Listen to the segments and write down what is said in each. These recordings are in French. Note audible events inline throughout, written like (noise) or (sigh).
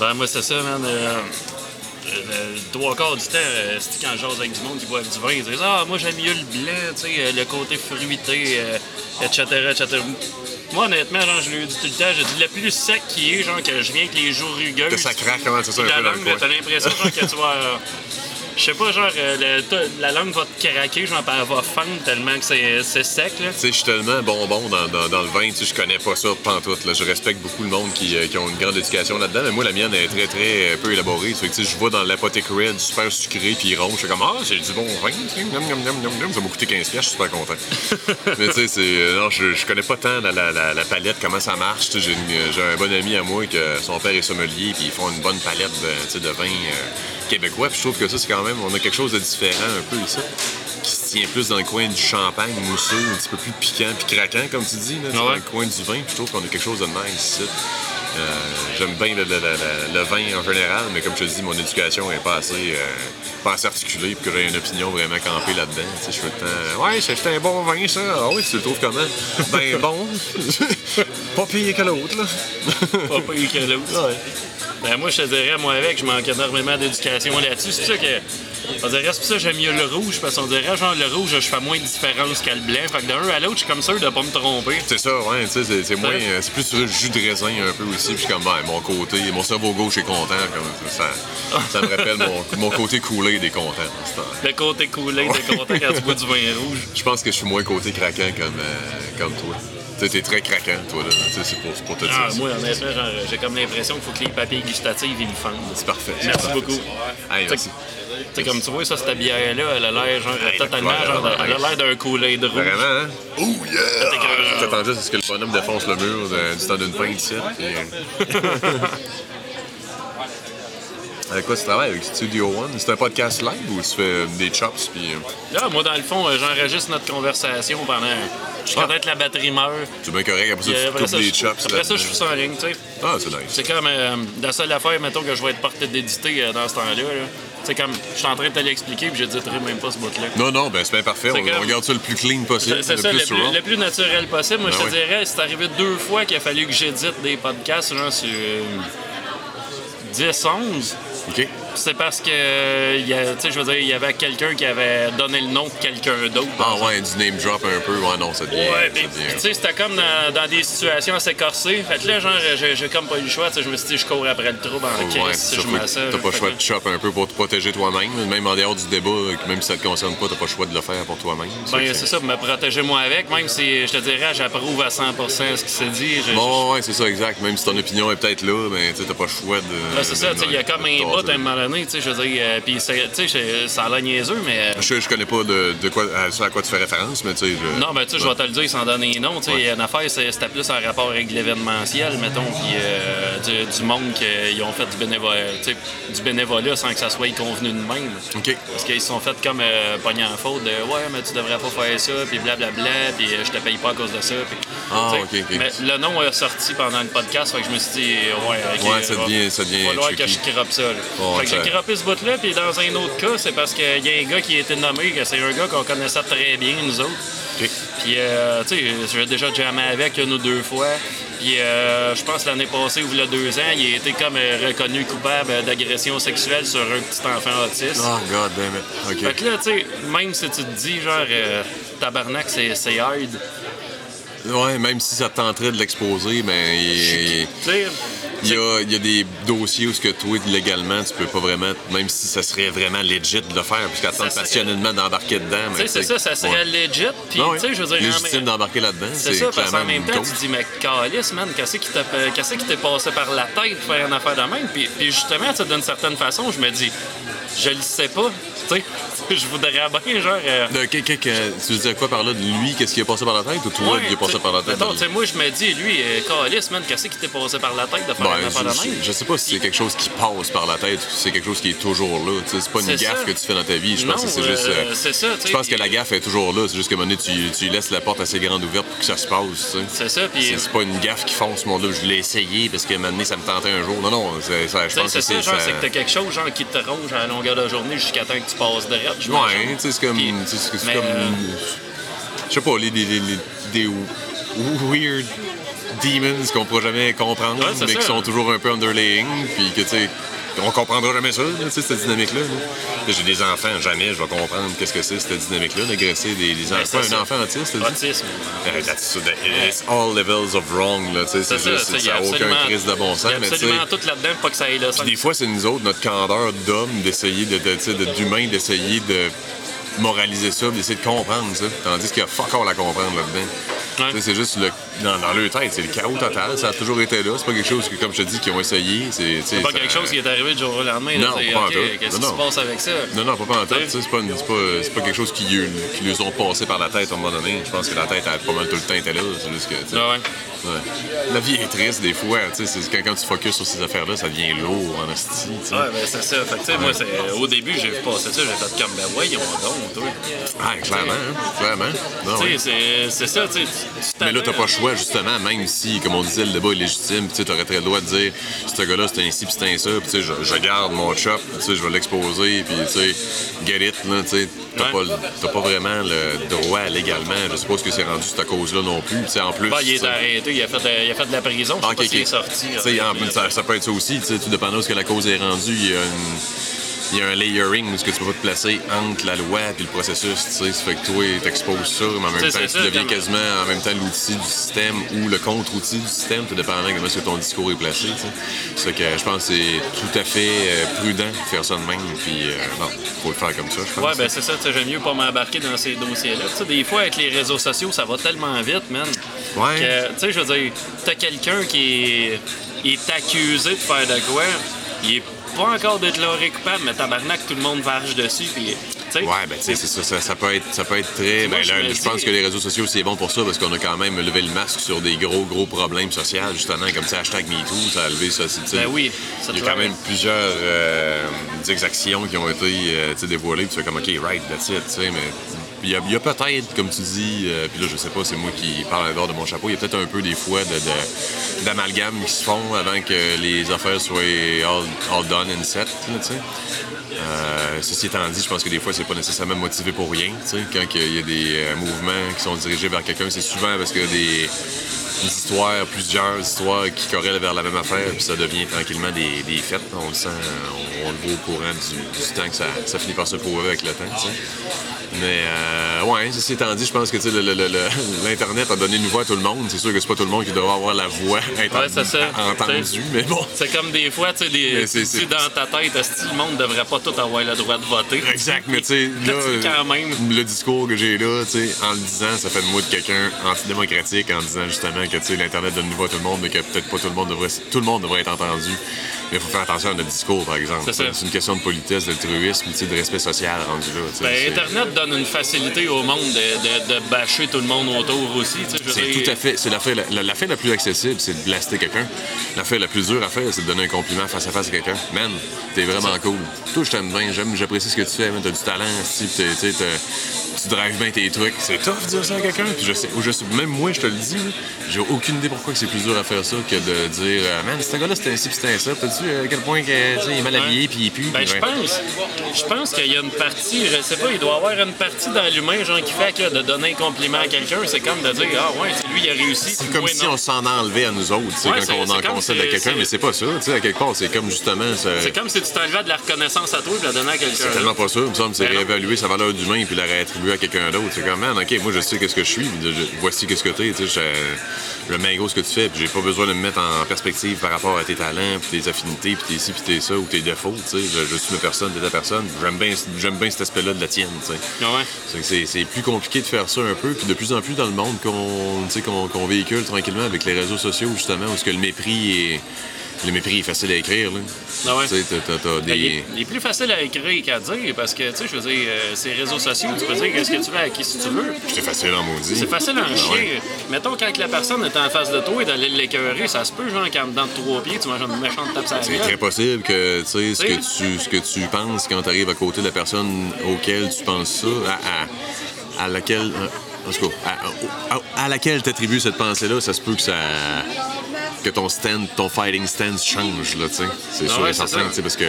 Ben, moi, c'est ça, man. euh, le trois quarts du temps, euh, c'est quand je jase avec du monde qui boit du vin, ils disent Ah, moi j'aime mieux le blanc, tu sais, euh, le côté fruité, euh, etc., etc. Moi, honnêtement, genre, je lui ai dit tout le temps, j'ai dit le plus sec qui est, genre, que je viens avec les joues rugueuses. Que ça craque, comment c'est ça, un Puis la peu dans le langue, coin. t'as l'impression, genre, que tu vas. (laughs) je sais pas, genre, euh, le- la langue va te craquer, genre, elle va fendre tellement que c'est sec, là. Tu sais, je suis tellement bonbon dans, dans, dans le vin, tu sais, je connais pas ça pantoute. Là. Je respecte beaucoup le monde qui, euh, qui ont une grande éducation là-dedans, mais moi, la mienne est très, très euh, peu élaborée. Tu sais, je vais dans l'apothécarie du super sucré puis rond, je suis comme, ah, c'est du bon vin, tu sais, ça m'a coûté 15$, je suis super content. (laughs) mais tu sais, c'est, euh, non, je, je connais pas tant la, la, la, la palette, comment ça marche. Tu sais, J'ai, j'ai un bon ami à moi que son père est sommelier, puis ils font une bonne palette de, de vin québécois. Puis je trouve que ça, c'est quand même, on a quelque chose de différent un peu ici qui se tient plus dans le coin du champagne mousseux, un petit peu plus piquant puis craquant, comme tu dis, là, dans ouais. le coin du vin. Puis je trouve qu'on a quelque chose de nice ici. Euh, J'aime bien le, le- le- le- le vin en général, mais comme je te dis, mon éducation est pas assez, euh, pas assez articulée pour que j'aie une opinion vraiment campée là-dedans. Je fais le temps. Ouais, c'est un bon vin, ça. Ah oui, tu le trouves comment? Ben bon. (laughs) pas pire que l'autre, là. Pas pire que l'autre. Ben moi, je te dirais, moi avec, je manque énormément d'éducation là-dessus. C'est ça que. On dirait, c'est pour ça que j'aime mieux le rouge, parce qu'on dirait, genre, le rouge, je fais moins de différence qu'à le blanc. Fait que d'un à l'autre, je suis comme sûr de pas me tromper. C'est ça, ouais, tu sais, c'est- c'est moins, euh, c'est plus sur le jus de raisin un peu aussi, puis je suis comme, ben, mon côté, mon cerveau gauche est content, comme ça, ça me rappelle mon, (laughs) mon côté coulé des contents. Le côté coulé, t'es content quand tu bois du vin rouge. (laughs) Je pense que je suis moins côté craquant comme, euh, comme toi. Tu sais, t'es très craquant, toi, là. C'est pour, c'est pour te dire Ah, moi, honnêtement, j'ai comme l'impression qu'il faut que les papiers gustatifs, ils me fendent. C'est parfait. Merci beaucoup. Hey, merci. Tu sais, comme tu vois, ça, cette bière-là, elle a l'air, genre, Hey, totalement, genre, couleur, elle a l'air d'un Kool-Aid rouge. Vraiment, hein? Oh yeah! T'attends juste à ce que le bonhomme défonce le mur de- du temps d'une pinte ici. puis, euh, (laughs) Avec quoi tu travailles? Avec Studio One? C'est un podcast live ou tu fais des chops? Puis, euh, Là, moi, dans le fond, euh, j'enregistre notre conversation pendant. Jusqu'à Ah. peut-être la batterie meurt. c'est bien correct. Après ça, euh, tu après coupes ça, des chops. après ça, je ça en ligne, tu sais. Ah, c'est nice. C'est comme euh, la seule affaire, mettons, que je vais être porté d'éditer euh, dans ce temps-là. là. C'est comme, je suis en train de te l'expliquer, puis j'éditerai même pas ce bout-là. Non, non, ben c'est bien parfait. On, comme- on garde ça le plus clean possible. C'est ça, le le plus le naturel possible. Moi, Ben je te oui. dirais, c'est arrivé deux fois qu'il a fallu que j'édite des podcasts, genre sur euh, 10, 11. OK. C'est parce que, euh, il y a- tu sais, je veux dire, il y avait quelqu'un qui avait donné le nom de quelqu'un d'autre. Ah ouais, du name drop un peu. Ouais, non, ça devient... Ouais, ça puis, devient- tu sais, c'était comme dans, dans des situations assez corsées. Fait que là, genre, j'ai j'ai comme pas eu le choix. Tu sais, je me suis dit, je cours après le trouble en Ouais, crise c'est si faut que. T'as pas le Fait choix que- de chop un peu pour te protéger toi-même. Même en dehors du débat, même si ça te concerne pas, t'as pas le choix de le faire pour toi-même. Ben, c'est ça, me protéger moi avec, même si je te dirais, j'approuve à 100% ce qui s'est dit. Je- Bon, ouais, c'est ça, exact. Même si ton opinion est peut-être là, mais tu sais, t'as pas le choix de. Là, c'est ça, tu sais, il y a comme un bout à un moment tu sais, je veux dire, euh, puis tu sais, ça a l'air niaiseux, mais... euh, Je, je connais pas de, de quoi, à, ce à quoi tu fais référence, mais tu sais. je- Non, ben tu sais, je vais te le dire sans donner les noms. Tu sais, Ouais. une affaire, c'était plus en rapport avec l'événementiel, mettons, puis euh, du, du monde qu'ils ont fait du bénévolat, tu sais, du bénévolat sans que ça soit convenu de même. OK. Parce qu'ils se sont fait comme euh, pogner en faute de ouais, mais tu devrais pas faire ça, puis blablabla, puis euh, je te paye pas à cause de ça. Puis, Ah, ok, ok. Mais le nom est sorti pendant le podcast, fait que je me suis dit, ouais, ok. Ouais, ça devient- ça devient va falloir que je croppe ça. là. Fait que j'ai croppé ce bout-là, puis dans un autre cas, c'est parce qu'il y a un gars qui a été nommé, que c'est un gars qu'on connaissait très bien, nous autres. Puis, euh, tu sais, j'ai déjà jamais avec une ou deux fois. Puis, euh, je pense l'année passée ou il y a deux ans, il a été comme euh, reconnu coupable d'agression sexuelle sur un petit enfant autiste. Oh, god damn it. Fait OK. que là, tu sais, même si tu te dis, genre, euh, tabarnak, c'est c'est hard. Ouais, même si ça te tenterait de l'exposer, ben. il- Tu sais, Il y, a, il y a des dossiers où ce que toi, légalement, tu peux pas vraiment, même si ça serait vraiment legit de le faire, puisqu'à tant serait- passionnément d'embarquer dedans. tu sais, c'est ça, ça serait legit. Puis, Ouais. tu sais, je veux dire, Légitime d'embarquer là-dedans. C'est ça, parce qu'en même temps, tu dis, mais calice, man, qu'est-ce qui t'a qu'est-ce qui t'est passé par la tête de faire une affaire de même? Puis, puis justement, d'une certaine façon, je me dis, je le sais pas. Tu sais, (laughs) je voudrais bien, genre. euh, De, que- que- que- tu veux dire quoi par là? De lui, qu'est-ce qui a passé par la tête ou toi ouais, qui a passé par la tête? de- tu sais, moi, je me dis, lui, euh, calice, man, qu'est-ce qui t'est passé par la tête de faire Ben, une affaire je, je- sais pas si c'est quelque chose qui passe par la tête ou si c'est quelque chose qui est toujours là. C'est pas une gaffe ça. que tu fais dans ta vie. Je pense que c'est juste. euh, euh, c'est ça, Je pense que la gaffe est toujours là. C'est juste qu'à un moment donné, tu, tu laisses la porte assez grande ouverte pour que ça se passe. C'est ça, puis. C'est pas une gaffe qui fonce mon là. Je l'ai essayé parce que donné, ça me tentait un jour. Non, non, ça, je pense que c'est ça, c'est. genre, c'est que t'as quelque chose genre, qui te ronge à la longueur de journée jusqu'à temps que tu passes derrière. Ouais, tu sais, c'est comme. C'est comme. euh, Je sais pas, les, les, les- les- des weird demons qu'on pourra jamais comprendre, Ouais, mais qui sont toujours un peu underlaying, puis que, tu sais, on comprendra jamais ça, là, cette dynamique-là. là. Là, J'ai des enfants, jamais je vais comprendre qu'est-ce que c'est, cette dynamique-là, d'agresser des, des enfants. Ben, un ça. enfant autiste? Autisme. Euh, that's- so that- It's all levels of wrong, là, c'est juste, ça n'a aucun crise de bon sens, y a mais absolument tout là-dedans pas que ça aille là. Des fois, c'est nous autres, notre candeur d'homme, d'essayer de- d'humain, d'essayer de moraliser ça, d'essayer de comprendre ça. Tandis qu'il y a fuck all à comprendre là-dedans. Ouais. C'est juste le, dans, dans leur tête, c'est le chaos total. Ça a toujours été là. C'est pas quelque chose que, comme je te dis, qu'ils ont essayé. C'est pas quelque chose qui est arrivé du jour au lendemain. Non, pas en OK, tout. Qu'est-ce qui se passe avec ça? Non, non, pas pas en tête. C'est pas, une- pas, pas quelque chose qui, qui nous ont passé par la tête à un moment donné. Je pense que la tête, a pas mal tout le temps été là. C'est juste que, Ah ouais. ouais. La vie est triste des fois. tu sais, c'est- Quand, quand tu focuses sur ces affaires-là, ça devient lourd en sais. Ouais, ben c'est ça. Fait que, moi, au début, j'ai vu passer ça, j'ai fait comme, ben voyons donc, toi. Ah, clairement, hein, clairement. C'est, c'est ça, tu sais. Mais là, t'as pas le choix, justement, même si, comme on disait, le débat est légitime, tu aurais très le droit de dire, ce gars-là, c'est ainsi, puis c'est un ça, puis tu sais, je, je garde mon chop, tu sais, je vais l'exposer, puis tu sais, get it, là, tu sais, t'as Ouais. pas, pas vraiment le droit légalement, je suppose que c'est rendu cette cause-là non plus, tu sais, en plus. Ben, il est arrêté, il a fait de, il a fait de la prison, je sais Ah, s'il est sorti. En- euh, ça, ça peut être ça aussi, tu sais, tout dépendant de ce que la cause est rendue, il y a une- il y a un layering où ce que tu peux pas te placer entre la loi et le processus, tu sais, ça fait que toi, t'exposes ça, mais en même temps, tu ça, deviens quasiment en même temps l'outil du système ou le contre-outil du système, tout dépendant de comment est-ce que ton discours est placé, tu sais. C'est que je pense que c'est tout à fait euh, prudent de faire ça de même, puis euh, non, faut le faire comme ça, je pense. Ouais, ben c'est ça, tu sais, j'aime mieux pas m'embarquer dans ces dossiers-là. Tu sais, des fois, avec les réseaux sociaux, ça va tellement vite, man. Ouais. que, tu sais, je veux dire, t'as quelqu'un qui est, est accusé de faire de quoi, il est pas encore déclaré coupable, mais tabarnak, tout le monde varge dessus, puis. Ouais, ben tu sais, ça, ça, ça peut être, ça peut être très. Moi, Ben, je là, pense que les réseaux sociaux c'est bon pour ça parce qu'on a quand même levé le masque sur des gros gros problèmes sociaux justement comme ça hashtag MeToo, ça a levé ça. c'est- tu sais, Ben oui, ça Il y a quand même plusieurs euh, exactions qui ont été euh, dévoilées, puis tu fais comme ok right that's it, tu sais, mais il y a, il y a peut-être, comme tu dis, euh, puis là je sais pas, c'est moi qui parle à dehors de mon chapeau, il y a peut-être un peu des fois d'amalgames qui se font avant que les affaires soient all, done and set, tu sais. Euh, ceci étant dit, je pense que des fois, c'est pas nécessairement motivé pour rien. Quand il y a des euh, mouvements qui sont dirigés vers quelqu'un, c'est souvent parce que des, des histoires, plusieurs histoires qui corrèlent vers la même affaire, puis ça devient tranquillement des, des faits. On le sent, on, on le voit au courant du, du temps que ça, ça finit par se prouver avec le temps. Mais euh, ouais, ceci étant dit, je pense que (laughs) l'Internet a donné une voix à tout le monde. C'est sûr que c'est pas tout le monde qui devrait avoir la voix Ouais, ça. (laughs) entendue, mais bon. C'est comme des fois, tu sais, dans ta tête, le monde devrait pas tout avoir le droit de voter? Exact, mais (laughs) tu sais, Là, quand même. le discours que j'ai là, tu sais, en le disant, ça fait de moi de quelqu'un antidémocratique, en disant justement que, tu sais, l'Internet donne une voix à tout le monde, mais que peut-être pas tout le monde devrait, tout le monde devrait être entendu. Mais il faut faire attention à notre discours, par exemple. C'est une question de politesse, d'altruisme, de respect social rendu là. Ben, Internet donne une facilité au monde de, de, de bâcher tout le monde autour aussi. C'est tout à fait. C'est l'affaire la, la- la plus accessible, c'est de blaster quelqu'un. L'affaire la plus dure à faire, c'est de donner un compliment face à face à quelqu'un. Man, t'es vraiment cool. Toi, je t'aime bien, j'aime, j'apprécie ce que tu fais, t'as du talent, si, tu drives bien tes trucs. C'est tough de dire ça à quelqu'un. Puis je sais, ou je sais- même moi, je te le dis, j'ai aucune idée pourquoi c'est plus dur à faire ça que de dire, euh, man, ce gars-là, c'était ainsi, c'était ça. À quel point que, il est mal habillé, puis il pue. Ben, je pense. Je pense qu'il y a une partie, je sais pas, il doit y avoir une partie dans l'humain, genre, qui fait que de donner un compliment à quelqu'un, c'est comme de dire, ah ouais, c'est lui, il a réussi. C'est comme moi, si non. on s'en enlevait à nous autres, Ouais, quand on en concède à quelqu'un, mais c'est pas ça, tu sais, à quelque part, c'est comme justement. ça- C'est comme si tu t'enlevais de la reconnaissance à toi et de la donner à quelqu'un. C'est tellement pas ça. Il me semble c'est Ben réévaluer sa valeur d'humain puis la réattribuer à quelqu'un d'autre. C'est comme, man, OK, moi, je sais qu'est-ce que je suis. voici qu'est-ce que t'es. Tu sais, je- le mango, ce que tu fais. Puis j'ai pas besoin de me mettre en perspective par rapport à tes talents, puis tes affinités, puis tes ci, puis tes ça, ou tes défauts. Tu sais, je, je suis une personne, t'es ta personne. J'aime bien, j'aime bien cet aspect-là de la tienne, tu sais. Ah ouais? C'est plus compliqué de faire ça un peu, puis de plus en plus dans le monde qu'on véhicule tranquillement avec les réseaux sociaux, justement, où ce que le mépris est. Le mépris est facile à écrire, là. Ah ouais. Tu sais, t'as- t'as- t'as Ben, il, des. est, il est plus facile à écrire qu'à dire parce que, tu sais, je veux dire, euh, ces réseaux sociaux, tu peux dire qu'est-ce que tu veux à qui si tu veux. C'est facile en maudit. C'est facile à en Ah chier. ouais. Mettons, quand la personne est en face de toi et d'aller l'écœurer, ça se peut, genre, quand dans trois pieds, tu manges une méchante tape sur C'est très possible que, tu sais, ce que tu, ce que tu penses quand tu arrives à côté de la personne auquel tu penses ça, à, à, à laquelle. En tout cas, à, à- à laquelle tu attribues cette pensée-là, ça se peut que ça. Que ton stand, ton fighting stance change, là, tu sais. C'est Ah sûr et certain, tu sais, parce que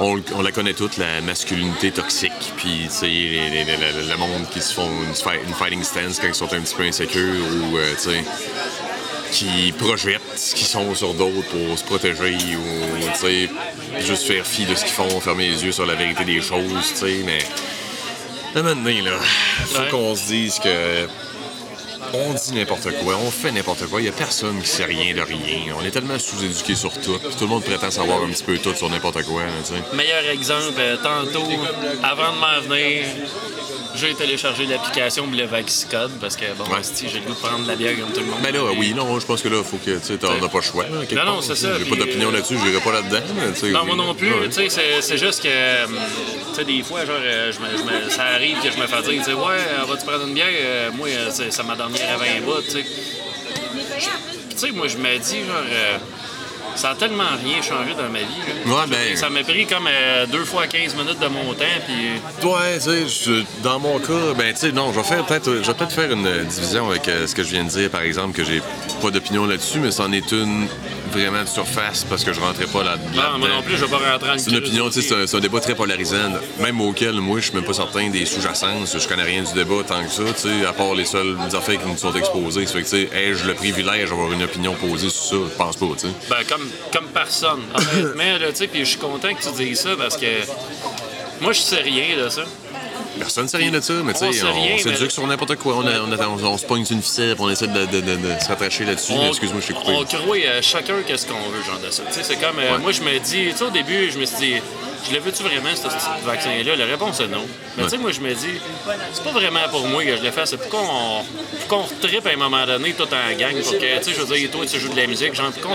on, on la connaît toute, la masculinité toxique, puis, tu sais, le, le monde qui se font une, fight- une fighting stance quand ils sont un petit peu insécures ou, euh, tu sais qui projettent ce qu'ils sont sur d'autres pour se protéger ou, tu sais, juste faire fi de ce qu'ils font, fermer les yeux sur la vérité des choses, tu sais, mais... À un moment donné, là, faut Ouais. qu'on se dise que on dit n'importe quoi, on fait n'importe quoi, il n'y a personne qui sait rien de rien. On est tellement sous-éduqué sur tout, tout le monde prétend savoir un petit peu tout sur n'importe quoi, là. Meilleur exemple, euh, tantôt, avant de m'en venir, j'ai téléchargé l'application le parce que, bon, Ouais. si j'ai le goût de prendre de la bière comme tout le monde. Ben là, mais- oui, non, je pense que là, faut que, tu sais, t'en as pas le choix. là, quelque Non, non, c'est ça, J'ai pas d'opinion euh, là-dessus, j'irai pas là-dedans, mais. Non, moi non plus. Ouais. Tu sais, c'est- juste que, euh, tu sais, des fois, genre, euh, je me, ça arrive que je me fais dire, tu sais, ouais, euh, vas-tu prendre une bière? Moi, c'est c'est ma dernière à 20 bas, tu sais. Tu sais, moi, je me dis, genre, ça a tellement rien changé dans ma vie. là. Ouais, Je- ben- Ça m'a pris comme euh, deux fois 15 minutes de mon temps, puis. Ouais, tu sais, je- dans mon cas, ben, tu sais, non, je vais faire peut-être, je vais peut-être faire une euh, division avec euh, ce que je viens de dire, par exemple, que j'ai pas d'opinion là-dessus, mais c'en est une vraiment de surface parce que je rentrais pas là- là-dedans. Non, moi non plus, je vais pas rentrer en C'est une opinion, tu sais, c'est un, débat très polarisant, même auquel moi je suis même pas certain des sous-jacents, je connais rien du débat tant que ça, tu sais, à part les seules affaires qui nous sont exposées. Ça fait que, tu sais, ai-je le privilège d'avoir une opinion posée sur ça? Je pense pas, tu sais. Ben, comme, comme personne. Honnêtement, là, tu sais, puis je suis content que tu dises ça parce que moi, je sais rien de ça. Personne ne sait rien de ça, mais tu sais, on s'éduque sur n'importe quoi. On, a- on, a- on- on se pogne une ficelle, on essaie de, de- de- de se rattacher là-dessus. Excuse-moi, je t'ai coupé. On croit euh, chacun qu'est-ce qu'on veut, genre de ça. Tu sais, c'est comme, euh, Ouais. moi, je me dis, tu sais, au début, je me suis dit, je le veux-tu vraiment, ce vaccin-là? La réponse est non. Mais tu sais, moi, je me dis, c'est pas vraiment pour moi que je le fais, c'est pour qu'on pour qu'on trippe à un moment donné, tout en gang, pour que, tu sais, je veux dire, toi, tu joues de la musique, genre, pour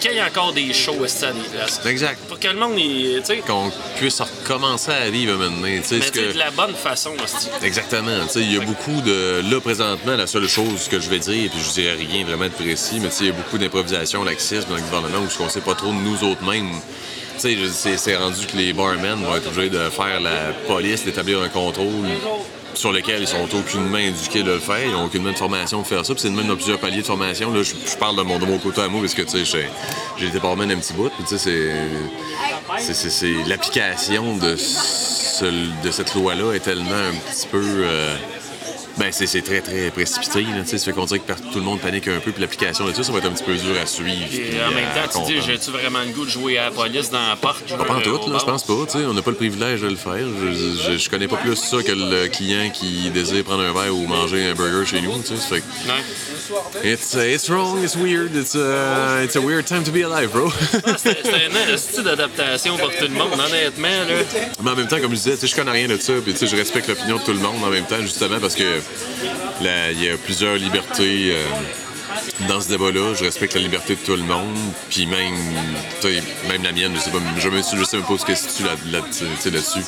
qu'il y ait encore des shows aussi à des places. Exact. Pour que le monde, tu sais, Qu'on puisse recommencer à vivre maintenant. Tu sais, mais que... de la bonne façon, hostie. Exactement. Tu sais, il y a beaucoup de. Là, présentement, la seule chose que je vais dire, puis je dirais rien vraiment de précis, mais tu sais, il y a beaucoup d'improvisation laxisme dans le gouvernement où on sait pas trop de nous autres mêmes. Sais, c'est rendu que les barmen vont être obligés de faire la police, d'établir un contrôle sur lequel ils sont aucunement éduqués de le faire. Ils n'ont aucunement de formation pour faire ça. Puis c'est même dans plusieurs paliers de formation. Là, je, parle de mon, de mon côté à moi parce que, tu sais, j'ai- été barman un petit bout. Puis, tu sais, c'est l'application de, ce- de cette loi-là est tellement un petit peu. euh, ben, c'est très, très précipité. Là, tu sais, ça fait qu'on dirait que tout le monde panique un peu, puis l'application là-dessus, ça va être un petit peu dur à suivre. Et en même temps, tu dis, j'ai-tu vraiment le goût de jouer à la police dans la porte? Pas en tout, là, je pense pas. tu sais, On n'a pas le privilège de le faire. Je, je, je connais pas plus ça que le client qui désire prendre un verre ou manger un burger chez nous. tu sais, ça fait que. It's, uh, it's wrong, it's weird, it's, uh, it's a weird time to be alive, bro. C'est c'est un style d'adaptation pour tout le monde, honnêtement. Là. Mais en même temps, comme je disais, tu sais, je connais rien de ça, puis tu sais, je respecte l'opinion de tout le monde en même temps, justement parce que il y a plusieurs libertés euh, dans ce débat-là. Je respecte la liberté de tout le monde, puis même, même la mienne, je sais pas, je, me, je sais même pas ce que c'est là, là, là-dessus.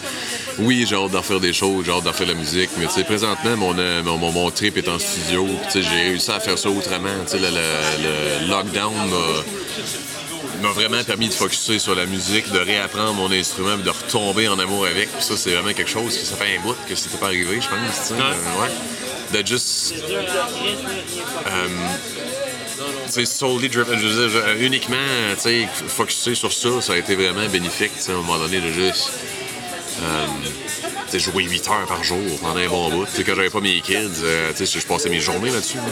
Oui, j'ai hâte d'en faire des choses, j'ai hâte d'en faire de la musique, mais présentement, mon, euh, mon, mon, trip est en studio, j'ai réussi à faire ça autrement. Le, le- le lockdown m'a vraiment permis de focusser sur la musique, de réapprendre mon instrument, de retomber en amour avec. Puis ça, c'est vraiment quelque chose que ça fait un bout que c'était pas arrivé, je pense. Ouais. Euh, ouais. De juste. Euh, c'est solely driven. Je veux dire, je- uniquement, tu sais, focusser sur ça, ça a été vraiment bénéfique, tu sais, à un moment donné, de juste. Euh, sais, jouer 8 heures par jour pendant un bon bout. Tu sais, quand j'avais pas mes kids, euh, sais, je passais mes journées là-dessus. là.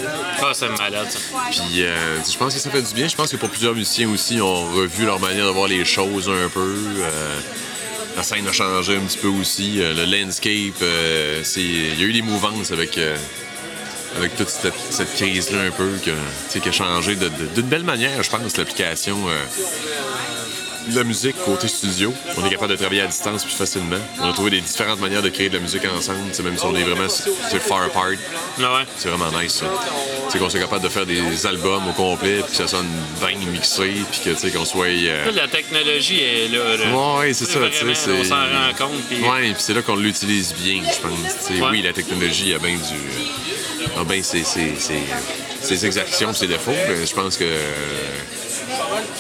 Ah, c'est malade, ça. Puis euh, je pense que ça fait du bien. Je pense que pour plusieurs musiciens aussi, ont revu leur manière de voir les choses un peu. Euh, la scène a changé un petit peu aussi. Le landscape, c'est il y a eu des mouvances avec, avec toute cette, cette crise-là un peu que, qui a changé de- de- d'une belle manière, je pense, l'application. euh, de la musique côté studio, on est capable de travailler à distance plus facilement. On a trouvé des différentes manières de créer de la musique ensemble, même si on est vraiment c'est far apart. Ah ouais. C'est vraiment nice, ça. C'est qu'on soit capable de faire des albums au complet, puis que ça sonne bien mixé, puis que, tu sais, qu'on soit... euh, la technologie est là. là. Ouais, c'est ça, tu sais. On s'en rend compte. Puis... Ouais, puis c'est là qu'on l'utilise bien, je pense. Ouais. Oui, la technologie a bien du... A bien ses, ses, ses, ses exactions, ses défauts, mais je pense que...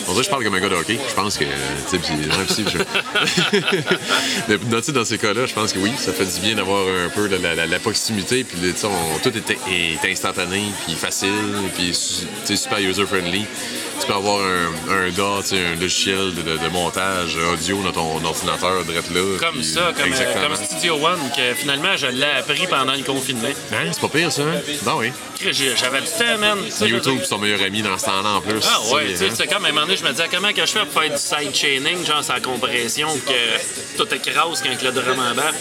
On dirait que je parle comme un gars de hockey. Je pense que. Tu sais, si, je- (laughs) dans, dans ces cas-là, je pense que oui, ça fait du bien d'avoir un peu la, la- la proximité. Puis tu tout est, est instantané, puis facile, puis super user-friendly. Tu peux avoir un, un DAW, un logiciel de, de- de montage audio dans ton ordinateur, direct là. Comme puis- ça, comme, euh, comme Studio One, que finalement, je l'ai appris pendant le confinement. Hein, c'est pas pire, ça, hein? Ben oui. J'avais du temps, man. YouTube, c'est ton meilleur ami dans ce temps-là en plus. Ah ouais, tu sais, hein. c'est comme à un moment donné, je me disais comment que je fais pour faire du side chaining, genre sa compression, que tout écrase quand le drum embarque.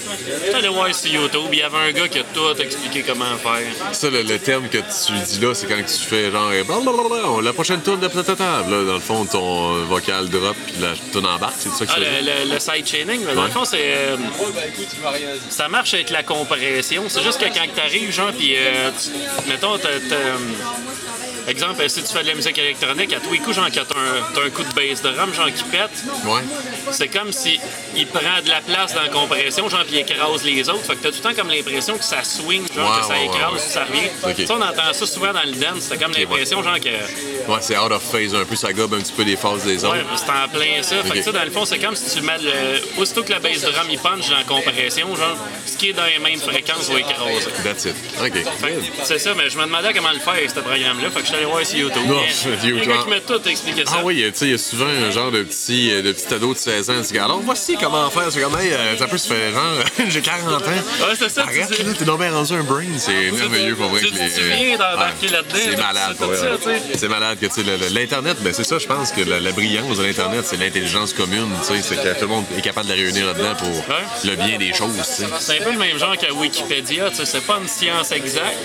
J'allais voir sur YouTube, il y avait un gars qui a tout expliqué comment faire. Ça, le, le terme que tu dis là, c'est quand tu fais genre euh, blablabla, la prochaine tourne de table. Là, dans le fond, ton vocal drop puis la tourne embarque, c'est ça que Ah, le, le- le side chaining, mais dans le fond, c'est. euh, ça marche avec la compression. C'est juste que quand tu arrives, genre, puis. euh, tu- mettons, t'as. t'as, euh, Exemple, si tu fais de la musique électronique, à tous les coups, genre, quand t'as un, t'as un coup de bass drum, genre, qui pète, Ouais. c'est comme si il prend de la place dans la compression, genre, puis il écrase les autres. Fait que t'as tout le temps comme l'impression que ça swing, genre, Ouais, que ça ouais, écrase, ouais. ça revient. Ok. Ça, on entend ça souvent dans le dance. C'est comme l'impression, genre, que. Ouais, c'est out of phase un peu, ça gobe un petit peu les phases des autres. Ouais, c'est en plein ça. Fait que ça, dans le fond, c'est comme si tu mets le. Aussitôt que la bass drum il punch dans la compression, genre, ce qui est dans les mêmes fréquences va écraser. That's it. OK. C'est ça, mais je me demandais comment le faire ce programme-là. Fait que je suis allé voir sur YouTube. Non, YouTube. un gars qui m'a tout expliqué ça. Ah oui, tu sais, il y a souvent un genre de petit, euh, de petit ado de 16 ans qui dit Alors voici comment faire. C'est comme, hey, euh, ça peut se faire genre, (laughs) j'ai 40 ans. Ouais, c'est ça, tu Arrête, dis- là, t'es bien rendu un brain. C'est merveilleux pour vrai. tu- tu viens d'embarquer là-dedans, C'est malade, c'est tu malade que, tu l'Internet, ben c'est ça, je pense que la, la brillance de l'Internet, c'est l'intelligence commune, tu sais, c'est que tout le monde est capable de la réunir là-dedans pour le bien des choses, tu. C'est un peu le même genre que Wikipédia. tu sais, C'est pas une science exacte.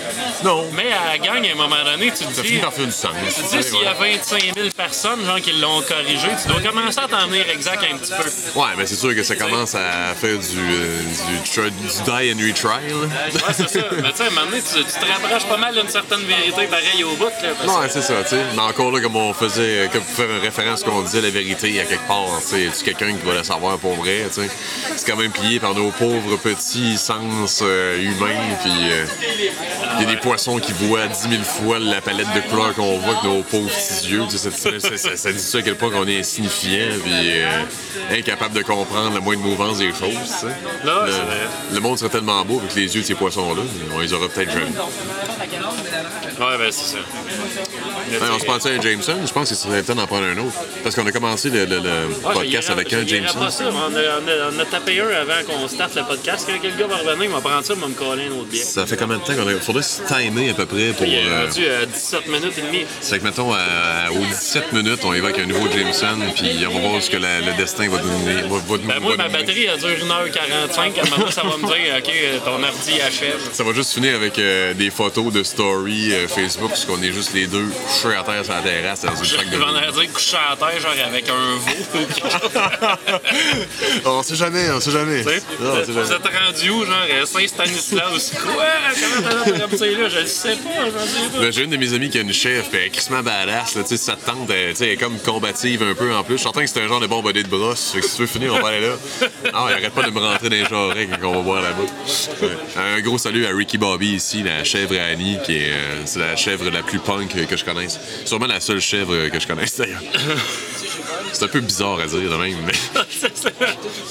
Non. Mais à la gang, à un moment donné, tu te Ça dis. par faire du sens. Tu dis, s'il y a 25 000 personnes genre, qui l'ont corrigé, tu dois commencer à t'en venir exact un petit peu. Ouais, mais c'est sûr que ça commence à faire du, euh, du, die and retry, là. Ouais, c'est ça. (laughs) Mais tu sais, à un moment donné, tu, tu te rapproches pas mal d'une certaine vérité pareil au bout. Là, parce Ouais, c'est ça, tu sais. Mais encore là, comme on faisait, comme pour faire une référence qu'on disait la vérité à quelque part, tu sais, tu quelqu'un qui va le savoir pour vrai, tu sais? C'est quand même plié par nos pauvres petits sens euh, humains, puis euh, il y a des poissons qui voient 10 000 fois la palette de couleurs qu'on voit que nos pauvres petits yeux, tu sais, ça, ça- ça- ça dit ça à quel point qu'on est insignifiant, puis euh, incapable de comprendre la moindre mouvance des choses, le monde serait tellement beau avec les yeux de ces poissons-là, on les aura peut-être jamais. Ouais, ben c'est ça. Ouais, on se pensait à un Jameson, je pense que ce serait le temps d'en prendre un autre. Parce qu'on a commencé le, le- le ouais, podcast avec un Jameson. pas ça. On a, on, a, on a tapé un avant qu'on starte le podcast. Quand quelqu'un va revenir, il va prendre ça, il va me coller un autre bière. Ça fait combien de temps qu'on a. Faudrait se timer à peu près pour. Il est euh, rendu à 17 minutes et demie. C'est que, mettons, à- aux 17 minutes, on évoque un nouveau Jameson, puis on va voir ce que la- le destin va nous donner. Va, va, Ben, moi, ma batterie, elle dure 1h45. À un moment, ça va me dire, OK, ton ordi achève. Ça va juste finir avec euh, des photos de story euh, Facebook, parce qu'on est juste les deux couchés à terre sur la terrasse dans une Je traque de vais en dire couché à terre, genre avec un veau (laughs) on sait jamais, on sait jamais. Non, on sait Vous jamais. êtes rendu où, genre euh, Saint-Stanislas? Quoi? Comment t'as l'air comme ça là? Je le sais pas, je ne sais pas. Ben, J'ai une de mes amies qui a une chef, puis elle est crissement badass, là, tu sais, sa tante, elle, tu sais, elle est comme combative un peu en plus. Je suis certain que c'est un genre de bon body de brosse, fait que si tu veux finir, on va aller là. Ah, il arrête pas de me rentrer dans les jarrets quand on va boire là-bas. Ouais. Un gros salut à Ricky Bobby ici, la chèvre à Annie, qui est, euh, c'est la chèvre la plus punk que je connaisse. Sûrement la seule chèvre que je connaisse d'ailleurs. (laughs) C'est un peu bizarre à dire de même, mais. (laughs) C'est ça. (laughs)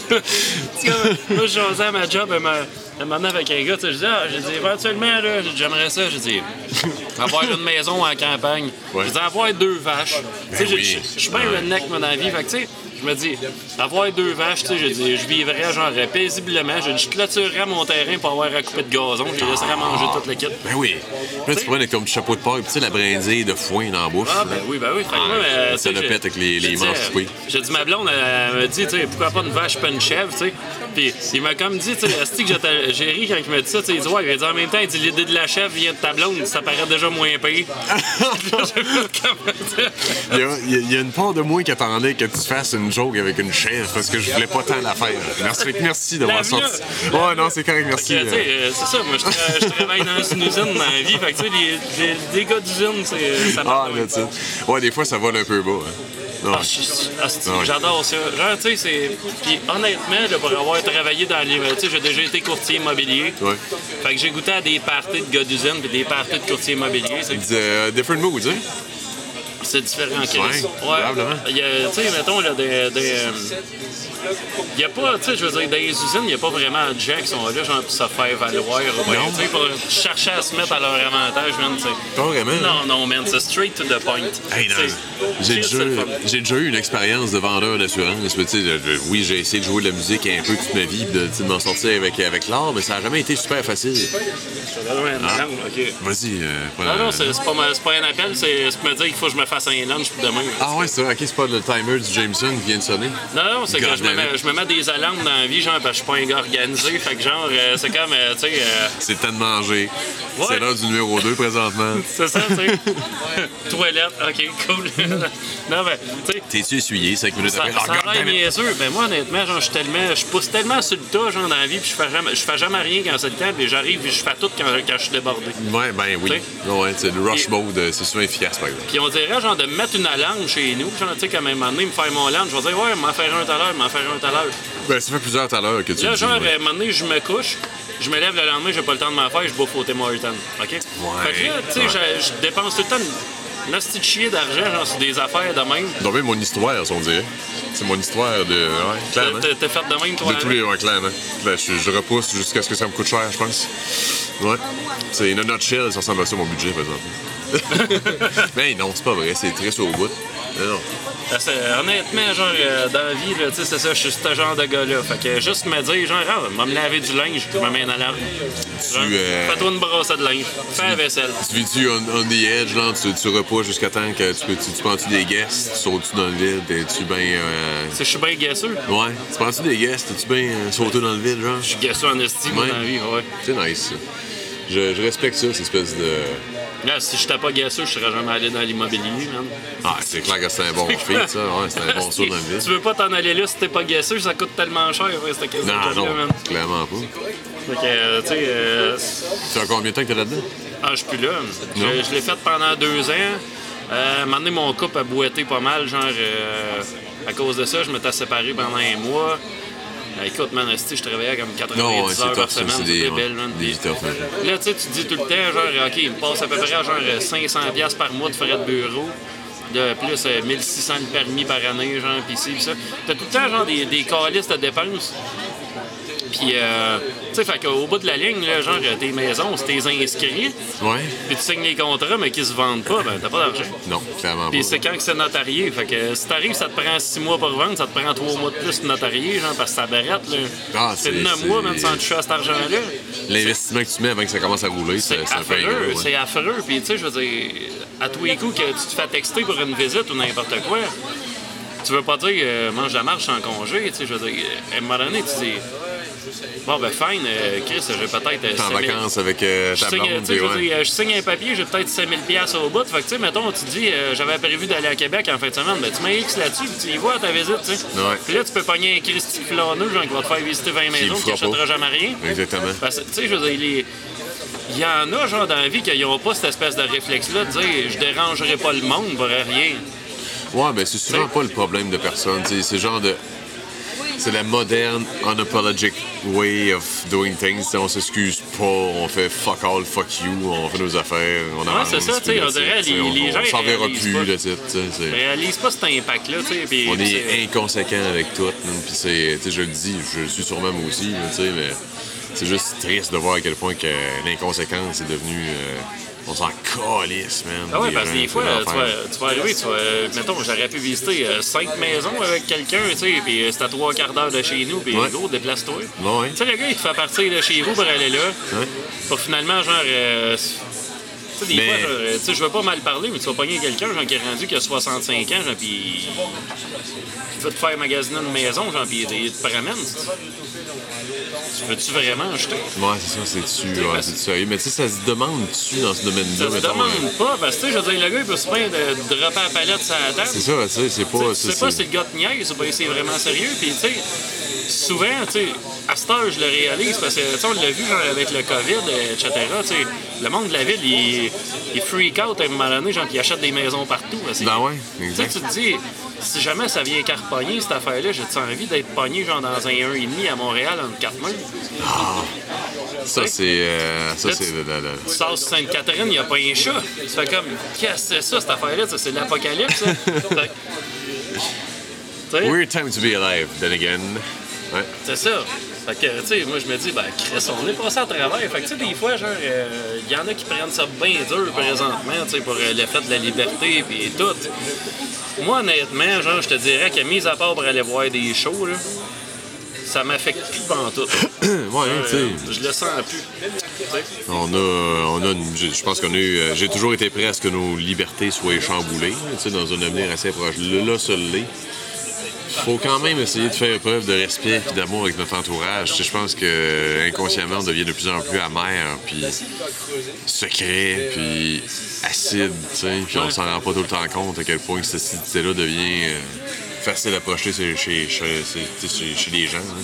Comme, Moi, je à ma job, elle m'a amené avec un gars, tu sais, je dis, ah, j'ai dit, éventuellement, là, j'aimerais ça, j'ai dit, (laughs) avoir une maison en campagne. Ouais. J'ai dit, avoir deux vaches. Tu sais, Ben oui. je suis bien redneck, moi, dans la vie, fait que, tu sais, je me dis, avoir deux vaches, tu sais, je dis, je vivrais, genre, paisiblement, je, je clôturerais mon terrain pour avoir à couper de gazon, je laisserais manger toute l'équipe. Ben oui. Là, tu prends ton petit chapeau de porc, puis tu sais, la brindille de foin dans la bouche. Ah, là. ben oui, ben oui. Fait que moi, euh, ça sais, le pète avec les- manches euh, coupées. J'ai dit, ma blonde, elle m'a dit, tu sais, pourquoi pas une vache, pas une chèvre, tu sais. Puis il m'a comme dit, tu sais, que j'étais- j'ai ri quand il m'a dit ça, il dit, ouais, il a dit en même temps, il dit, l'idée de la chèvre vient de ta blonde, ça paraît déjà moins ça. (laughs) (laughs) Il y, a, il y a- une part de moi qui attendait que tu fasses une joke avec une chèvre parce que je voulais pas tant la faire. Merci, merci d'avoir sorti. Ouais, non, c'est correct, merci. Sais, euh, c'est ça, moi, je, tra- je travaille dans une usine dans la vie, fait que, tu sais, les, les, les gars d'usine, c'est- ça Ah, là. Ouais, des fois, ça vole un peu bas. hein. Ah, Ouais. J'adore ça. Genre, tu sais, c'est. Puis honnêtement, là, pour avoir travaillé dans les. Tu sais, j'ai déjà été courtier immobilier. Ouais. Fait que j'ai goûté à des parties de gars d'usine puis des parties de courtier immobilier. C'est- euh, different moods, hein? C'est différent, Chris. Ouais, a, tu sais, mettons, là, des. des euh, il n'y a pas, tu sais, je veux dire, dans les usines, il n'y a pas vraiment de gens qui sont là, genre, pour se faire valoir, tu sais, pour chercher à se mettre à leur avantage, man, tu sais. Pas vraiment. Non, non, man, c'est straight to the point. Hey, J'ai déjà, eu une expérience de vendeur d'assurance. mais tu sais, je- je- Oui, j'ai essayé de jouer de la musique un peu toute ma vie, de, m'en sortir avec, avec l'art, mais ça n'a jamais été super facile. Ah. Vas-y. euh, pas- Non, non, c'est pas, pas un appel, c'est me dire qu'il faut que je me fasse un lunch pour demain. Ah ouais, c'est vrai. Ok, c'est pas le timer du Jameson qui vient de sonner. Non, non, c'est que je me, je me mets des alarmes dans la vie, genre, parce que je suis pas un gars organisé. Fait que, genre, euh, c'est comme, euh, tu sais, euh, C'est temps de manger. Ouais. C'est l'heure du numéro 2 présentement. (laughs) c'est ça, tu sais. Toilette, ok, cool. (laughs) non, mais, tu sais, T'es-tu essuyé 5 minutes ça, après? ça God l'air niaiseux. Ben, moi, honnêtement, genre, je suis tellement, je pousse tellement sur le tas, genre, dans la vie, puis je fais jamais, je fais jamais rien quand c'est le temps, puis j'arrive, puis je fais tout quand, quand je suis débordé. Ouais, ben oui. Ouais, c'est le rush Et- mode, c'est souvent efficace, par exemple. Puis on dirait, genre, de mettre une alarme chez nous, genre, tu sais, comme un moment donné, me faire mon lunch, je vais dire, ouais, m'en faire un tout à l'heure, m'en faire un tout à l'heure. Ben, ça fait plusieurs tout à l'heure que tu Là, genre, ouais. à un moment donné, je me couche, je me lève le lendemain, j'ai pas le temps de m'en faire, je bouffe au Tim Hortons. OK? Fait que là, tu sais, ouais. je, je dépense tout le temps une, de chier d'argent, genre, sur des affaires de même. Donc, même mon histoire, si on dirait. C'est mon histoire de. Ouais, clairement. T'es t'es fait de même, toi, De tous les. Ouais, clairement. Ben, je, je repousse jusqu'à ce que ça me coûte cher, je pense. Ouais. C'est une nutshell, ça ressemble à ça, mon budget, par exemple. (laughs) Mais non, c'est pas vrai, c'est très au bout. Mais non. Honnêtement, genre, euh, dans la vie, là, tu sais, c'est ça, je suis ce genre de gars-là. Fait que juste me dire, genre, ah, va me laver du linge, je me mets une alarme. Genre, euh, Fais-toi une brosse de linge, fais la vaisselle. Tu vis-tu on, on the edge, là, tu, tu repousses jusqu'à temps que tu, tu, tu prends-tu des guests, tu sautes-tu dans le vide, es-tu bien. Euh... Je suis bien gasseux. Ouais, tu prends-tu des guests, es-tu bien euh, sauté dans le vide, genre? Je suis gasseux en estime Ouais. dans la vie, ouais. C'est nice, ça. Je, je respecte ça, cette espèce de. Là, si j'étais pas gasseux, je serais jamais allé dans l'immobilier, man. Ah, c'est clair que c'est un bon feat, ça. Ouais, c'est un bon (laughs) saut dans le vide. Tu veux pas t'en aller là si t'es pas gasseux, ça coûte tellement cher, ouais, cette question Non, non, man. clairement pas. Fait que, euh, tu sais, euh, Ça fait combien de temps que t'es là-dedans? ah, je suis plus là. Je, Non. je l'ai fait pendant deux ans. Euh, donné, mon couple a boité pas mal, genre, euh, à cause de ça, je m'étais séparé pendant un mois. Écoute, man, esti, je travaillais comme 90 Non, ouais, heures par semaine, C'est c'était belle, man. des. Là, tu sais, tu dis tout le temps, genre, OK, il me passe à peu près genre 500$ piastres par mois de frais de bureau. De plus, euh, 1600 de permis par année, genre, pis ci, pis ça. T'as tout le temps, genre, des, des calices de dépenses. Puis, euh, tu sais, fait qu'au bout de la ligne, là, genre, tes maisons, si t'es inscrit, Ouais? puis tu signes les contrats, mais qu'ils se vendent pas, ben, t'as pas d'argent. Non, clairement Puis pas. c'est quand que c'est notarié. Fait que si t'arrives, ça te prend 6 mois pour vendre, ça te prend 3 mois de plus de notarié, genre, parce que ça barrette, là. Ah, c'est c'est- 9 c'est- mois, même sans toucher à cet argent-là. L'investissement que tu mets avant que ça commence à rouler, ça, C'est un affreux, gros, ouais. c'est affreux. Puis, tu sais, je veux dire, à tous les coups que tu te fais texter pour une visite ou n'importe quoi, tu veux pas dire euh, mange la marche en congé, tu sais, je veux dire, à un moment donné, tu dis, bon, ben, fine, euh, Chris, j'ai peut-être. euh, T'es en 5 000 vacances avec euh, je ta signe, blonde, je je signe un papier, j'ai peut-être 5000 pièces au bout. Fait que, tu sais, mettons, tu dis, euh, j'avais prévu d'aller à Québec en fin de semaine, ben, tu mets X là-dessus, puis tu y vas à ta visite, tu sais. Ouais. Puis là, tu peux pogner un Christy flâneux, genre, qui va te faire visiter 20 maisons, qui n'achètera jamais rien. Exactement. Parce que, tu sais, je veux dire, les- il y en a, genre, dans la vie, qui n'ont pas cette espèce de réflexe-là de dire, je dérangerai pas le monde pour rien. Ouais, ben c'est souvent pas le problème de personne. tu sais, C'est genre de. C'est la moderne, unapologetic way of doing things. Tu sais, On s'excuse pas, on fait fuck all, fuck you, on fait nos affaires, on avance. c'est ça, tu sais, on dirait, les- on- les on gens, s'en verra plus, pas. c'est- Réalise pas cet impact-là, tu sais. puis On c'est- est inconséquent avec tout. man, Puis c'est, tu sais, je le dis, je le suis sûrement moi aussi, tu sais, mais c'est juste triste de voir à quel point que l'inconséquence est devenue. euh, on s'en calisse, man. Ah ouais, parce que des fois, tu vas, tu vas arriver, tu vas, euh, mettons, j'aurais pu visiter euh, cinq maisons avec quelqu'un, tu sais, puis euh, c'est à trois quarts d'heure de chez nous, puis Ouais. gros, déplace-toi. Ouais. Tu sais, le gars, il te fait partir de chez vous pour aller là, Ouais. pour finalement, genre, euh, tu sais, des Mais- fois, euh, tu sais, je veux pas mal parler, mais tu vas pogner quelqu'un, genre, qui est rendu qui a 65 ans, genre, puis il veut te faire magasiner une maison, genre, puis il te promène. Tu veux-tu vraiment acheter? Ouais, c'est ça, c'est-tu. Ouais, parce- c'est sérieux. Mais tu sais, ça se demande-tu dans ce domaine-là? Ça se mettons, demande euh, pas, parce que, tu sais, je veux dire, le gars, il peut se bien de, dropper la palette sur la table. C'est ça, tu sais, c'est pas. Tu c'est- sais pas c'est- si le gars te niaise ou pas c'est vraiment sérieux. Puis, tu sais, souvent, tu sais, à cette heure, je le réalise parce que, tu sais, on l'a vu genre, avec le COVID, etc. Le monde de la ville, il, il freak out à un moment donné, genre, il achète des maisons partout. Ben ouais, Tu sais, exact. tu te dis, si jamais ça vient carpogner, cette affaire-là, j'ai-tu envie d'être pogné, genre, dans un 1,5 à Montréal, entre quatre murs? Ça, c'est. euh, ça, c'est. tu- sors sur Sainte-Catherine, il n'y a pas un chat. Tu fais comme, qu'est-ce que c'est ça, cette affaire-là? Ça, C'est l'apocalypse, (laughs) Weird time to be alive, then again. Ouais. C'est ça. Fait que, tu sais, moi, je me dis, ben, Chris, on est passé à travers. Fait que, tu sais, des fois, genre, il y en a qui prennent ça bien dur présentement, tu sais, pour euh, le fait de la liberté puis tout. Moi, honnêtement, genre, je te dirais que, mis à part pour aller voir des shows, là, ça m'affecte plus pantoute. (coughs) ouais, tu sais. Euh, je le sens plus. On a, on a une- je pense qu'on a eu, euh, j'ai toujours été prêt à ce que nos libertés soient chamboulées, tu sais, dans un avenir assez proche. Là, ça l'est. Faut quand même essayer de faire preuve de respect et d'amour avec notre entourage. Je pense que euh, inconsciemment, on devient de plus en plus amer, puis secret, puis acide, puis on s'en rend pas tout le temps compte à quel point cette acidité-là devient euh, facile à projeter chez, les gens. hein.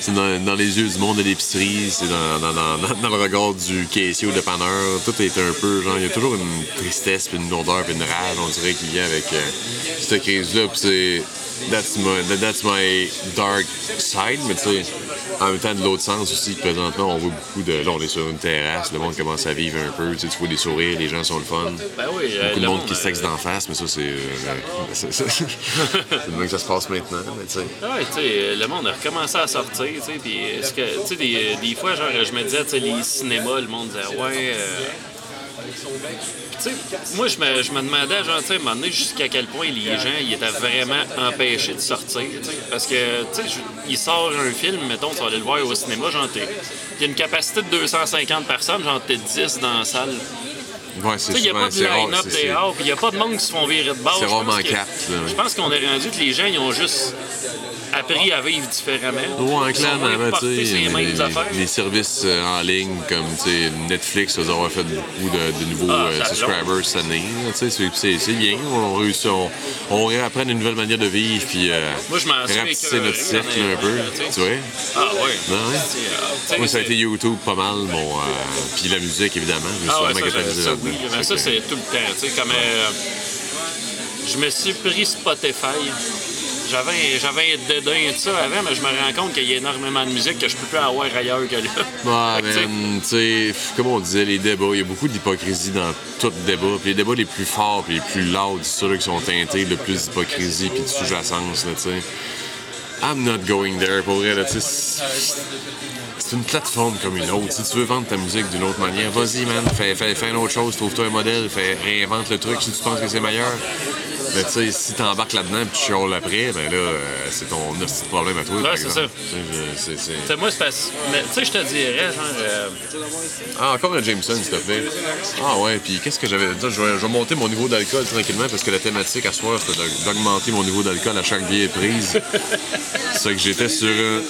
C'est dans, les yeux du monde de l'épicerie, c'est dans, le regard du caissier ou dépanneur. Tout est un peu, genre, il y a toujours une tristesse, puis une odeur, puis une rage, on dirait, qui vient avec euh, cette crise-là. That's my, that- that's my dark side, mais tu sais, en même temps, de l'autre sens aussi, présentement, on voit beaucoup de. Là, on est sur une terrasse, le monde commence à vivre un peu, tu sais, tu vois des sourires, les gens sont le fun. Ben oui, euh, Beaucoup de le monde monde, qui se sexe euh, d'en face, mais ça, c'est. euh, c'est même que ça se passe maintenant, mais tu sais. Ouais, tu sais, le monde a recommencé à sortir, tu sais, puis est-ce que, tu sais, des, des fois, genre, je me disais, tu sais, les cinémas, le monde disait, ouais, tu sais, moi, je me, je me demandais, genre, tu sais, à un moment donné, jusqu'à quel point les gens, ils étaient vraiment empêchés de sortir, parce que, tu sais, il sort un film, mettons, tu vas aller le voir au cinéma, genre, t'es- il y a une capacité de 250 personnes, genre, t'es 10 dans la salle. Ouais, c'est il n'y a pas de line-up dehors, puis il n'y a pas de monde qui se font virer de bord. C'est rarement que- quatre, là. Je pense qu'on est rendu que les gens, ils ont juste appris à vivre différemment. Ouais, sont moins clairement, tu sais, les services euh, en ligne comme Netflix, ils ont fait beaucoup de, de nouveaux Ah, euh, subscribers cette année. là, tu sais, C'est bien, on réussit, on, on réapprend une nouvelle manière de vivre, puis euh, Moi, je m'en suis rapetisser notre cercle un peu. tu vois? Ah ouais. Non, ouais. Euh, Moi, ça a été YouTube pas mal, mon, euh, puis la musique, évidemment. Je me suis Ah ouais, ça, ça, oui, mais ça, c'est tout le temps. Tu sais, comme... je me suis pris Spotify. J'avais, j'avais un dédain de ça avant, mais je me rends compte qu'il y a énormément de musique que je peux plus avoir ailleurs que là. Ouais, Fait que, tu sais, sais, comme on disait, les débats, il y a beaucoup d'hypocrisie dans tout débat. Puis les débats les plus forts puis les plus loud, c'est ceux qui sont teintés de plus d'hypocrisie puis de sous-jacence, tu sais. I'm not going there, pour vrai, tu sais. c'est- C'est une plateforme comme une autre. Si tu veux vendre ta musique d'une autre manière, vas-y, man, fais, fais, fais une autre chose, trouve-toi un modèle, fais, réinvente le truc si tu penses que c'est meilleur. Mais tu sais, si t'embarques là-dedans et tu chiales après, ben là, euh, c'est ton de problème à toi. Ouais, c'est ça. Tu sais, c'est- c'est- moi, c'est parce... Mais tu sais, je te dirais, genre... euh, Ah, encore un Jameson, s'il te plaît. Ah ouais, puis qu'est-ce que j'avais dit? Je vais, je vais monter mon niveau d'alcool tranquillement parce que la thématique à soir, c'était d'augmenter mon niveau d'alcool à chaque biais prise. (laughs) c'est que j'étais sur... Euh...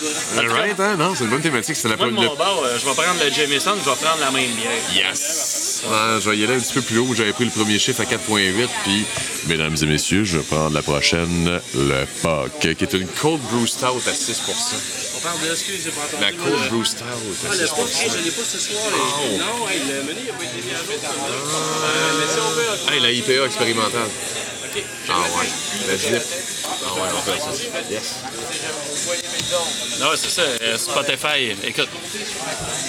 Right, hein? Non, c'est une bonne thématique. C'était la moi, de mon euh, je vais prendre le Jameson, je vais prendre la même bière. Yes! Ah, je vais y aller un petit peu plus haut. J'avais pris le premier chiffre à 4.8, puis, mesdames et messieurs, je vais prendre la prochaine, le POC, qui est une Cold Brew Stout à 6 On parle de pas entendu. La Cold Brew Stout Ah, à le 6 pot, hey, je l'ai pas ce soir. là. Non, hey, le menu, il a pas été mis à jour. Mais si on veut, la IPA expérimentale. Ok. Ah ouais. La zip. Ah ouais, on fait ça. Yes. Non, c'est ça, euh, Spotify. Écoute,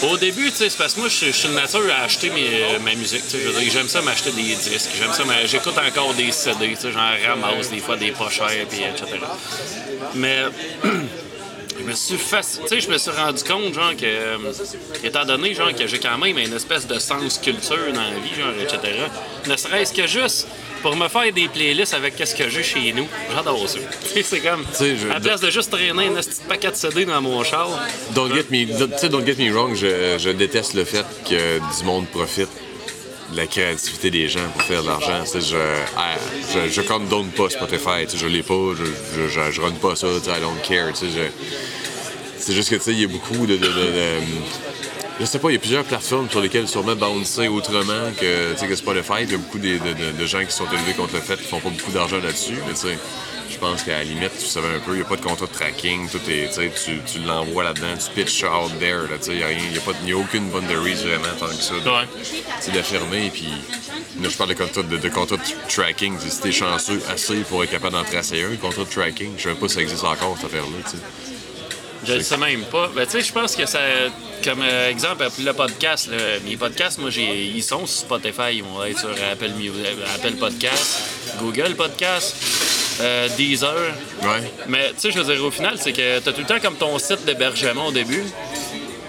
au début, tu sais, c'est parce que moi, je suis- de nature à acheter mes, euh, ma musique. tu sais, j'aime ça m'acheter des disques. J'aime ça, m'a- j'écoute encore des CD. tu sais, J'en ramasse des fois des chers, puis etc. Mais. (clears throat) Je me suis faci- tu sais, je me suis rendu compte, genre, que, euh, étant donné, genre, que j'ai quand même une espèce de sens culture dans la vie, genre, etc., ne serait-ce que juste pour me faire des playlists avec qu'est-ce que j'ai chez nous, j'adore ça. (laughs) C'est comme, sais, je- à la place de juste traîner un petit paquet de CD dans mon char, Don't get me, tu sais, don't get me wrong, je, je déteste le fait que du monde profite la créativité des gens pour faire de l'argent. Sais, Je, ah, je, je condamne pas Spotify, je l'ai pas, je, je, je, run pas ça, I don't care. C'est juste que tu sais, il y a beaucoup de, de- de- Je sais pas, il y a plusieurs plateformes sur lesquelles sûrement bouncer autrement que, que Spotify. Il y a beaucoup de, de- de- gens qui sont élevés contre le fait qu'ils font pas beaucoup d'argent là-dessus. Mais tu sais, pense qu'à la limite, tu savais un peu, il n'y a pas de contrat de tracking, tout est, tu sais, tu, l'envoies là-dedans, tu pitches out there, sais, il n'y a, a, a aucune boundaries vraiment tant que ça. Ouais. C'est d'affirmer, puis là, je parle de contrat de, de contrat de tracking, tu sais, si t'es chanceux assez pour être capable d'en tracer un, contrat de tracking, je sais même pas si ça existe encore, cette affaire-là, sais. Je le sais même pas. Ben, tu sais, je pense que ça. Comme euh, exemple, le podcast, là, mes podcasts, moi, j'ai, ils sont sur Spotify. Ils vont être sur Apple, Apple Podcast, Google Podcast, euh, Deezer. Ouais. Mais tu sais, je veux dire, au final, c'est que tu as tout le temps comme ton site d'hébergement au début.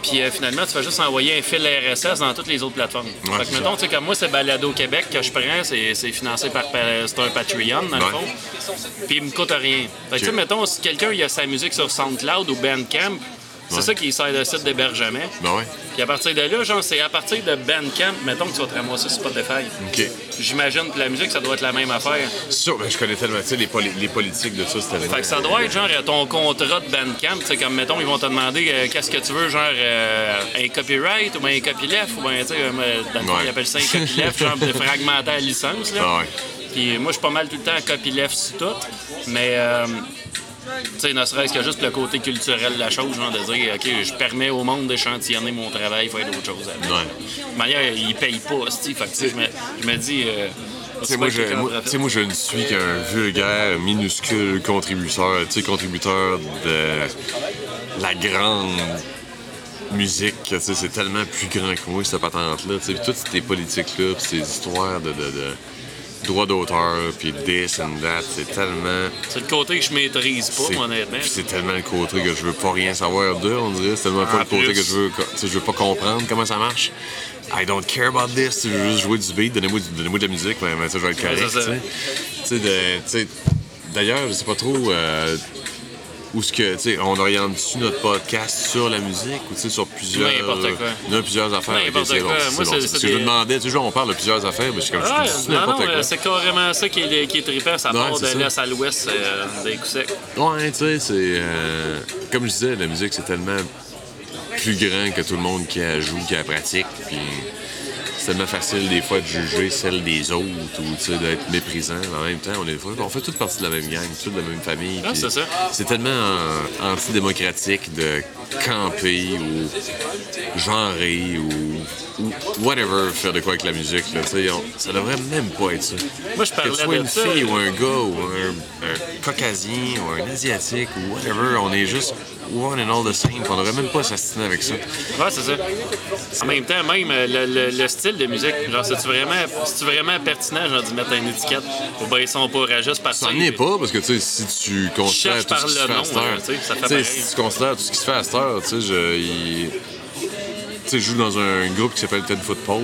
Puis euh, finalement, tu vas juste envoyer un fil RSS dans toutes les autres plateformes. Ouais, fait que mettons, tu sais, comme moi, c'est Balado Québec que je prends, c'est, financé par c'est un Patreon, dans le Ouais. fond. Puis il me coûte rien. Fait que tu sais, mettons, si quelqu'un il a sa musique sur SoundCloud ou Bandcamp, c'est Ouais. ça qui sert de site d'hébergement. Ben ouais. Puis à partir de là, genre, c'est à partir de Bandcamp, mettons que tu vas te ramasser sur Spotify. OK. J'imagine que la musique, ça doit être la même affaire. Sûr, ben, je connais tellement, tu sais, les, poli- les politiques de ça, c'était Fait que ça doit être genre ton contrat de Bandcamp, tu sais, comme mettons, ils vont te demander euh, qu'est-ce que tu veux, genre euh, un copyright ou un copyleft, ou bien, tu sais, euh, Ouais. ils appellent ça un copyleft, genre de fragmenter la licence, là. Ah ouais. Puis moi, je suis pas mal tout le temps copyleft sur tout, mais. Tu sais, ne serait-ce que juste le côté culturel de la chose, genre de dire, OK, je permets au monde d'échantillonner mon travail, faire d'autres choses avec. Ouais. De manière, ils payent pas. Fait que, sais, je me, dis. euh, Tu sais, moi, je, moi, tu sais, moi, je ne suis qu'un vulgaire, minuscule contributeur, tu sais, contributeur de la grande musique, tu sais, c'est tellement plus grand que moi, cette patente-là, tu sais, puis toutes ces politiques-là, ces histoires de, de, de droits d'auteur, puis this and that, c'est tellement... C'est le côté que je maîtrise pas, honnêtement. C'est tellement le côté que je veux pas rien savoir d'eux, on dirait. C'est tellement pas le côté que je veux. Je veux pas comprendre comment ça marche. I don't care about this. Je veux juste jouer du beat, donnez-moi donnez-moi de la musique, mais, mais ça, je vais être correct. D'ailleurs, je sais pas trop. euh, où ce que, tu sais, on oriente-tu notre podcast sur la musique ou tu sais, sur plusieurs. N'importe quoi. Il y a plusieurs affaires? bon, c'est bon. Parce que je me demandais, tu sais, on parle de plusieurs affaires, mais je suis comme, je Ouais, n'importe euh, quoi. c'est carrément ça qui est, qui est trippant, ça Ouais, part de l'est à l'ouest euh, des coups secs. Ouais, tu sais, c'est. euh, comme je disais, la musique, c'est tellement plus grand que tout le monde qui la joue, qui la pratique. Puis c'est tellement facile, des fois, de juger celle des autres ou d'être méprisant. En même temps, on, est, on fait toute partie de la même gang, toute de la même famille. Ah, c'est ça. C'est tellement euh, antidémocratique de camper ou genrer ou, ou whatever, faire de quoi avec la musique. Là, on- ça devrait même pas être ça. Moi, je Que parlais tu sois de une ça. fille ou un gars ou un, un caucasien ou un asiatique ou whatever, on est juste one and all the same. On devrait même pas s'assiner avec ça. Ouais, c'est ça. En même temps, même euh, le, le- le style de musique, genre, c'est-tu vraiment, vraiment pertinent, genre, d'y mettre une étiquette? Ou bien ils sont pas que. Ça n'en est pas, parce que tu sais, si tu considères tout ce par qui se fait à cette heure, ça si tu considères tout ce qui se fait à cette heure, tu sais, je, il- joue dans un groupe qui s'appelle Ten Foot Pole,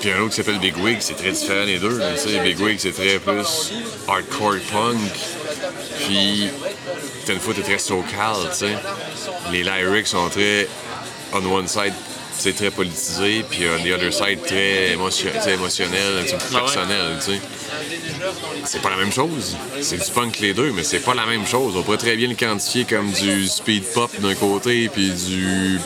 puis un autre qui s'appelle Big Wig, c'est très différent les deux. Tu sais, Big Wig, c'est très plus hardcore punk, puis Ten Foot est très socal, tu sais. Les lyrics sont très on one side c'est très politisé, puis on the other side très émotion, émotionnel, un petit peu Ah personnel, tu sais. C'est pas la même chose. C'est du punk les deux, mais c'est pas la même chose. On pourrait très bien le quantifier comme du speed pop d'un côté puis du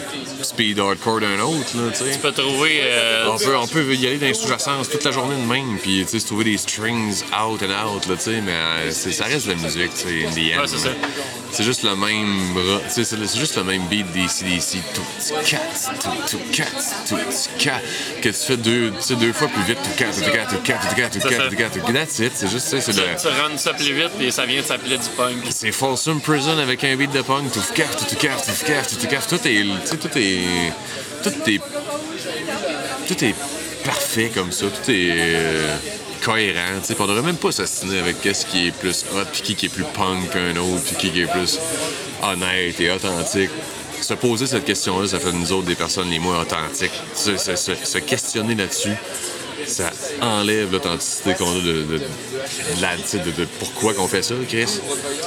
speed hardcore d'un autre, là, tu peux trouver. euh, On peut, on peut y aller dans les sous-jacence toute la journée de même, puis tu sais, se trouver des strings out and out, là, tu sais, mais euh, ça reste de la musique, in the end. Ouais, c'est juste le même c'est juste le même beat des CDC, tout cat, tout tout cat, tout cat, que tu fais deux, deux fois plus vite, tout cat, tout cat, tout cat, tout cat, tout cat, tout cat, tout cat, that's it, c'est juste ça, c'est tu, le... tu rends ça plus vite et ça vient de s'appeler du punk. C'est Folsom Prison avec un beat de punk, tout caf, tout caf, tout caf, tout caf, tout est, tout est, tout est parfait comme ça, tout est euh, cohérent, tu sais, on devrait même pas s'assiner avec qu'est-ce qui est plus hot, puis qui qui est plus punk qu'un autre, puis qui est plus honnête et authentique. Se poser cette question-là, ça fait nous autres des personnes les moins authentiques. Se- se- se questionner là-dessus, ça enlève l'authenticité qu'on a de, de, de de- de pourquoi qu'on fait ça, Chris.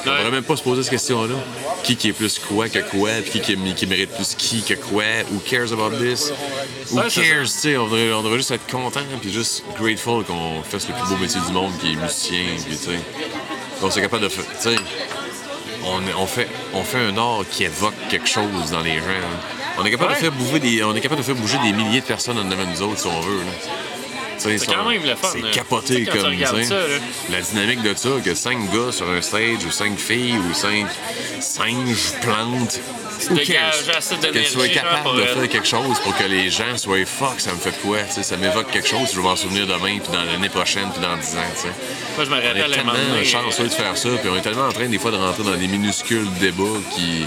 On devrait même pas se poser cette question-là. Qui qui est plus quoi que quoi, puis qui, qui, mérite plus qui que quoi, who cares about this? Who Ouais, cares, tu sais, on devrait, on devrait juste être content, puis juste grateful qu'on fasse le plus beau métier du monde, qui est musicien, puis tu sais, qu'on soit capable de faire, tu sais, on, on, fait, on fait un art qui évoque quelque chose dans les gens. hein. On est capable, Ouais. de faire bouger des, on est capable de faire bouger des milliers de personnes en devant nous autres, si on veut. là. C'est ça- quand même le fun, C'est là. capoté quand comme tu ça, là. La dynamique de ça, que cinq gars sur un stage ou cinq filles ou cinq singes plantes Que tu sois genre, capable de faire quelque chose pour que les gens soient fuck, ça me fait quoi, ça m'évoque quelque chose, je vais m'en souvenir demain, puis dans l'année prochaine, puis dans 10 ans, tu sais. Moi, je me On est tellement chanceux de faire ça, puis on est tellement en train des fois de rentrer dans des minuscules débats qui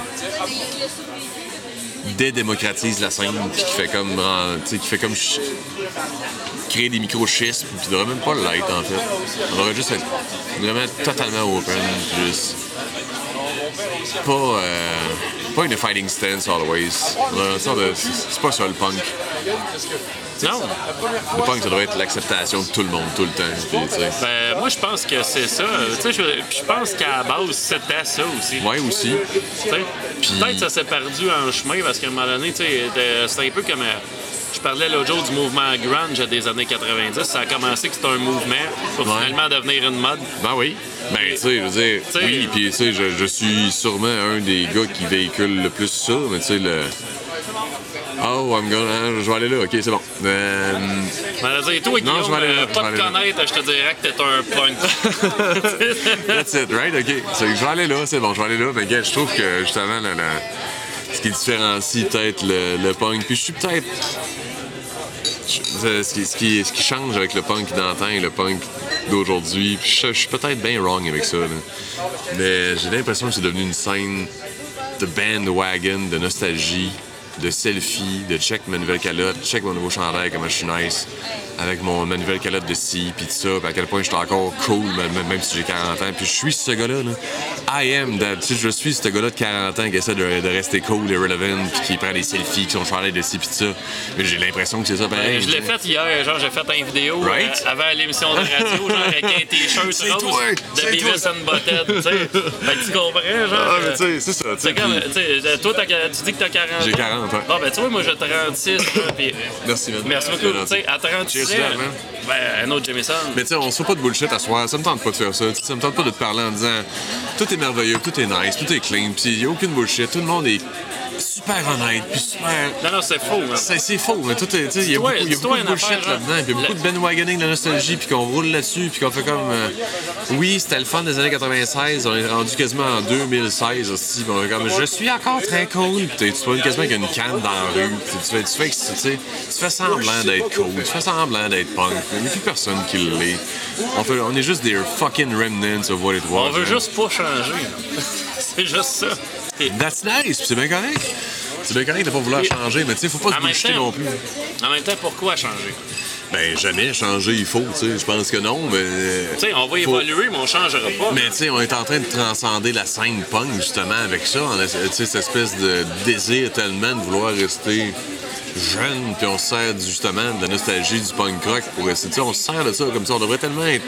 dédémocratisent la scène, puis qui fait comme, qui fait comme créer des micro-schismes, puis devrait même pas l'être en fait. On devrait juste être vraiment totalement open, puis juste pas, euh, pas une fighting stance always. C'est pas ça le punk. Non. Le punk, ça doit être l'acceptation de tout le monde, tout le temps. puis. Ben, moi, je pense que c'est ça. Je, je pense qu'à la base, c'était ça aussi. Ouais, aussi. Tu sais, Peut-être que ça s'est perdu en chemin parce qu'à un moment donné, c'était un peu comme. euh, Je parlais l'autre jour du mouvement grunge des années 90. Ça a commencé que c'était un mouvement pour Ouais. finalement devenir une mode. Ben oui. Ben, tu sais, je veux dire, T'sais- oui, puis tu sais, je, je suis sûrement un des gars qui véhicule le plus ça, mais tu sais, le. Oh, I'm gonna. Je vais aller là, ok, c'est bon. Euh, Ben, toi, Non, je vais aller là, euh, pas vais te là. connaître, je te dirais que t'es un punk. (laughs) (laughs) That's it, right? OK. Je vais aller là, c'est bon, je vais aller là. Mais gars, je trouve que justement, la- la- ce qui différencie peut-être le, punk, puis je suis peut-être. Ce qui, change avec le punk d'antan et le punk d'aujourd'hui, je, je suis peut-être bien wrong avec ça, mais j'ai l'impression que c'est devenu une scène de bandwagon, de nostalgie, de selfie, de check ma nouvelle calotte, check mon nouveau chandail, comment je suis nice, avec mon, ma nouvelle calotte de scie, puis tout ça, puis à quel point je suis encore cool, même, si j'ai 40 ans. Puis je suis ce gars-là. Là. I am that. Tu sais, je suis ce gars-là de 40 ans qui essaie de, de rester cool et relevant, puis qui prend des selfies, qui sont chandail de scie, puis tout ça. Mais j'ai l'impression que c'est ça pareil. je l'ai fait hier, genre j'ai fait une vidéo Right? euh, avant l'émission de radio, genre avec un t-shirt rose de Beavis and Butthead, tu sais. Fait que tu comprends, genre. Ah, mais euh, tu sais, c'est ça. tu sais, sais, toi, t'as- tu dis que t'as 40 ans. J'ai 40, Ah, ben, tu vois, moi, j'ai 36, là, puis... Merci, man. Merci beaucoup. Tu sais, à 36 Cheers, man. ben, un autre Jameson. Mais tu sais, on se fait pas de bullshit à soir. Ça me tente pas de faire ça. Ça me tente pas de te parler en disant tout est merveilleux, tout est nice, tout est clean, puis il y a aucune bullshit. Tout le monde est super honnête, puis super. Non, non, c'est faux, man. C'est faux, mais tout est. tu sais, Il y a beaucoup, y a beaucoup de bullshit là-dedans, puis il y a genre, beaucoup de bandwagoning de la nostalgie, puis qu'on roule là-dessus, puis qu'on fait comme. euh, oui, c'était le fun des années 96, on est rendu quasiment en 2016 aussi, puis on est comme. Je suis encore très cool, puis tu vois quasiment qu'il y a une canne dans la rue, puis tu fais, tu fais, tu sais, tu fais semblant d'être cool, tu fais semblant d'être punk, il n'y a plus personne qui l'est. On, fait- on est juste des fucking remnants of what it was. On veut juste pas changer. (laughs) c'est juste ça. That's nice, c'est bien correct. C'est bien correct de pas vouloir changer, mais tu sais, faut pas En se bullshiter non plus. En même temps, pourquoi changer? Ben, jamais changer, il faut, tu sais. Je pense que non, mais. euh, Tu sais, on va faut- évoluer, mais on changera pas. Mais tu sais, on est en train de transcender la scène punk, justement, avec ça. On a, tu sais, cette espèce de désir tellement de vouloir rester jeune, puis on se sert justement de la nostalgie du punk rock pour rester. Tu sais, on se sert de ça comme ça. On devrait tellement être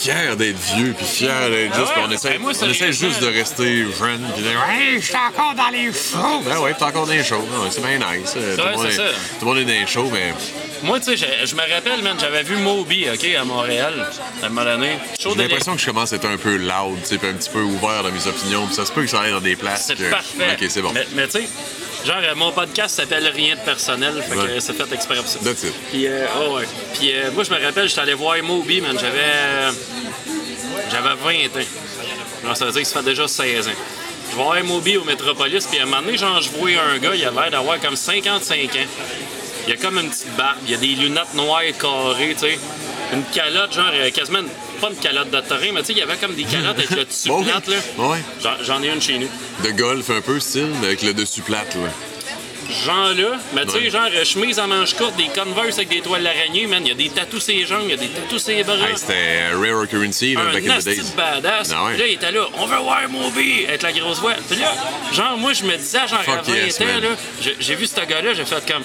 fiers d'être vieux, puis fiers d'être juste. on essaie, ben moi, on essaie juste de rester jeune, puis de dire, hey, je suis encore dans les shows. Ben ouais, t'es encore dans les shows. Ouais, c'est bien nice. Tout, le Ouais, monde c'est est, ça. tout le monde est dans les shows, mais. Moi, tu sais, je, me rappelle, man, j'avais vu Moby, OK, à Montréal, à un moment donné. J'ai l'impression que je commence à être un peu loud, tu sais, puis un petit peu ouvert dans mes opinions. Puis ça se peut que ça aille dans des places. C'est parfait. Ok, c'est bon. Mais, mais tu sais, genre, euh, mon podcast s'appelle Rien de personnel, fait que Ouais. c'est fait exprès pour ça. That's it. Puis, euh, oh ouais. Puis, euh, moi, je me rappelle, j'étais allé voir Moby, man, j'avais. euh, J'avais 20 ans. Ça veut dire que ça fait déjà 16 ans. Je vais voir Moby au Métropolis, puis à un moment donné, genre, je vois un gars, il a l'air d'avoir comme 55 ans. Il a comme une petite barbe, il a des lunettes noires carrées, tu sais. Une calotte, genre, quasiment, une- pas une calotte de terrain, mais tu sais, il y avait comme des calottes avec le (laughs) dessus Ouais. plate, là. Ouais. J'en- ai une chez nous. De golf un peu style, avec le dessus plate, là. Genre là, mais tu sais, Ouais. genre chemise à manches courtes, des Converse avec des toiles d'araignée, man. Il y a des tatous sur les jambes, il y a des tatous sur les bras. Hey, c'était rare occurrency, là, un back in the days. badass. Ah ouais. Puis là, il était là, on veut voir Moby avec la grosse voix. Puis là, genre, moi, je me disais, genre, à Fuck 20 yes, ans, là, j'ai- j'ai vu ce gars-là, j'ai fait comme,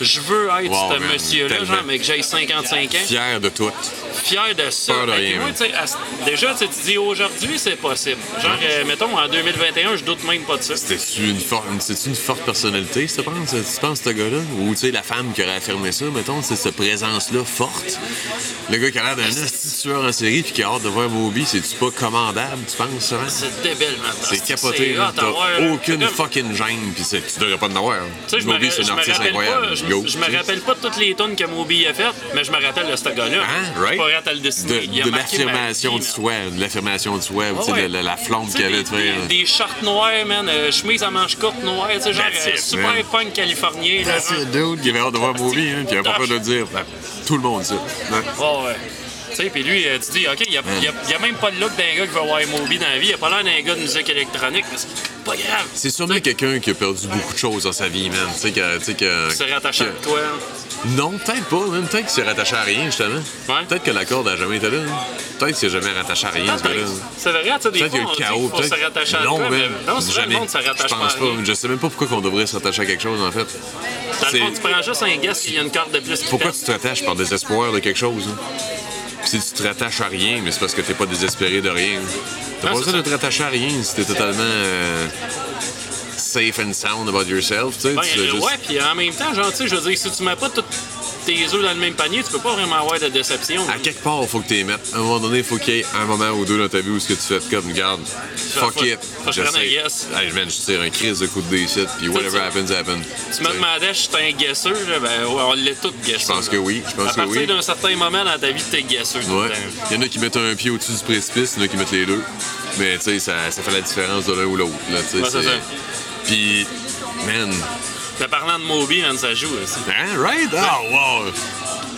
je veux être Wow, ce monsieur-là, genre, mais que j'ai 55 ans. Fier de tout. Fier de ça. Peur de que rien, moi, à déjà, tu dis aujourd'hui, c'est possible. Genre, euh, mettons, en 2021, je doute même pas de ça. C'était-tu une, for- forte personnalité, tu penses, tu penses, ce gars-là? Ou, tu sais, la femme qui aurait affirmé ça, mettons, c'est cette présence-là forte? Le gars qui a l'air d'un tueur en série puis qui a hâte de voir Moby, c'est-tu pas commandable, tu penses, ça? hein? C'est débile, man. C'est capoté. T'as aucune fucking gêne, c'est- tu devrais pas en avoir. Me, Moby, c'est un artiste incroyable. pas, Go, je me rappelle pas toutes les tonnes que Moby a faites, mais je me rappelle de ce gars-là. Hein? Right? Pas prête à le de, dessiner. De l'affirmation vie, soi, de l'affirmation de soi, ouais. la, la- la flamme qu'il avait, des, sais. là. des, des shorts noirs, man, euh, chemise à manches courtes noires, tu sais, genre euh, super man. punk californien. là, That's genre. it, dude. Il avait hâte de voir Movie, hein, puis il avait pas peur de le dire. Tout le monde, ça. Ouais. Ouais, sais, puis lui, euh, tu dis, OK, il a, il a- a même pas le look d'un gars qui va voir Moby dans la vie. Il a pas l'air d'un gars de musique électronique, mais c'est pas grave. C'est sûrement quelqu'un qui a perdu beaucoup de choses dans sa vie, man. Tu sais, que. Tu sais, que. S'est rattaché que- à toi. Non, peut-être pas. Même peut-être qu'il s'est rattaché à rien, justement. Ouais. Peut-être que la corde a jamais été là. Peut-être qu'il s'est jamais rattaché à rien, ce gars-là. C'est vrai, tu sais, des Peut-être fois, qu'il y a on dit chaos, faut peut-être. se rattacher à non, toi, mais mais non, c'est vrai, jamais. le monde se Je rattache pas pense pas. Je sais même pas pourquoi on devrait se rattacher à quelque chose, en fait. Dans le fond, tu prends juste un guest qu'il y a une corde de plus Pourquoi tu te rattaches par désespoir de quelque chose? hein? Si tu te rattaches à rien, mais c'est parce que t'es pas désespéré de rien. T'as Non, pas besoin de te rattacher à rien si t'es totalement euh, safe and sound about yourself. Tu sais, Ben, tu fais euh, juste- Ouais, puis en même temps, genre, tu sais, je veux dire, si tu mets pas tous tes œufs dans le même panier, tu peux pas vraiment avoir de déception. À quelque part, il faut que tu les mettes. À un moment donné, il faut qu'il y ait un moment ou deux dans ta vie où ce que tu fais comme, garde, fuck faut- it. faut je j'essaie. yes. Hey, man, je tire un crise de coup de décide, puis whatever happens, happens. Tu me demandais si j'étais un guesseur, ben on l'est tous guesseurs. Je pense que oui, je pense À que partir oui. d'un certain moment dans ta vie, t'es le Ouais. Il y en a qui mettent un pied au-dessus du précipice, il y en a qui mettent les deux. Mais tu sais, ça, ça fait la différence de l'un ou l'autre. sais, Ouais, c'est- ça. Puis, man, Mais parlant de Moby, man, ça joue aussi. Hein, right? Ah, wow!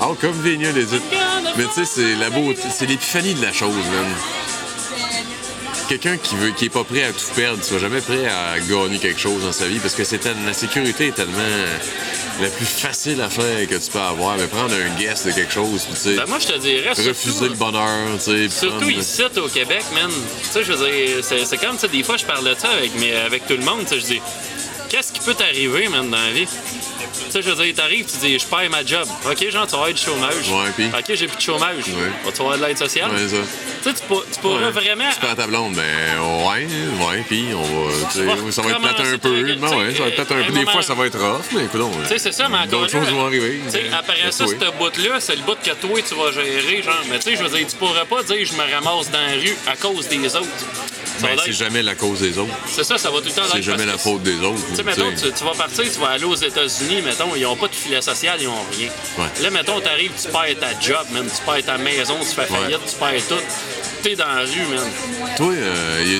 Oh, comme Vénia les dit. Mais tu sais, c'est la beauté, c'est l'épiphanie de la chose, man. Quelqu'un qui veut, qui est pas prêt à tout perdre, qui soit jamais prêt à gagner quelque chose dans sa vie, parce que c'est la sécurité est tellement la plus facile à faire que tu peux avoir. Mais prendre un guest de quelque chose, tu sais, Ben, moi, je te dirais, surtout, refuser le bonheur, tu sais. surtout prendre- ici, au Québec, man. Tu sais, je veux dire, c'est comme, tu sais, des fois, je parle de ça avec, mes- avec tout le monde, tu sais, je dis, qu'est-ce qui peut t'arriver, man, dans la vie? Tu sais, je veux dire, t'arrives, tu dis, je perds ma job. OK, genre, tu vas avoir du chômage. Ouais, puis? OK, j'ai plus de chômage. Ouais. Vas-tu avoir de l'aide sociale? Ouais, ça. Tu sais, tu, pour- tu pourrais Ouais. vraiment. Tu perds ta blonde, ben ouais, ouais, puis on va. tu sais, vas Ça va être plate un peu. Ben ouais, tu ça va être plate un peu. Des fois, ça va être rough, mais écoute, Tu sais, c'est ça, mais encore D'autres choses vont arriver. Tu sais, après ça, ce bout-là, c'est le bout que toi, tu vas gérer, genre. Mais tu sais, je veux dire, tu pourrais pas dire je me ramasse dans la rue à cause des autres. Ben, va c'est jamais la cause des autres. C'est ça, ça va tout le temps C'est jamais la faute des autres. Tu sais, mettons, tu, tu vas partir, tu vas aller aux États-Unis, mettons, ils ont pas de filet social, ils ont rien. Ouais. Là, mettons, t'arrives, tu perds ta job, man, tu perds ta maison, tu fais faillite, tu perds tout. T'es dans la rue, man. Toi, euh, y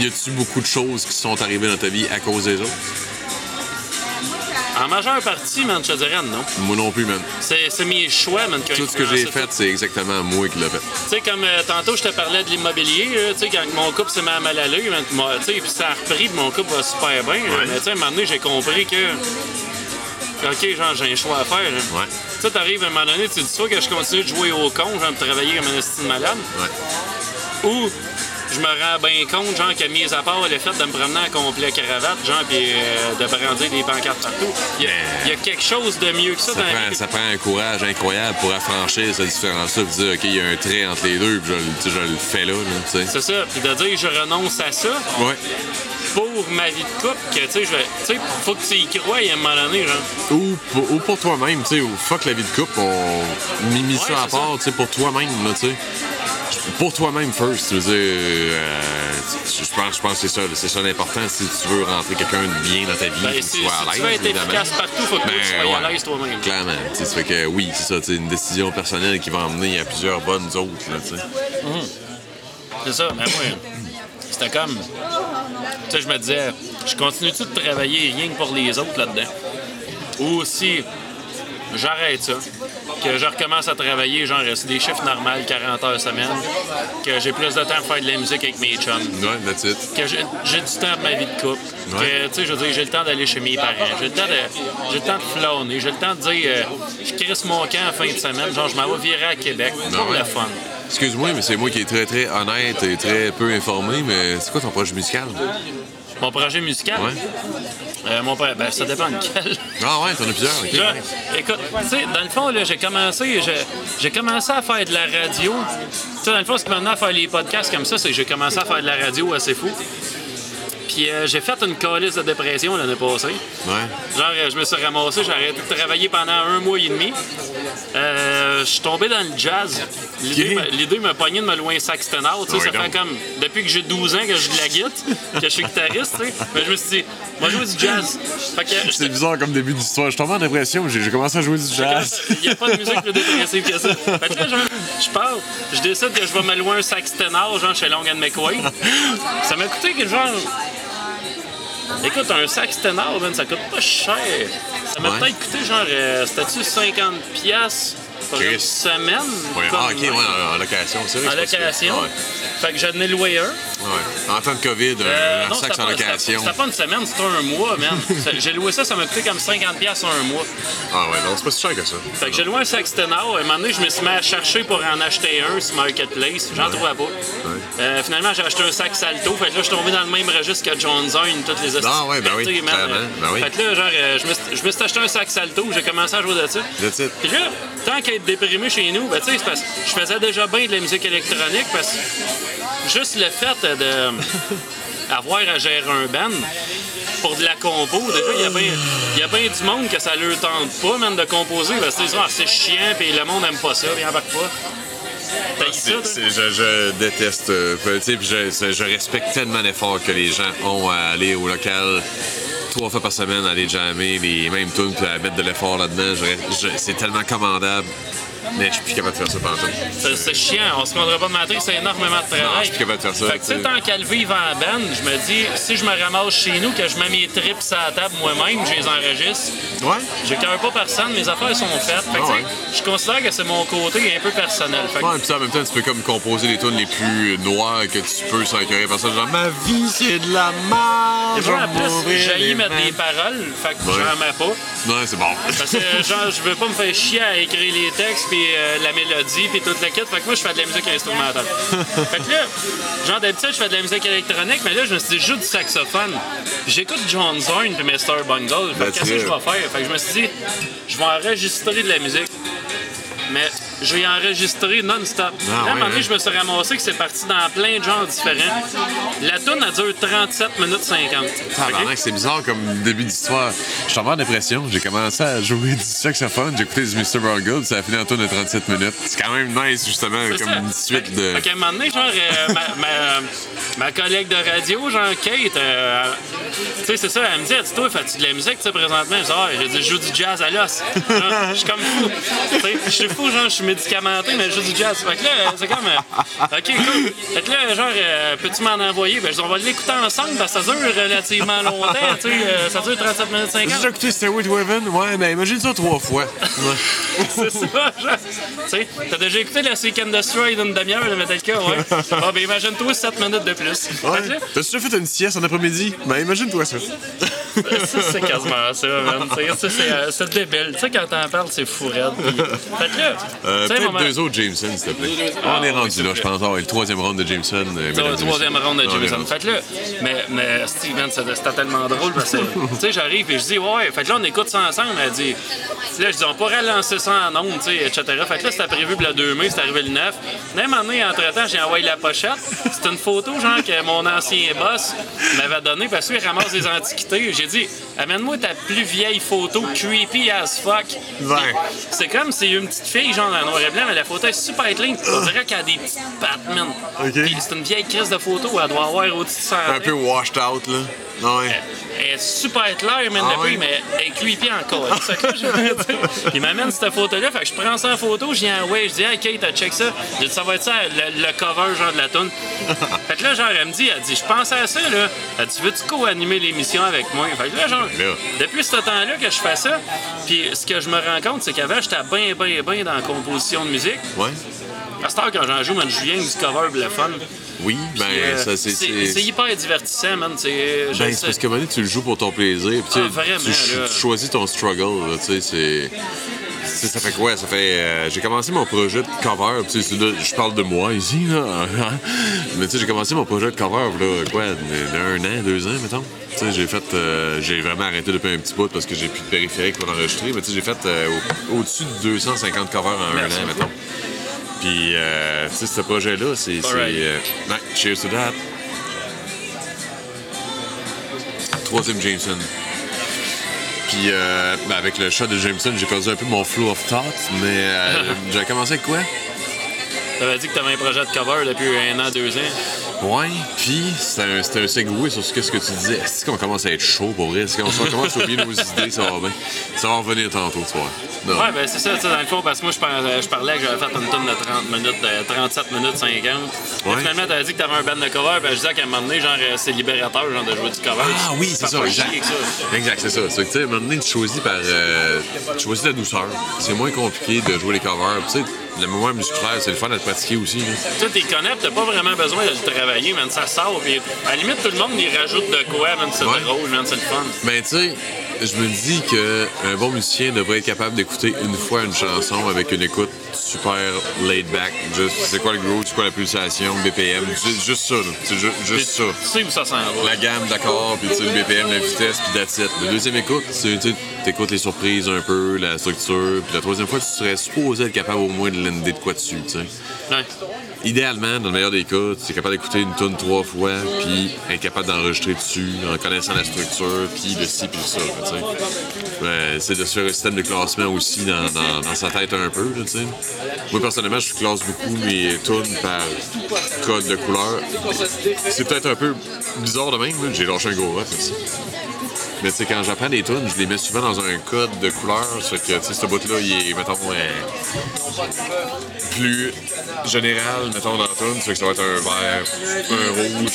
a- y a-tu beaucoup de choses qui sont arrivées dans ta vie à cause des autres? En majeure partie, man, je te dirais non. Moi non plus, man. C'est mes choix, man, Tout ce que j'ai fait, c'est exactement moi qui l'ai fait. Tu sais, comme euh, tantôt, je te parlais de l'immobilier, tu sais, quand mon couple s'est mis à mal man, moi, tu sais, puis ça a repris, puis mon couple va super bien. Mais tu sais, à un moment donné, j'ai compris que. OK, genre, j'ai un choix à faire. là. Ouais. Tu sais, t'arrives à un moment donné, tu te dis soit que je continue de jouer au con, genre, de travailler comme un estime malade, Ouais. ou je me rends bien compte, genre, que mis à part le fait de me promener en complet cravate, genre, puis euh, de brandir des pancartes partout, il y, a- il y a quelque chose de mieux que ça, Ça dans prend, ça prend un courage incroyable pour affranchir cette différence-là et dire, OK, il y a un trait entre les deux, puis je, le- je fais là, là, tu sais. C'est ça, puis de dire je renonce à ça, Ouais. pour ma vie de couple que, tu sais, je vais- tu sais, faut que tu y crois à un moment donné, genre. Ou pour, ou pour toi-même, tu sais, ou fuck la vie de couple, on mis, ça à part, tu sais, pour toi-même, là, tu sais. Pour toi-même first, tu veux dire, euh, je pense, je pense que c'est ça, c'est ça l'important si tu veux rentrer quelqu'un de bien dans ta vie, Ben, faut que si- tu sois à si l'aise, tu veux être évidemment. efficace partout, faut que toi, tu sois à l'aise toi-même. Clairement, ça fait que oui, c'est ça, sais, une décision personnelle qui va emmener à plusieurs bonnes autres, là, tu sais. C'est ça, mais moi, c'était comme. Tu sais, je me disais, je continue-tu de travailler rien que pour les autres là-dedans? Ou si j'arrête ça, que je recommence à travailler, genre, c'est des chiffres normaux, 40 heures semaine, que j'ai plus de temps pour faire de la musique avec mes chums. Ouais, that's it. que j'ai du temps pour ma vie de couple. Ouais. Que, tu sais, je veux dire, j'ai le temps d'aller chez mes parents. J'ai le temps de, j'ai le temps de flâner. J'ai le temps de dire, euh, je crisse mon camp en fin de semaine. Genre, je m'en vais virer à Québec pour ouais. le fun. Excuse-moi, mais c'est moi qui est très, très honnête et très peu informé, mais c'est quoi ton projet musical? Mon projet musical, Ouais. euh, mon ben, ça dépend de quel. Ah ouais, t'en as plusieurs. Je- écoute, tu sais, dans le fond, là, j'ai commencé, j'ai- commencé à faire de la radio. Tu sais, dans le fond, ce qui m'a à faire les podcasts comme ça, c'est que j'ai commencé à faire de la radio assez fou. Puis euh, j'ai fait une calice de dépression l'année passée. Ouais. Genre, euh, je me suis ramassé, j'ai arrêté de travailler pendant un mois et demi. Euh, je suis tombé dans le jazz. L'idée m'a- pogné de me louer un sax ténor. Tu sais, Ouais, ça donc. fait comme depuis que j'ai 12 ans que je joue de la guitare, que je suis guitariste. tu sais. Mais je me suis dit, moi, jouer du jazz. C'est bizarre comme début d'histoire. Je suis tombé en dépression, j'ai commencé à jouer du jazz. il n'y a pas de musique plus dépressive que ça. (laughs) Fait que là, je pars, je décide que je vais me louer un sax ténor, genre chez Long and McQuaid. Ça m'a coûté que genre. Écoute, un ténor, man, ça coûte pas cher. Ça m'a Ouais. peut-être coûté genre, euh, c'était-tu 50$ une semaine? Ouais. Comme Ah, ok, ouais, en, location, c'est vrai. En que location. Ouais. Fait que j'en ai loué un. Ouais. En temps de COVID, Euh, un non, sax c'était en location. c'était pas une semaine, c'était un mois, man. (laughs) J'ai loué ça, ça m'a coûté comme 50$ piastres un mois. Ah ouais, non, c'est pas si cher que ça. Fait que j'ai loué un sax ténor. À un moment donné, je me suis mis à chercher pour en acheter un sur Marketplace. J'en trouvais pas. Euh, finalement, j'ai acheté un sax alto. Fait que là, je suis tombé dans le même registre que John Zone, toutes les Ah ouais, ben oui, ben oui. Fait que là, genre, euh, je me suis- acheté un sax alto. J'ai commencé à jouer de ça. Puis là, tant qu'à être déprimé chez nous, ben, tu sais, c'est parce que je faisais déjà bien de la musique électronique parce que juste le fait de (laughs) avoir à gérer un band pour de la compo, déjà, il y a bien bien du monde que ça leur tente pas, même, de composer parce que ah, c'est chiant, puis le monde aime pas ça, puis embarque pas. C'est- je, je déteste. euh, je, je respecte tellement l'effort que les gens ont à aller au local trois fois par semaine, aller jammer les mêmes tunes puis à mettre de l'effort là-dedans. C'est tellement commandable. Mais je suis plus capable de faire ça tout. C'est- chiant, on se rendra pas de mentir, c'est énormément de travail. Non, je suis plus capable de faire ça, Fait que, tu sais, tant qu'à le vivre en band, je me dis, si je me ramasse chez nous, que je mets mes trips à la table moi-même, je les enregistre, Ouais? j'ai cœur pas personne, mes affaires sont faites. Fait que, Ah je considère que c'est mon côté un peu personnel. Fait que, Ouais, puis ça, en même temps, tu peux comme composer les tunes les plus noires que tu peux sans écœurer personne. Genre, ma vie, c'est de la merde. je moi, vais en plus, j'ai mettre mains. des paroles, fait que Ouais. j'en mets pas. Ouais, c'est bon. Parce que, genre, je veux pas me faire chier à écrire les textes, puis euh, la mélodie, puis toute la kit. Fait que moi, je fais de la musique instrumentale. (laughs) fait que là, genre, d'habitude, je fais de la musique électronique, mais là, je me suis dit, je joue du saxophone. J'écoute John Zorn puis Mr. Bungle. Fait que That's qu'est-ce que je vais faire? Fait que je me suis dit, je vais enregistrer de la musique. Mais je vais enregistrer non-stop. Ah, à un moment donné, je me suis ramassé que c'est parti dans plein de genres différents. La tune, elle dure 37 minutes 50. Tabarnak, OK? c'est bizarre comme début d'histoire. Je suis en dépression. J'ai commencé à jouer du saxophone. J'ai écouté du Mr. Burgood. Ça a fini en tour de 37 minutes. C'est quand même nice, justement, comme ça. une suite de. Qu'à un moment donné, genre, euh, ma, ma- ma collègue de radio, genre, Kate, euh, tu sais, c'est ça, elle me dit, toi, fais-tu de la musique, tu sais, présentement? Je dis, ah, je joue du jazz à l'os. Je suis comme fou. Je suis fou, genre, je suis médicamenté, mais je joue du jazz. Fait que là, c'est comme, euh, OK, cool. Fait que là, genre, euh, peux-tu m'en envoyer? Ben, je dis, on va l'écouter ensemble, parce que ça dure relativement longtemps, tu sais, euh, ça dure 37 minutes J'ai 50. déjà écouté Stairway to Heaven? Ouais, mais imagine ça trois fois. Ouais. (laughs) C'est ça, genre. Tu sais, t'as déjà écouté la Seek and Destroy d'une demi-heure de Metallica, ouais? Ah, ben imagine-toi 7 minutes de plus. Ouais. T'as-tu déjà fait une sieste en après-midi? Ben, imagine-toi ça. ça, c'est quasiment ça, man. C'est, euh, c'est débile. Tu sais, quand t'en parles, c'est fou raide. Puis- Fait que là, Euh, sais, Peut-être deux autres Jameson, s'il te plaît. on est rendu là, je pense. Ah, ouais, le troisième round de Jameson. euh, et troisième ronde de est Jameson. Fait que là, mais, mais Steven, c'était tellement drôle parce que, (laughs) tu sais, j'arrive et je dis, ouais, fait que là, on écoute ça ensemble. Elle dit, là, je dis, on pourrait lancer ça en ondes, tu sais, etc. Fait que là, c'était prévu pour le 2 mai, c'est arrivé le 9. Même année, entre-temps, j'ai envoyé la pochette. C'est une photo, genre, que mon ancien boss m'avait donnée parce qu'il ramasse des antiquités. J'ai dit, amène-moi ta plus vieille photo, creepy as fuck. C'est comme si une petite fille, genre, en noir et blanc, mais la photo est super clean. On dirait qu'elle a des petites pattes, man. Puis C'est une vieille crise de photo, elle doit avoir au-dessus de 100 Un peu washed out, là. Ah Ouais. Elle est super claire, man, Ah depuis, ouais? mais elle est creepy encore. C'est ça que je veux dire. Il m'amène cette photo-là, fait que je prends ça en photo, je viens ouais, je dis, hey Kate, check ça. J'ai dit, ça va être ça, le, le cover, genre de la toune. (laughs) fait que là, genre, elle me dit, elle dit, je pensais à ça, là. Elle dit, veux-tu co-animer l'émission avec moi? Fait que là, genre, Là. depuis ce temps-là que je fais ça, puis ce que je me rends compte, c'est qu'avant, j'étais bien, bien, bien dans la composition de musique. Ouais. À cette heure, quand j'en joue, man, je viens du cover pour le fun. Oui, ben, Euh, ça, c'est. c'est hyper divertissant, man. Ben, c'est parce moment donné, tu le joues pour ton plaisir. Puis, tu Ah, vraiment, tu, ch- là. tu choisis ton struggle. Tu sais, c'est. Sais, Ça fait quoi? Ça fait. euh, j'ai commencé mon projet de cover. je parle de moi ici, là. (laughs) Mais tu sais, j'ai commencé mon projet de cover, là, quoi, d'un an, deux ans, mettons. Tu sais, j'ai fait. euh, j'ai vraiment arrêté depuis un petit bout parce que j'ai plus de périphérique pour enregistrer. Mais tu sais, j'ai fait euh, au- au-dessus de 250 covers en Merci. un an, mettons. Puis, euh, tu sais, ce projet-là, c'est. euh, cheers to that. troisième Jameson. Puis euh, ben, avec le shot de Jameson, j'ai perdu un peu mon flow of thought, mais euh, (laughs) j'avais commencé avec quoi? T'avais dit que t'avais un projet de cover depuis un an, deux ans. Ouais, puis c'était un, segway sur ce que, ce que tu disais. Est-ce qu'on commence à être chaud pour vrai? Est-ce qu'on on commence à oublier nos (laughs) idées? Ça va bien. Ça va revenir tantôt, tu vois. Ouais, ben c'est ça, tu sais, dans le fond, parce que moi, je parlais, je parlais que j'avais fait une tonne de 30 minutes, de 37 minutes 50. Puis Ouais. Finalement, t'avais dit que t'avais un band de cover, ben je disais qu'à un moment donné, genre, euh, c'est libérateur, genre, de jouer du cover. Ah oui, c'est ça, exact. ça. Exact, c'est ça. C'est que, tu sais, à un moment donné, tu choisis par. euh, tu choisis la douceur. C'est moins compliqué de jouer les covers. Tu sais, la mémoire musculaire, c'est le fun à te pratiquer aussi. Tu sais, t'es connais, pis t'as pas vraiment besoin de le travailler, man. Ça sort, pis à la limite, tout le monde y rajoute de quoi, man. C'est Ouais. drôle, man. C'est le fun. Ben, tu sais, je me dis qu'un bon musicien devrait être capable d'écouter une fois une chanson avec une écoute super laid back. Juste, c'est quoi le groove, c'est quoi la pulsation, BPM. Juste, juste ça. C'est ju- juste ça. Tu sais où ça s'en va. La gamme d'accords, puis tu sais, le BPM, la vitesse, puis that's it. La deuxième écoute, tu t'écoutes les surprises un peu, la structure, puis la troisième fois, tu serais supposé être capable au moins de de quoi dessus, tu sais. Ouais. Idéalement, dans le meilleur des cas, tu es capable d'écouter une tune trois fois, puis être capable d'enregistrer dessus en connaissant la structure, puis le ci, puis ça, là, tu sais. Ouais, c'est de se faire un système de classement aussi dans, dans- dans sa tête un peu, là, tu sais. Moi, personnellement, je classe beaucoup mes tunes par code de couleur. C'est peut-être un peu bizarre de même, j'ai lâché un gros aussi. Mais tu sais, quand j'apprends des tunes, je les mets souvent dans un code de couleur. Ça fait que, tu sais, ce bout-là, il est, mettons, euh, plus général, mettons, dans la tune. Ça fait que ça va être un vert, un rouge.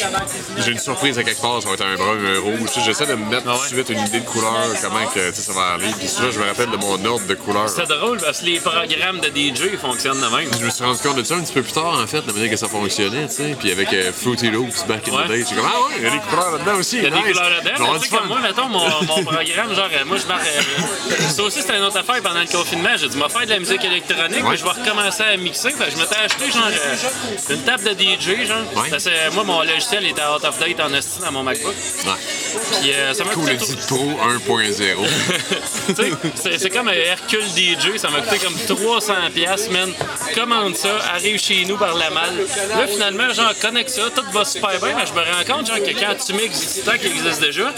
J'ai une surprise à quelque part, ça va être un brun, un rouge. Tu sais, J'essaie de me mettre tout de suite une idée de couleur, comment que, tu sais, ça va aller. Puis souvent, je me rappelle de mon ordre de couleur. C'est drôle parce que les programmes de DJ fonctionnent de même. Je me suis rendu compte de ça un petit peu plus tard, en fait, la manière que ça fonctionnait, tu sais. Puis avec euh, Fruity Loops back in Ouais. the day, j'ai comme, ah ouais, il y a des couleurs là-dedans aussi. Il y a des couleurs là-dedans. Moi, mettons, mon, mon programme, genre, euh, moi, je marque. euh, ça aussi, c'était une autre affaire pendant le confinement. J'ai dit, moi, faire de la musique électronique, Ouais. puis je vais recommencer à mixer. Fait je m'étais acheté, genre, euh, une table de DJ, genre. Ouais. Parce que moi, mon logiciel était out of date en esti dans mon MacBook. Ouais. Puis euh, ça m'a Cool, coûté. le dit Pro 1.0. Tu sais, c'est- comme un Hercule DJ, ça m'a coûté comme 300 pièces, man. Commande ça, arrive chez nous par la malle. Là, finalement, genre, connecte ça, tout va super bien, mais je me rends compte, genre, que quand tu mixes du temps qui existe déjà,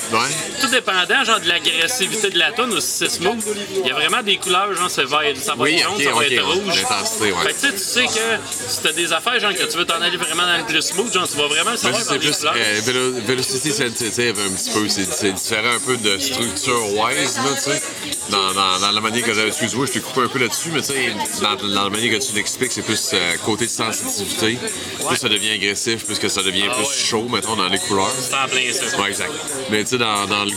tout dépendant, genre, de l'agressivité de la tonne ou si c'est smooth, il y a vraiment des couleurs, genre, ça va être, ça va Oui, être jaune, ça va être rouge. L'intensité, ouais. Fait que, tu sais, que si t'as des affaires, genre, que tu veux t'en aller vraiment dans le plus smooth, genre, tu vas vraiment savoir c'est plus euh, Velo- Velocity Sensitive un petit peu. C'est c'est différent un peu de structure wise, là, tu sais. Dans, dans, dans la manière que j'avais. Excuse-moi, je t'ai coupé un peu là-dessus, mais tu sais, dans, dans la manière que tu l'expliques, c'est plus euh, côté sensitivité. Plus ça devient agressif, plus que ça devient Ah plus ouais. chaud, mettons, dans les couleurs. C'est en plein ça. Ouais, exact. Mais tu sais, dans, dans le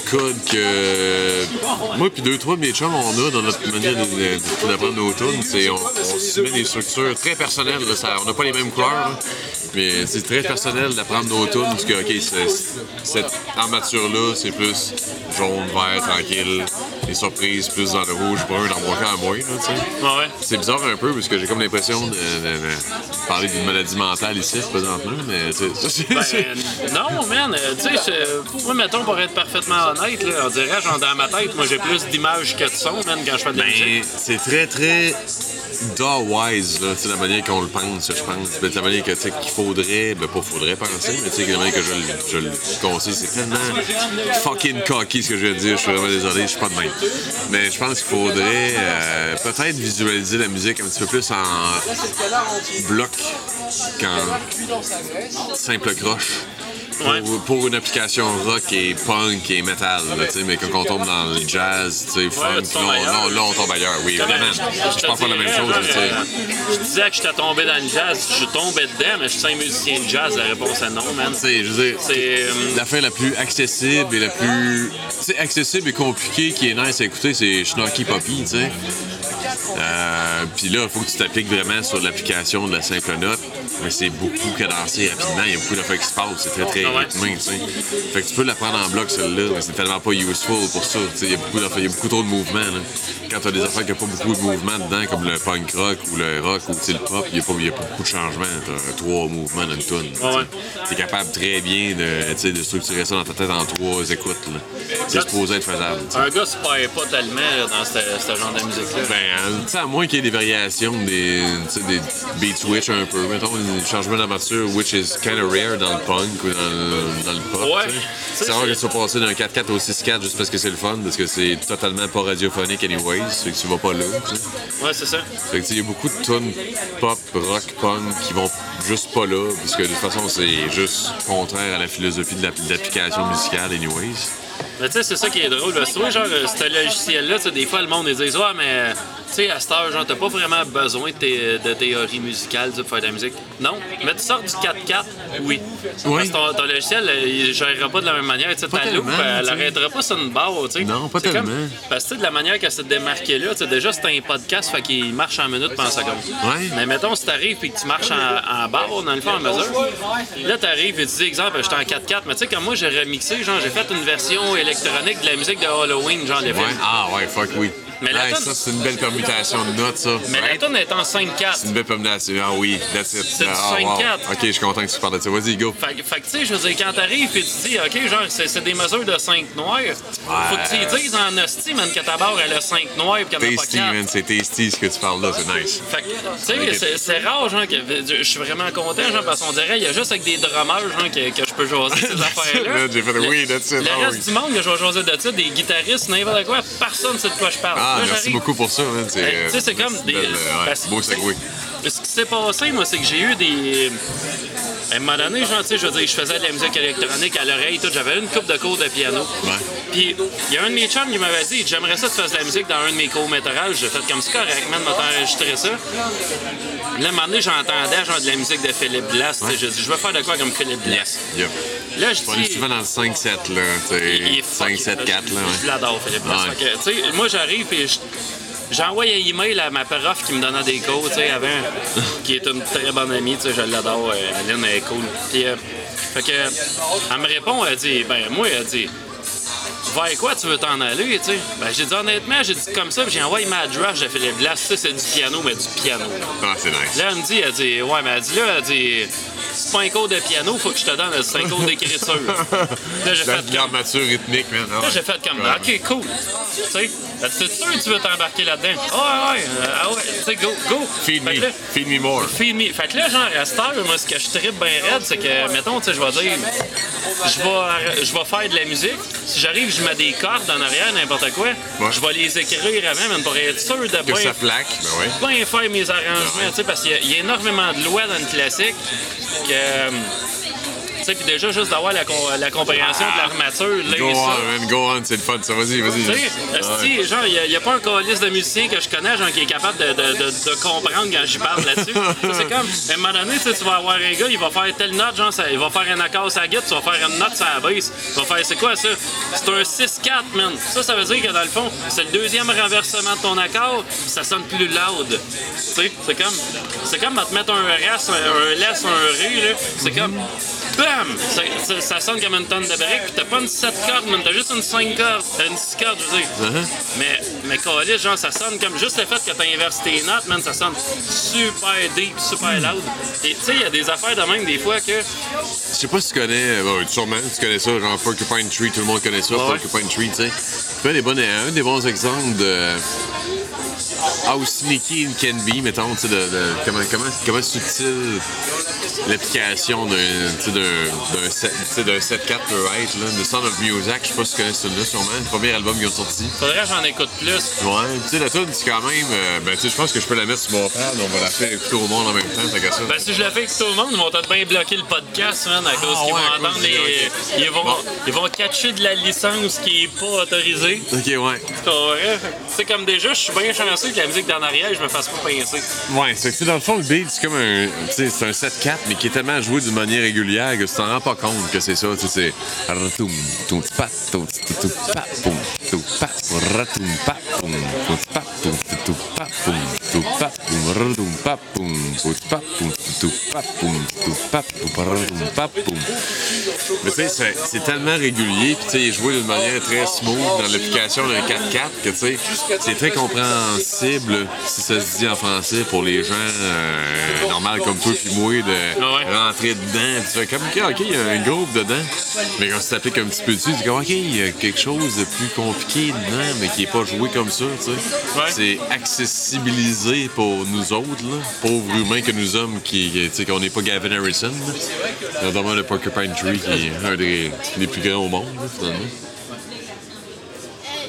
que. Moi, puis deux, trois mes chums, on a dans notre manière d'apprendre nos tunes, c'est on, se met des structures très personnelles. Ça- on n'a pas les mêmes couleurs, là. mais c'est très personnel d'apprendre nos tunes. Parce que, OK, cette armature-là, c'est plus jaune, vert, tranquille. Les surprises, plus dans le rouge, brun, dans mon cas à moi, là. Ouais? C'est bizarre un peu parce que j'ai comme l'impression de, de- de parler d'une maladie mentale ici présentement, mais tu sais, (laughs) Ben, non, man, euh, tu sais, moi, mettons, pour être parfaitement honnête, là, on dirait, genre, dans ma tête, moi, j'ai plus d'images que de son, man, quand je fais de la. Ben, c'est très, très DAW-wise, là, la manière qu'on le pense, je pense. Ben, la manière que, qu'il faudrait, ben, pas faudrait penser, mais tu sais, la manière que je, le- je le conseille, c'est tellement fucking cocky ce que je de dire, je suis vraiment désolé, je suis pas de même. Mais je pense qu'il faudrait euh, peut-être visualiser la musique un petit peu plus en bloc qu'en simple croche. Pour, Ouais. pour une application rock et punk et metal, là, mais quand on tombe dans le jazz, tu sais, funk, tombes là, là, là, on tombe ailleurs, oui, évidemment. je- pense pas la même chose, Je disais que j'étais tombé dans le jazz. Je suis tombé dedans, mais je suis un musicien de jazz. La réponse est non, man. Sais, je veux dire, C'est. euh, la fin la plus accessible et la plus. Tu sais, accessible et compliquée qui est nice à écouter, c'est Schnocky Poppy, tu sais. Euh, Puis là, il faut que tu t'appliques vraiment sur l'application de la simple note. Mais c'est beaucoup cadencé rapidement. Il y a beaucoup d'affaires qui se passent. C'est très, très Ah rythmé, tu sais. Fait que tu peux la prendre en bloc, celle-là, mais c'est tellement pas useful pour ça. Tu il y a beaucoup il y a beaucoup trop de mouvements, là. Quand t'as des affaires qui n'ont pas beaucoup de mouvements dedans, comme le punk rock ou le rock ou tu le pop, il n'y a, a pas beaucoup de changements. T'as trois mouvements dans une. Ah ouais. Tu es capable très bien de, tu de structurer ça dans ta tête en trois écoutes. C'est supposé être faisable. tu. Un gars se perd pas tellement dans ce ce genre de musique-là. Ben, à moins qu'il y ait des variations, des, des beat switch un peu, mettons. un changement d'armature, which is kind of rare dans le punk ou dans le, dans le pop. Ouais. C'est rare que tu vas passer d'un 4-4 au 6-4 juste parce que c'est le fun, parce que c'est totalement pas radiophonique anyways, fait que tu vas pas là. Ouais, c'est ça. Fait que, tu sais, il y a beaucoup de tunes pop, rock, punk qui vont juste pas là, parce que de toute façon, c'est juste contraire à la philosophie de l'app- de l'application musicale, anyways. Mais tu sais, c'est ça qui est drôle. Parce que, genre, euh, ce logiciel-là, tu sais, des fois, le monde, ils disent, ouais, mais, tu sais, à cette heure, genre, t'as pas vraiment besoin de, thé- de théorie musicale, pour faire de la musique. Non. Mais tu sors du 4-4, oui. Oui. Parce que ton, ton logiciel, euh, il gérera pas de la même manière. Tu sais, ta loupe, elle arrêtera pas sur une barre, tu sais. Non, pas tellement. comme- parce que, tu sais, de la manière qu'elle s'est démarquée là, tu sais, déjà, c'est un podcast, fait qu'il marche en minutes pendant seconde. Ouais. Mais mettons, si t'arrives et que tu marches en, en dans le fond, en mesure, là, t'arrives et tu dis, exemple, j'étais en 4-4, mais tu sais, comme moi, j'ai remixé, genre, j'ai fait une version électronique de la musique de Halloween, genre, les Ouais. Ah ouais, fuck oui. Mais la Ouais, tonne- ça, c'est une belle permutation de notes, ça. Mais la Right? tonne est en 5-4. C'est une belle permutation. Ah oui, that's it. C'est du ah, 5-4. Ok, je suis content que tu parles de ça. Vas-y, go. Fait, que- fait que, tu sais, je veux dire, quand t'arrives et tu dis, OK, genre, c'est des mesures de 5 noirs, faut que tu dises en hostie, man, que ta barre, elle a 5 noirs et qu'elle n'a pas Tasty, 4. man. C'est tasty ce que tu parles là. C'est nice. Fait que, tu sais, c'est- c'est rare, genre, que je suis vraiment content, genre, parce qu'on dirait, il y a juste avec des drummers, genre, que, que je peux jaser ces (laughs) affaires-là. J'ai fait Le- oui, that's it. Le Ah, reste du monde, que je vais jaser de ça, des guitaristes, n'importe quoi, personne ne sait de quoi je parle. Ah, Là, merci beaucoup pour ça. C'est, euh, c'est comme des. belle, euh, ouais, beau segway. Ce qui s'est passé, moi, c'est que j'ai eu des. À un moment donné, genre, je veux dire, je faisais de la musique électronique à l'oreille, tout. J'avais une coupe de cours de piano. Puis, il y a un de mes chums qui m'avait dit J'aimerais ça que tu fasses de la musique dans un de mes courts-métrages. J'ai fait comme c'est correct, man, m'a enregistré ça. Là, un moment donné, j'entendais genre de la musique de Philippe Glass. J'ai dit Je veux faire de quoi comme Philippe Glass? Yep. Là, je dis. souvent dans le 5-7, là. tu sais, Il est fucking- 5-7-4, là. Je l'adore, Philippe Glass. Moi, j'arrive et je- j'envoie un email à ma prof qui me donnait des cours, tu sais, avant, (laughs) qui est une très bonne amie, tu sais, je l'adore. euh, elle est cool. Puis, euh, fait que, elle me répond, elle dit, ben, moi, elle dit, vers quoi tu veux t'en aller, tu sais? Ben, j'ai dit, honnêtement, j'ai dit comme ça, puis j'ai envoyé ma draft de Philippe Glass, ça, c'est du piano, mais du piano. Ah, c'est nice. Là, elle me dit, elle dit, ouais, mais elle dit, là, elle dit, c'est pas un cours de piano, faut que je te donne, c'est un cours d'écriture. (laughs) Là, j'ai La fait comme, rythmique, man. Ah, Là, j'ai fait comme. OK, cool. Tu sais, c'est sûr que tu veux t'embarquer là-dedans? Ah, ouais, ouais, euh, ah ouais, tu sais, go, go. Feed Fait me. Feed me more. Feed me. Fait que là, genre, à cette heure, moi, ce que je tripe bien raide, c'est que, mettons, tu sais, je vais dire, je vais, je vais faire de la musique. Si j'arrive, je mets des cordes en arrière, n'importe quoi, je vais les écrire avant, même pour être sûr de Que bien ça plaque, ben ouais. bien faire mes arrangements, tu sais, parce qu'il y y, a énormément de lois dans le classique que. Tu sais, puis déjà, juste d'avoir la, la compréhension de l'armature, là, Go on, man, go on, c'est le fun, ça. Vas-y, vas-y. Tu sais, esti, genre, il n'y a, pas un calice de musicien que je connais, genre, qui est capable de, de, de, de comprendre quand j'y parle là-dessus. (laughs) C'est comme, à un moment donné, tu vas avoir un gars, il va faire telle note, genre, ça- il va faire un accord sur la guitare, tu vas faire une note sur la basse. Tu vas faire, c'est quoi ça? C'est un 6-4, man. Ça, ça veut dire que dans le fond, c'est le deuxième renversement de ton accord, ça sonne plus loud. Tu sais, c'est comme, c'est comme te mettre un res, un, un laisse, un ré, là. C'est comme, bam! Ça, ça- ça sonne comme une tonne de briques, puis t'as pas une 7 cordes, man, t'as juste une 5 cordes, euh, une 6 cordes, je veux dire. Uh-huh. Mais, mais genre, ça sonne comme juste le fait que t'as inversé tes notes, man, ça sonne super deep, super loud. Et tu sais, il y a des affaires de même des fois que. Je sais pas si tu connais, bon, sûrement, tu connais ça, genre Porcupine Tree, tout le monde connaît ça, Ouais. Porcupine Tree, tu sais. C'est un des, bons, un des bons exemples de how sneaky it can be, mettons, tu sais, de, de- comment, comment, comment subtil l'application d'un d'un- d'un set- tu sais, d'un 7-4 peut être, là. The Sound of Music, je sais pas si tu connais celui-là, sûrement, le premier album qu'ils ont sorti. Faudrait que j'en écoute plus. Ouais, tu sais, la tune, c'est quand même, euh, ben, tu sais, je pense que je peux la mettre sur mon pad, on va la faire écouter au monde en même temps, qu'à ça. Ben, si je le fais avec tout le monde, ils vont peut-être bien bloquer le podcast, man, à cause Ah, qu'ils ouais, vont entendre les. Ils, vont, Bon. ils vont catcher de la licence qui est pas autorisée. Ok, ouais. C'est comme déjà, je suis bien chanceux que la musique d'en arrière, je me fasse pas pincer. Ouais, c'est que dans le fond, le beat, c'est comme un. Tu sais, c'est un 7-4, mais qui est tellement joué d'une manière régulière que tu t'en rends pas compte que c'est ça. Tu sais, c'est. Mais tu sais, c'est- tellement régulier, puis tu sais, il est joué d'une manière très smooth dans l'application d'un 4-4 que tu sais, c'est très compréhensible, si ça se dit en français, pour les gens euh, normaux comme toi puis moi, de rentrer dedans. Tu fais comme, OK, OK, il y a un groupe dedans. Mais quand tu t'appliques un petit peu dessus, tu dis, OK, il y a quelque chose de plus compliqué appliqué dedans, mais qui est pas joué comme ça, tu sais. Ouais. C'est accessibilisé pour nous autres, là, pauvres humains que nous sommes, qui, qui, tu sais, qu'on n'est pas Gavin Harrison. là. Notamment le Porcupine Tree, qui est un des, des plus grands au monde, là, finalement.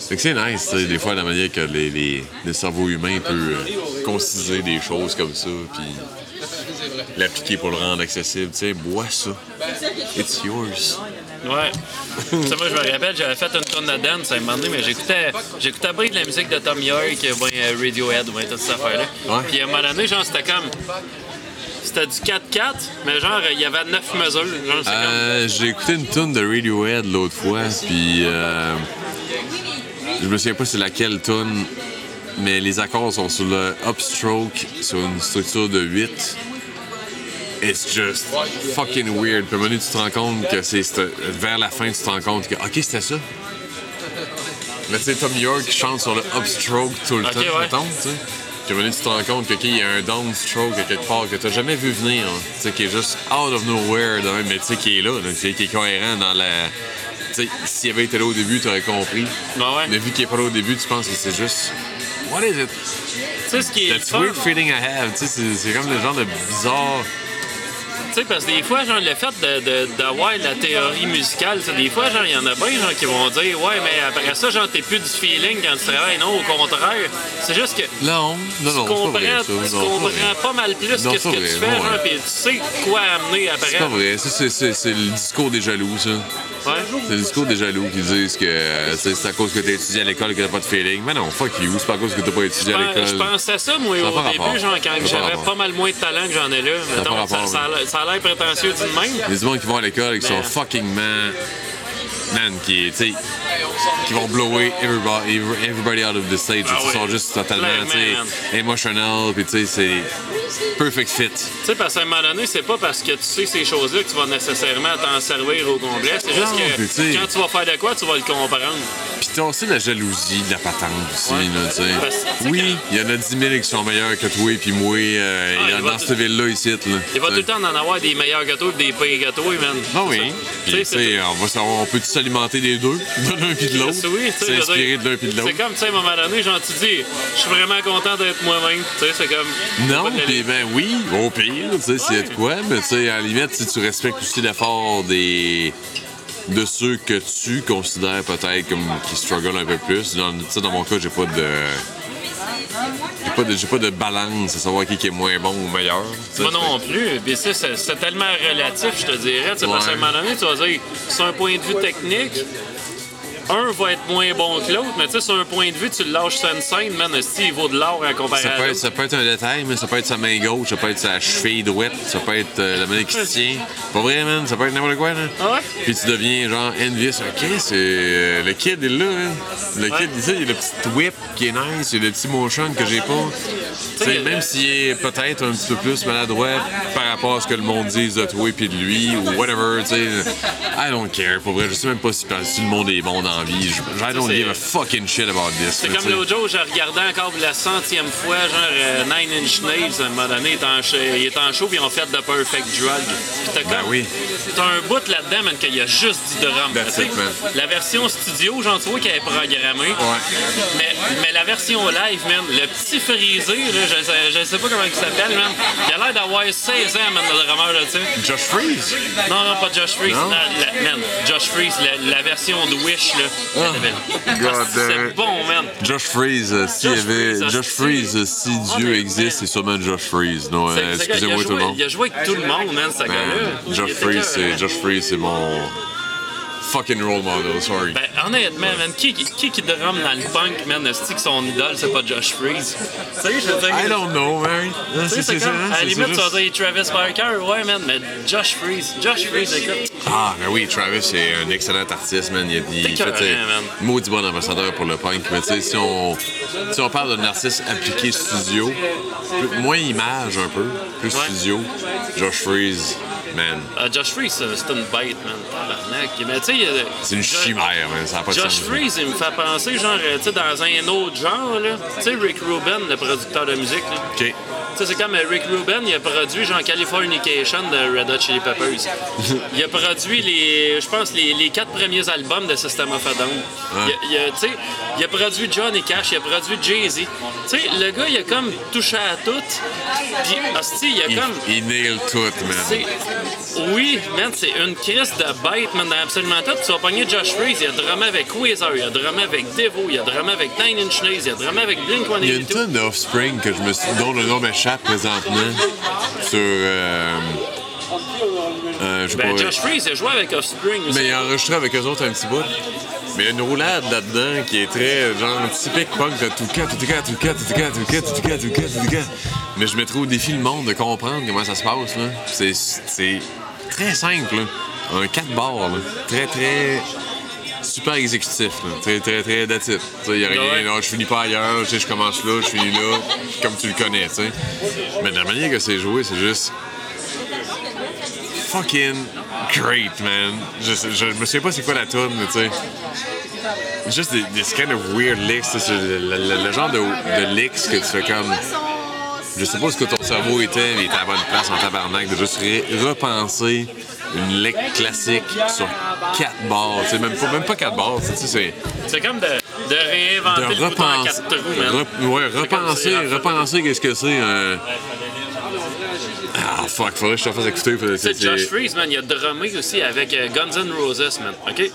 Fait que c'est nice, des fois, la manière que les, les, le cerveau humain peut euh, conciser des choses comme ça, puis l'appliquer pour le rendre accessible. Tu sais, bois ça. It's yours. Ouais. Tu sais, moi, je me rappelle, j'avais fait une tourne de dance à un moment donné, mais j'écoutais, j'écoutais bien de la musique de Tom York, ben, Radiohead, ben, toute cette affaire-là. Ouais. Puis à un moment donné, genre, c'était comme. C'était du 4-4, mais genre, il y avait 9 mesures. Euh, J'ai écouté une tune de Radiohead l'autre fois, puis euh, je me souviens pas c'est laquelle tune, mais les accords sont sur le upstroke, sur une structure de 8. It's just fucking weird. Puis à un moment donné, tu te rends compte que c'est vers la fin, tu te rends compte que, ok, c'était ça. Mais tu sais, Tom York chante sur le upstroke tout le temps, ouais. mettons, tu sais. Puis à un moment donné, tu te rends compte que, ok, il y a un downstroke à quelque part que t'as jamais vu venir, hein. tu sais, qui est juste out of nowhere, mais tu sais, qui est là, là, qui est cohérent dans la. Tu sais, s'il avait été là au début, t'aurais compris. Ouais, Mais vu qu'il est pas là au début, tu penses que c'est juste. What is it? Tu sais, ce qui est le That fun, weird feeling I have. Tu sais, c'est comme le genre de bizarre. Tu sais, parce que des fois, genre, le fait de- de- d'avoir la théorie musicale, tu des fois, genre, il y en a bien, genre, qui vont dire, ouais, mais après ça, genre, t'es plus du feeling quand tu travailles. Non, au contraire. C'est juste que. Non, non, tu non, pas comprends, vrai, ça. tu Non, pas comprends pas mal plus Non, que ce que tu fais, non, genre, tu sais quoi amener après. C'est pas vrai. Ça, c'est- le discours des jaloux, ça. Ouais. C'est le discours des jaloux qui disent que euh, c'est à cause que t'as étudié à l'école que t'as pas de feeling. Mais non, fuck you, c'est pas à cause que t'as pas étudié à Je l'école. pensais à ça, moi, Ça au pas début, rapport. genre, quand Ça pas j'avais pas mal moins de talent que j'en ai là. Mettons, pas ça, ça a l'air- ça a l'air prétentieux du même. Il y a du monde qui vont à l'école et qui sont Mais- fucking man. Man, qui, qui vont blower everybody, everybody out of the stage. Ah Ils ouais. sont juste totalement, emotional, puis tu sais, c'est perfect fit. Tu sais, parce qu'à un moment donné, c'est pas parce que tu sais ces choses-là que tu vas nécessairement t'en servir au complet. C'est juste que quand tu vas faire de quoi, tu vas le comprendre. Puis t'as aussi la jalousie de la patente aussi, Ouais. là, tu Parce- sais. tu sais Oui, il y en a 10 000 qui sont meilleurs que toi, puis moi, euh, Ah, il y en il a va dans cette ville-là, ici, là. Il va tout le temps en avoir des meilleurs gâteaux et des pires gâteaux, man. Ah oui. Tu sais, on va savoir, on peut s'alimenter des deux, de l'un puis de l'autre. Oui, S'inspirer de l'un puis de l'autre. C'est comme, tu sais, à un moment donné, genre, tu dis, je suis vraiment content d'être moi-même. Tu sais, c'est comme. Non, puis ben oui, au pire, tu sais, s'il y a de quoi, mais tu sais, à la limite, si tu respectes aussi l'effort des de ceux que tu considères peut-être comme qui struggle un peu plus. Dans, tu sais, dans mon cas, j'ai pas de j'ai pas de j'ai pas de balance à savoir qui est moins bon ou meilleur. Moi non plus. Puis c'est c'est tellement relatif, je te dirais. Parce qu'à un moment donné, tu vas dire, sur un point de vue technique, un va être moins bon que l'autre, mais tu sais, sur un point de vue, tu le lâches sur une scène, man, si il vaut de l'or en comparaison. Ça peut, être, ça peut être un détail, mais ça peut être sa main gauche, ça peut être sa cheville droite, ça peut être euh, la manière qui se tient. Pas vrai, man, ça peut être n'importe quoi, là. Ah ouais? Puis tu deviens genre envious. OK, c'est. euh, le kid est là, hein. Le Ouais. kid, tu sais, il y a le petit whip qui est nice, il y a le petit motion que j'ai pas. Tu sais, même s'il est peut-être un petit peu plus maladroit par rapport à ce que le monde dise de toi puis de lui ou whatever, tu sais. I don't care. Pour vrai, je sais même pas si, si le monde est bon dans la vie. Je- I don't c'est- give a fucking shit about this. C'est comme l'autre jour, je regardais encore pour la centième fois, genre euh, Nine Inch Nails, à un moment donné, il est en, ch- il est en show, puis ils ont fait The Perfect Drug. Puis t'as Ben comme- oui. T'as un bout là-dedans, man, qu'il y a juste du drum. That's Tu sais, it, man. La version studio, genre, tu vois qu'elle est programmée. Mais, mais la version live, man, le petit frisé, là, je, sais- je sais pas comment il s'appelle, man, il a l'air d'avoir 16 ans, man, le drummer, là, tu sais. Josh Freeze. Non, non, pas Josh Freeze. Non? La, la- man, Josh Freeze, la, la version de Wish, là. Ah, God c'est bon, man. Josh Freeze, euh, s'il y avait. Josh. Freeze, euh, si Dieu existe, c'est sûrement Josh Freeze. Non, a excusez-moi tout le joué, monde. il a joué avec tout le monde, man, écœurant. c'est Josh Freeze, c'est mon fucking role model. Sorry. Ben, honnêtement, man, qui, qui, qui drum dans le punk, man, est que son idole, c'est pas Josh Freeze? Tu sais, je veux dire. I don't know, man. C'est comme, à la limite, tu vas dire Travis Barker, ouais, man, mais Josh Freeze, Josh Freeze, écoute. Ah, ben oui, Travis, c'est un excellent artiste, man. Il, il fait, maudit bon ambassadeur pour le punk. Mais tu sais, si on, si on parle d'un artiste appliqué studio, moins image un peu, plus Ouais. studio, Josh Freeze, man. Ah, Josh Freeze, c'est une bête, man. Tabarnak. Mais tu sais, a- C'est une chimère, man. Ça n'a pas de Josh sens. Freeze, il me fait penser, genre, euh, tu sais, dans un autre genre, là. Tu sais, Rick Rubin, le producteur de musique, là. OK. sais, c'est comme euh, Rick Rubin, il a produit genre Californication de Red Hot Chili Peppers. (laughs) il a produit les, je pense, les, les quatre premiers albums de System of a Down. Il, a, il a, tu sais, il a produit Johnny Cash, il a produit Jay-Z. Tu sais, le gars, il a comme touché à tout. Puis, hostie, il a Il, comme... il nail tout, man. Oui, man, c'est une crise de bête, man, dans absolument tout. Tu vas pogner Josh Freeze, il a drumé avec Weezer, il a drumé avec Devo, il a drumé avec Nine Inch Nails, il a drumé avec Il y a une Blink-182. tonne d'Offspring que je me suis, dont le nom m'échappe présentement sur. Euh, euh, je Ben, pas. Josh Freeze, il a joué avec Offspring aussi. Mais il a enregistré avec eux autres un petit bout. Mais il y a une roulade là-dedans qui est très genre typique punk de tout cas, tout cas, tout cas, tout cas, tout cas, tout cas, tout cas, tout cas. Mais je mettrais au défi le monde de comprendre comment ça se passe là. C'est très simple là. Un 4 bars là. Très très super exécutif là. Très très très. Tu sais, y a rien, Ouais. non, je finis pas ailleurs, je commence là, je finis là, comme tu le connais, tu sais. Mais de la manière que c'est joué, c'est juste fucking great, man. Je, je, je me souviens pas c'est quoi la tune, mais tu sais. Juste des, des kind of weird licks. le, le- le- le genre de, de licks que tu fais comme. Je sais pas ce que ton cerveau était, mais était à la bonne place en tabarnak de juste repenser une lick classique sur quatre barres. Tu sais, même, pas, même pas quatre barres, tu sais, c'est C'est comme de, de réinventer de le repenser. quatre trous, man. Rep- ouais, repenser, repenser qu'est-ce que c'est un. Fuck, faudrait que je te fasse écouter. c'est- Josh Freeze, man, il a drummé aussi avec euh, Guns N' Roses, man. OK? (laughs)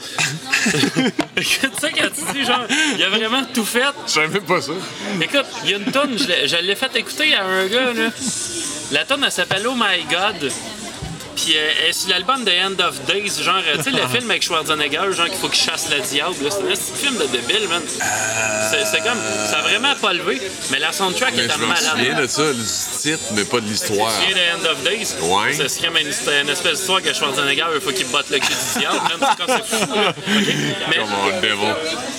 (laughs) tu sais, quand tu dis, genre, il a vraiment tout fait? Je savais même pas ça. Écoute, il y a une tonne, je l'ai- je l'ai fait écouter à un gars, là. La tonne, elle s'appelle Oh My God. Puis euh, elle est sur l'album de End of Days, genre, euh, tu sais, le (laughs) film avec Schwarzenegger, genre, qu'il faut qu'il chasse le diable. là. C'est un petit film de débile, man. C'est c'est comme, ça a vraiment pas levé, mais la soundtrack Mais je me malade. souviens de ça, du titre, mais pas de l'histoire. Tu de End of Days? Ouais. C'est- C'est comme une, c'est une espèce d'histoire que Schwarzenegger, il faut qu'il batte le cul du diable. man. C'est c'est fou, là. Mais, Come on, devil.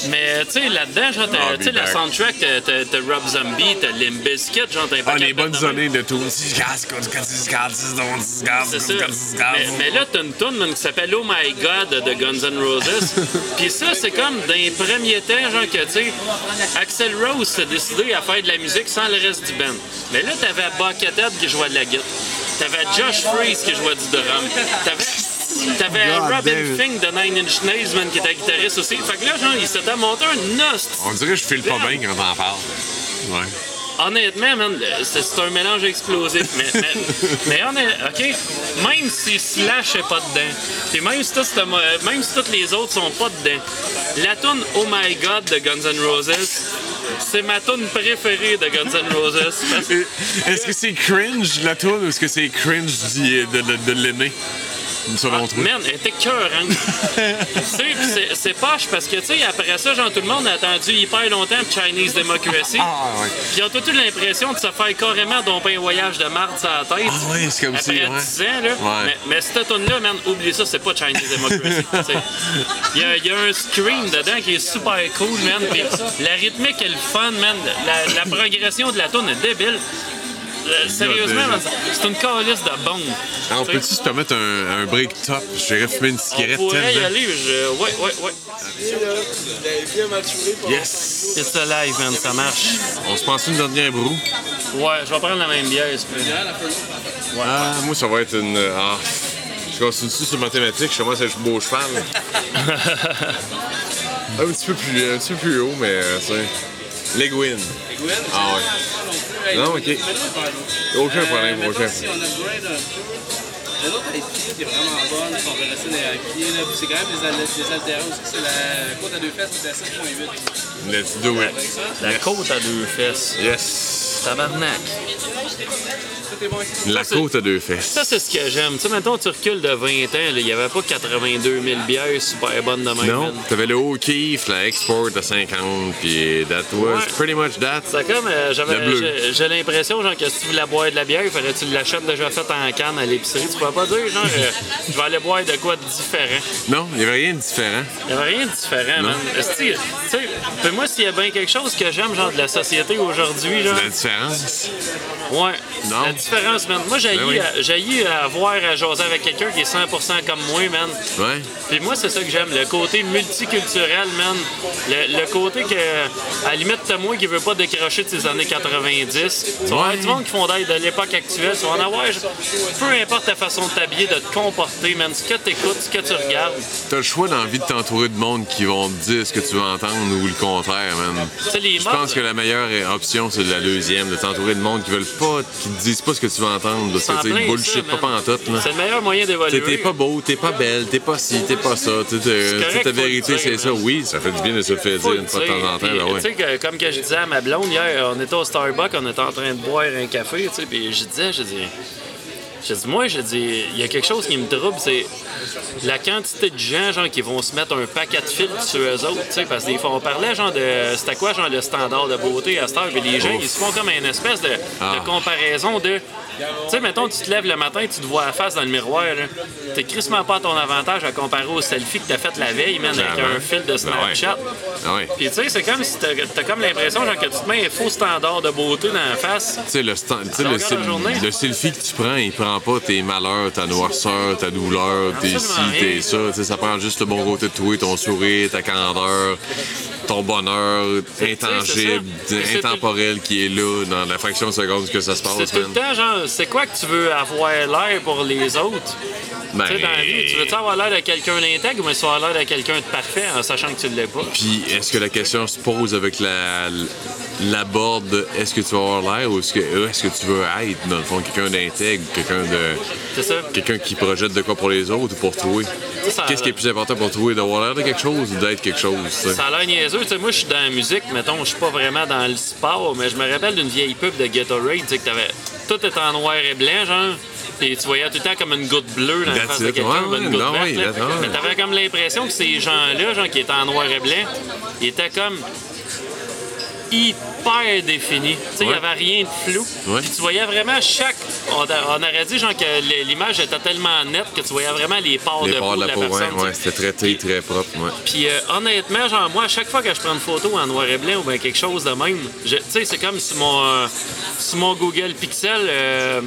mais tu sais, là-dedans, genre, tu sais, la soundtrack, t'as- Rob Zombie, t'as Limp Bizkit, genre, t'as un Ah, les bonnes même. années de tout. C'est C'est ça. Mais, mais là, t'as une tune qui s'appelle Oh My God de Guns N' Roses. (laughs) Puis ça, c'est comme dans les premiers temps, genre que, tu sais, Axel Rose s'est décidé à faire de la musique sans le reste du band. Mais là, t'avais Buckethead qui jouait de la guitare. T'avais Josh Freeze qui jouait du drum. T'avais. T'avais Robin. Fink de Nine Inch Nails, man, qui était guitariste aussi. Fait que là, genre, il s'était monté un nost. On dirait que je file pas bien quand t'en parles. Ouais. Honnêtement, c'est un mélange explosif. Mais, mais, mais OK, même si Slash est pas dedans, puis même si, même si toutes les autres sont pas dedans, la tune Oh My God de Guns N' Roses, c'est ma tune préférée de Guns N' Roses. Parce Est-ce que c'est cringe la toune ou est-ce que c'est cringe de, de, de? Selon toi? Man, elle était cœur, hein. tu sais, pis c'est- c'est poche parce que, tu sais, après ça, genre, tout le monde a attendu hyper longtemps Chinese Democracy. Ah, ouais. Puis ils ont tout eu l'impression de se faire carrément domper un voyage de marde sur la tête. Ah, ouais, c'est comme Après si. 10 Ouais. ans, là. Ouais. Mais, mais cette tune-là, man, oublie ça, c'est pas Chinese Democracy. (laughs) Il y, y a un scream dedans qui est super cool, man. Puis la rythmique est le fun, man. La, la progression de la tune est débile. Euh, sérieusement, c'est une calice de bombe. Alors, Tu sais. peux-tu se permettre un, un break top? J'irais fumer une On cigarette pourrait y tellement. aller, je... ouais, ouais, ouais. Yes! C'est ça live, man, ça marche. On se pense une dernière broue. Ouais, je vais prendre la même bière. Ah, moi, ça va être une. Ah, je continue sur mathématiques, je commence à être beau cheval. (laughs) un, petit peu plus, un petit peu plus haut, mais euh, Legwin. Gwen, Ah ouais. Non, ok. non, pardon. Aucun problème, aucun. Si on upgrade un peu, la nôtre avec pied qui est vraiment bonne, si on veut rester les pieds, là, c'est quand même des, al- des altéros aussi. C'est la côte à deux fesses, c'est à 7.8. Let's do it. La côte à deux fesses. Yes. Tabarnak. La côte à deux fesses. Ça, c'est ce que j'aime. Tu sais, mettons, tu recules de 20 ans, il n'y avait pas 82 000 bières super bonnes de même. Non, man. t'avais le O'Keeffe, la Export à 50, puis that was Ouais. pretty much that. C'est comme, euh, j'avais, j'ai, l'impression, genre, que si tu voulais boire de la bière, il fallait que tu l'achètes déjà faite en canne à l'épicerie. Tu pourrais pas dire, genre, euh, je vais aller boire de quoi de différent. Non, il n'y avait rien de différent. Il n'y avait rien de différent, man. Esti, Tu sais, moi, s'il y a bien quelque chose que j'aime, genre, de la société aujourd'hui, genre, La différence? Ouais. Non? La différence, man. Moi, j'ai Ben oui. eu à voir à jaser avec quelqu'un qui est 100% comme moi, man. Ouais. Puis moi, c'est ça que j'aime, le côté multiculturel, man. Le, le côté que, à la limite, t'as moi qui veut pas décrocher de ces années 90. Tu vas avoir du monde qui font d'être de l'époque actuelle. Tu vas en avoir, peu importe ta façon de t'habiller, de te comporter, man. Ce que t'écoutes, ce que tu regardes. T'as le choix d'envie de t'entourer de monde qui vont te dire ce que tu veux entendre ou le contraire, man. Je pense que la meilleure option, c'est la deuxième, de t'entourer de monde qui veulent pas, qui te disent pas ce que tu veux entendre, parce que bullshit ça, pas pantoute. C'est le meilleur moyen d'évoluer. T'es pas beau, t'es pas belle, t'es pas ci, t'es pas ça. Tu sais, t'es- correct, tu sais, ta vérité, c'est ça. Oui, ça fait du bien de se faire dire une fois de temps en temps. Tu sais, que- comme que je disais à ma blonde hier, on était au Starbucks, on était en train de boire un café, tu sais, puis je disais, je dis, je dis, moi, je dis, il y a quelque chose qui me trouble, c'est la quantité de gens, genre, qui vont se mettre un paquet de filtres sur eux autres, tu sais, parce que des fois, on parlait, genre, de, c'était quoi, genre, le standard de beauté à cette heure, puis les gens, ils se font comme une espèce de, Ah. de comparaison de, tu sais, mettons, tu te lèves le matin, tu te vois la face dans le miroir, là, t'es crissement pas à ton avantage à comparer au selfie que t'as fait la veille, man, avec un fil de Ben. Snapchat. Ouais. Puis tu sais, c'est comme si t'as t'as comme l'impression genre, que tu te mets un faux standard de beauté dans la face. Tu sais, le, le, journée. le selfie que tu prends, il prend pas tes malheurs, ta noirceur, ta douleur, tes ci, tes ça. Ça prend juste le bon côté de toi, ton sourire, ta candeur, ton bonheur intangible, intemporel qui est là dans la fraction de seconde que ça se C'est passe, tout le man. temps genre, c'est quoi que tu veux avoir l'air pour les autres? Ben, Tu sais, dans la vie, tu veux-tu avoir l'air de quelqu'un d'intègre ou tu veux avoir l'air de quelqu'un de parfait en sachant que tu l'es pas? Puis, est-ce que la question se pose avec la, la board de est-ce que tu vas avoir l'air ou est-ce que, est-ce que tu veux être, dans le fond, quelqu'un d'intègre, quelqu'un de. Quelqu'un qui projette de quoi pour les autres ou pour ça- Qu'est-ce qui est plus important pour toi, d'avoir l'air de quelque chose ou d'être quelque chose? Ça a l'air niaiseux. Tu sais, moi, je suis dans la musique, mettons, je suis pas vraiment dans le sport, mais je me rappelle d'une vieille pub de tu sais, que t'avais... Tout était en noir et blanc, genre. Puis tu voyais tout le temps comme une goutte bleue dans la face de quelqu'un, Ouais, une goutte non, verte. oui, là. Mais t'avais comme l'impression que ces gens-là, genre, qui étaient en noir et blanc, ils étaient comme hyper sais, il Ouais. n'y avait rien de flou. Ouais. Puis tu voyais vraiment chaque... On, aurait dit, genre, que l'image était tellement nette que tu voyais vraiment les Les de peau de de la peau, personne. ouais, c'était traité très propre. Puis euh, honnêtement, genre moi, à chaque fois que je prends une photo en noir et blanc ou bien quelque chose de même, tu sais, c'est comme sur mon, euh, mon Google Pixel, euh,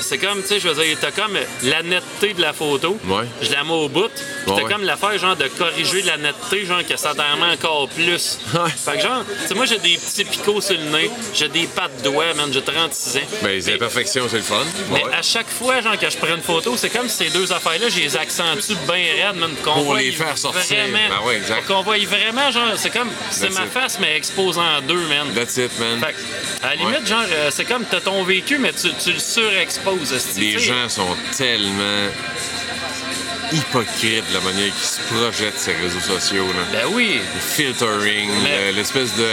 c'est comme, tu sais, je veux dire, t'as comme la netteté de la photo. Ouais. Je la mets au bout. T'as Ouais, comme l'affaire, genre, de corriger la netteté, genre, que ça t'en met encore plus. Ouais. Fait que, genre, tu sais, moi, j'ai des petits picots sur le nez, j'ai des pattes de doigts, man, j'ai 36 ans. Ben, les Mais- imperfections, c'est le fun. mais à chaque fois, genre, que je prends une photo, c'est comme ces deux affaires-là, je les accentue bien raides, man, qu'on Pour les faire sortir. Vraiment, Ben ouais, exact. Qu'on voie vraiment, genre, c'est comme, c'est ma it. face, mais exposée en deux, man. That's it, man. Fait que, à la limite, genre, euh, c'est comme, t'as ton vécu, mais tu, tu le surexposes. Les gens sont tellement hypocrites de la manière qu'ils se projettent ces réseaux sociaux. Là. Ben oui. Le filtering, l'espèce de.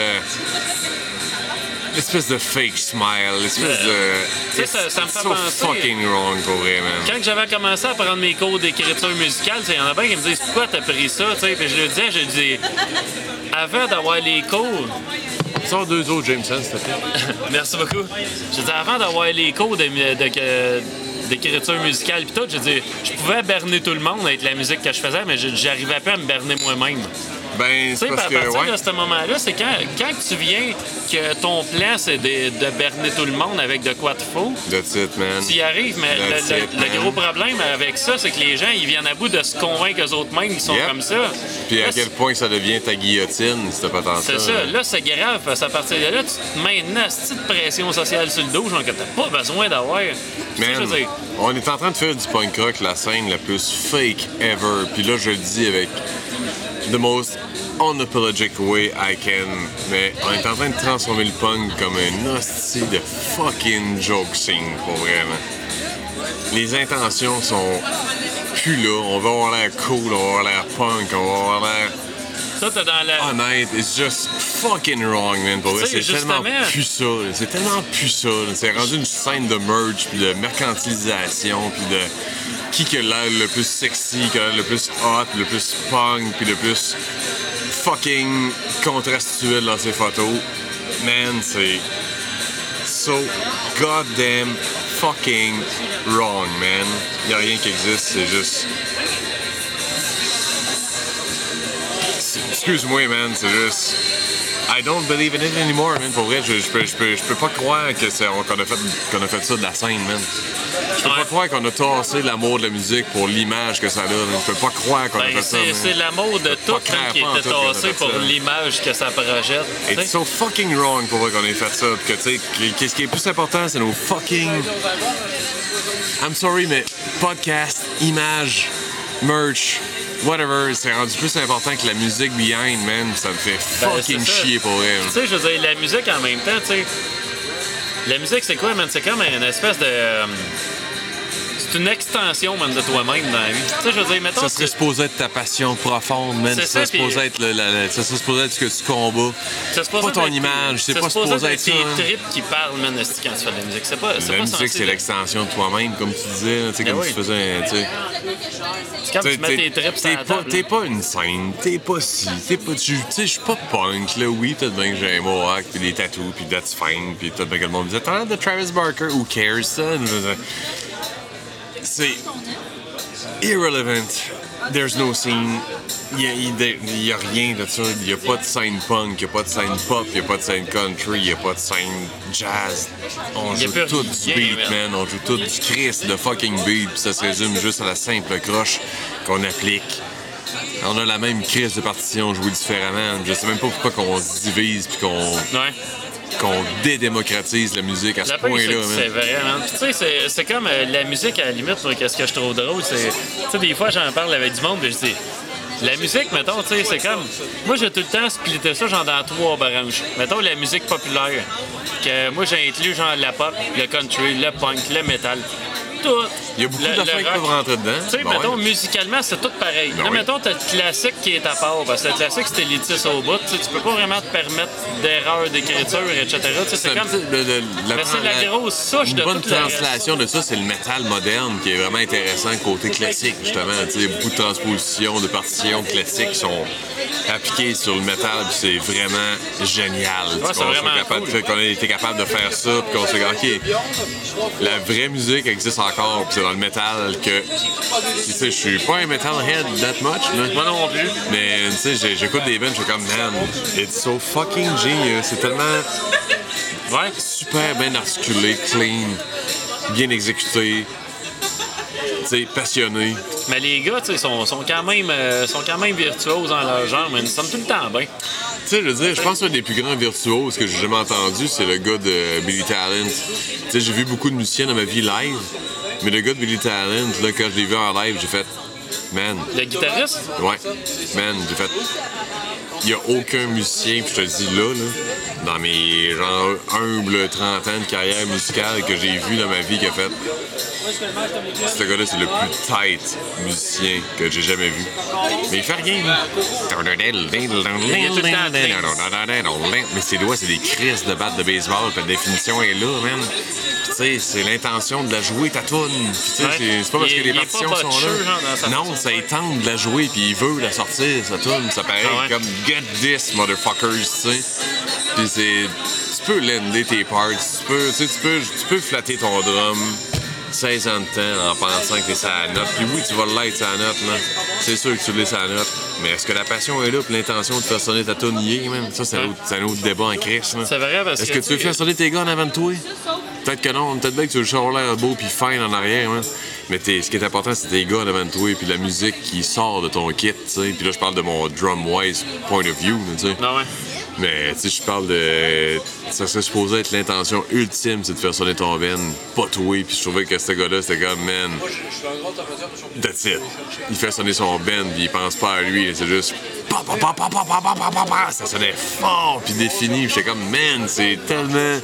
L'espèce de fake smile, l'espèce de. Tu sais, ça- ça me fait so penser- fucking wrong pour vrai, man. Quand j'avais commencé à prendre mes cours d'écriture musicale, il y en a bien qui me disent pourquoi t'as pris ça, tu sais. Je le disais, je dis, avant d'avoir les cours, Sors deux autres Jameson, s'il te plaît. (laughs) Merci beaucoup. Je avant d'avoir les cours d'écriture musicale pis tout, je je pouvais berner tout le monde avec la musique que je faisais, mais j'arrivais pas à me berner moi-même. Ben, Tu c'est sais, parce à que. partir Ouais. de ce moment-là, c'est quand, quand tu viens que ton plan, c'est de, de berner tout le monde avec de quoi te faut, That's it, man. tu y arrives, mais le, le- gros problème avec ça, c'est que les gens, ils viennent à bout de se convaincre eux-mêmes qu'ils sont Yep. comme ça. Puis à quel point ça devient ta guillotine, si t'as pas tant C'est ça. Là, c'est grave, parce qu'à partir de là, tu te mets une de pression sociale sur le dos, genre que t'as pas besoin d'avoir. On est en train de faire du punk rock, la scène la plus fake ever. Puis là, je le dis avec the most unapologetic way I can. Mais on est en train de transformer le punk comme un hostie de fucking joke pour vraiment. Les intentions sont plus là. On va avoir l'air cool, on va avoir l'air punk, on va avoir l'air ça, t'es dans la. honnête. It's just fucking wrong, man. Pour c'est tellement plus ça. C'est tellement plus ça. C'est rendu une scène de merge, puis de mercantilisation, puis de qui que l'air le plus sexy, qui a l'air le plus hot, le plus punk, puis le plus fucking contrastuel dans ses photos. Man, c'est so goddamn fucking wrong, man. Y a rien qui existe, c'est juste. Excuse-moi, man, c'est juste. I don't believe in it anymore, man. Pour vrai, je, je, peux, je, peux, je peux pas croire que c'est- qu'on a, fait, qu'on a fait ça de la scène, man. Je peux Ouais. pas croire qu'on a tassé l'amour de la musique pour l'image que ça donne. Je peux pas croire qu'on a Ben, fait ça, c'est man. c'est l'amour de tout hein, qui était a tassé pour ça. l'image que ça projette. It's so fucking wrong pour vrai qu'on ait fait ça. Puis que, tu sais, qu'est-ce qui est plus important, c'est nos fucking. I'm sorry, mais podcast, image, merch, whatever, c'est rendu plus important que la musique behind, man. Ça me fait Ben, fucking ça. chier pour elle. Tu sais, je veux dire, la musique en même temps, tu sais. La musique, c'est quoi, man? C'est comme une espèce de. C'est une extension, man, de toi-même dans la vie. Tu sais, je veux dire, mettons. Ça serait supposé être ta passion profonde, man. C'est Ça serait ça, puis- supposé être le, la- la- ça serait supposé être ce que tu combats. c'est pas ton être- image, c'est pas supposé être ça, tes hein. tripes qui parlent, man, quand tu fais de la musique. C'est pas, c'est La pas musique, c'est l'extension de toi-même, comme tu disais, là, tu sais, comme oui. tu faisais, tu. C'est comme tu mets tes tripes sur la t'es pas une scène, t'es pas si, t'es pas. Tu sais, je suis pas punk, là. Oui, peut-être bien que j'ai un mohawk, pis des tattoos, pis that's fine, pis peut-être bien que le monde me disait, t'as de Travis Barker, who cares, ça? C'est. irrelevant. There's no scene. Il y a, rien de ça. Il n'y a pas de scène punk, il n'y a pas de scène pop, il n'y a pas de scène country, il n'y a pas de scène jazz. On joue tout du beat, man. On joue tout du Chris, de fucking beat, puis ça se résume juste à la simple croche qu'on applique. On a la même crise de partition jouée différemment. Je sais même pas pourquoi qu'on se divise puis qu'on Ouais. Qu'on dédémocratise la musique à ce point-là. c'est vrai. Puis, tu sais, c'est- comme euh, la musique, à la limite, qu'est-ce que je trouve drôle, c'est... Tu sais, des fois, j'en parle avec du monde, puis je dis... La musique, mettons, tu sais, c'est comme... Moi, j'ai tout le temps splitté ça, genre, dans trois branches. Mettons, la musique populaire. Que moi, j'ai inclus, genre, la pop, le country, le punk, le metal. Tout. Il y a beaucoup d'affaires qui peuvent rentrer dedans. Tu sais, Bon, mettons, ouais. musicalement, c'est tout pareil. Ben là, oui. mettons, t'as le classique qui est à part, parce que le classique, c'était élitiste au bout. Tu peux pas vraiment te permettre d'erreurs d'écriture, etc. C'est comme... le- le- la, Mais c'est la grosse souche Une de bonne tout le translation de ça, c'est le métal moderne qui est vraiment intéressant côté classique, justement. Tu sais, beaucoup de transpositions, de partitions classiques qui sont appliquées sur le métal, c'est vraiment génial. Ouais, c'est vraiment capable cool. qu'on ait été capable de faire ça, puis qu'on se dit, OK, la vraie musique existe encore, puis c'est dans le métal que. Tu sais, je suis pas un metalhead that much, là. Moi non plus. Mais tu sais, j'écoute des bands, je suis comme, man, it's so fucking genius. C'est tellement Ouais. super bien articulé, clean, bien exécuté, tu sais, passionné. Mais les gars, tu sais, sont, sont, quand même, euh, sont quand même virtuoses dans leur genre, mais ils sont tout le temps bien. Tu sais, je veux dire, je pense qu'un des plus grands virtuoses que j'ai jamais entendu, c'est le gars de Billy Talent. Tu sais, j'ai vu beaucoup de musiciens dans ma vie live, mais le gars de Billy Talent, là, quand je l'ai vu en live, j'ai fait, man, Le guitariste, Ouais, man, j'ai fait. Il n'y a aucun musicien, puis je te dis là, là, dans mes genre humbles 30 ans de carrière musicale que j'ai vu dans ma vie qui a fait. Ce gars-là, c'est le plus tight musicien que j'ai jamais vu. Mais il fait rien, lui. Mais ses doigts, c'est des crises de batte de baseball, puis la définition est là, man. Puis, tu sais, c'est l'intention de la jouer, ta toune. Tu sais, c'est- pas parce que les partitions sont là. Non, ça tente de la jouer, puis il veut la sortir, sa tune. Ça paraît Ah comme Get this, motherfuckers, tu sais. Puis c'est. Tu peux lender tes parts, tu peux, tu peux, tu peux flatter ton drum 16 ans de temps en pensant que t'es sa note. Puis oui, tu vas l'être sa note, man. C'est sûr que tu l'es sa note. Mais est-ce que la passion est là, puis l'intention de faire sonner ta est, man? Ça, c'est un, autre- c'est un autre débat en crise, man. c'est vrai parce Est-ce que. que tu veux faire sonner tes gars en avant de toi? Peut-être que non. Peut-être bien que tu veux avoir l'air beau puis fine en arrière, man. Mais ce qui est important, c'est tes gars devant toi, puis la musique qui sort de ton kit, tu sais. Puis là, je parle de mon drum-wise point of view, tu sais. Ah ouais. Mais tu sais, je parle de. Ça serait supposé être l'intention ultime, c'est de faire sonner ton veine, pas toi. Puis je trouvais que ce gars-là, c'était comme, man. That's it. Il fait sonner son ben, puis il pense pas à lui, c'est juste. Ça sonnait fort, puis défini. J'étais comme, man, c'est tellement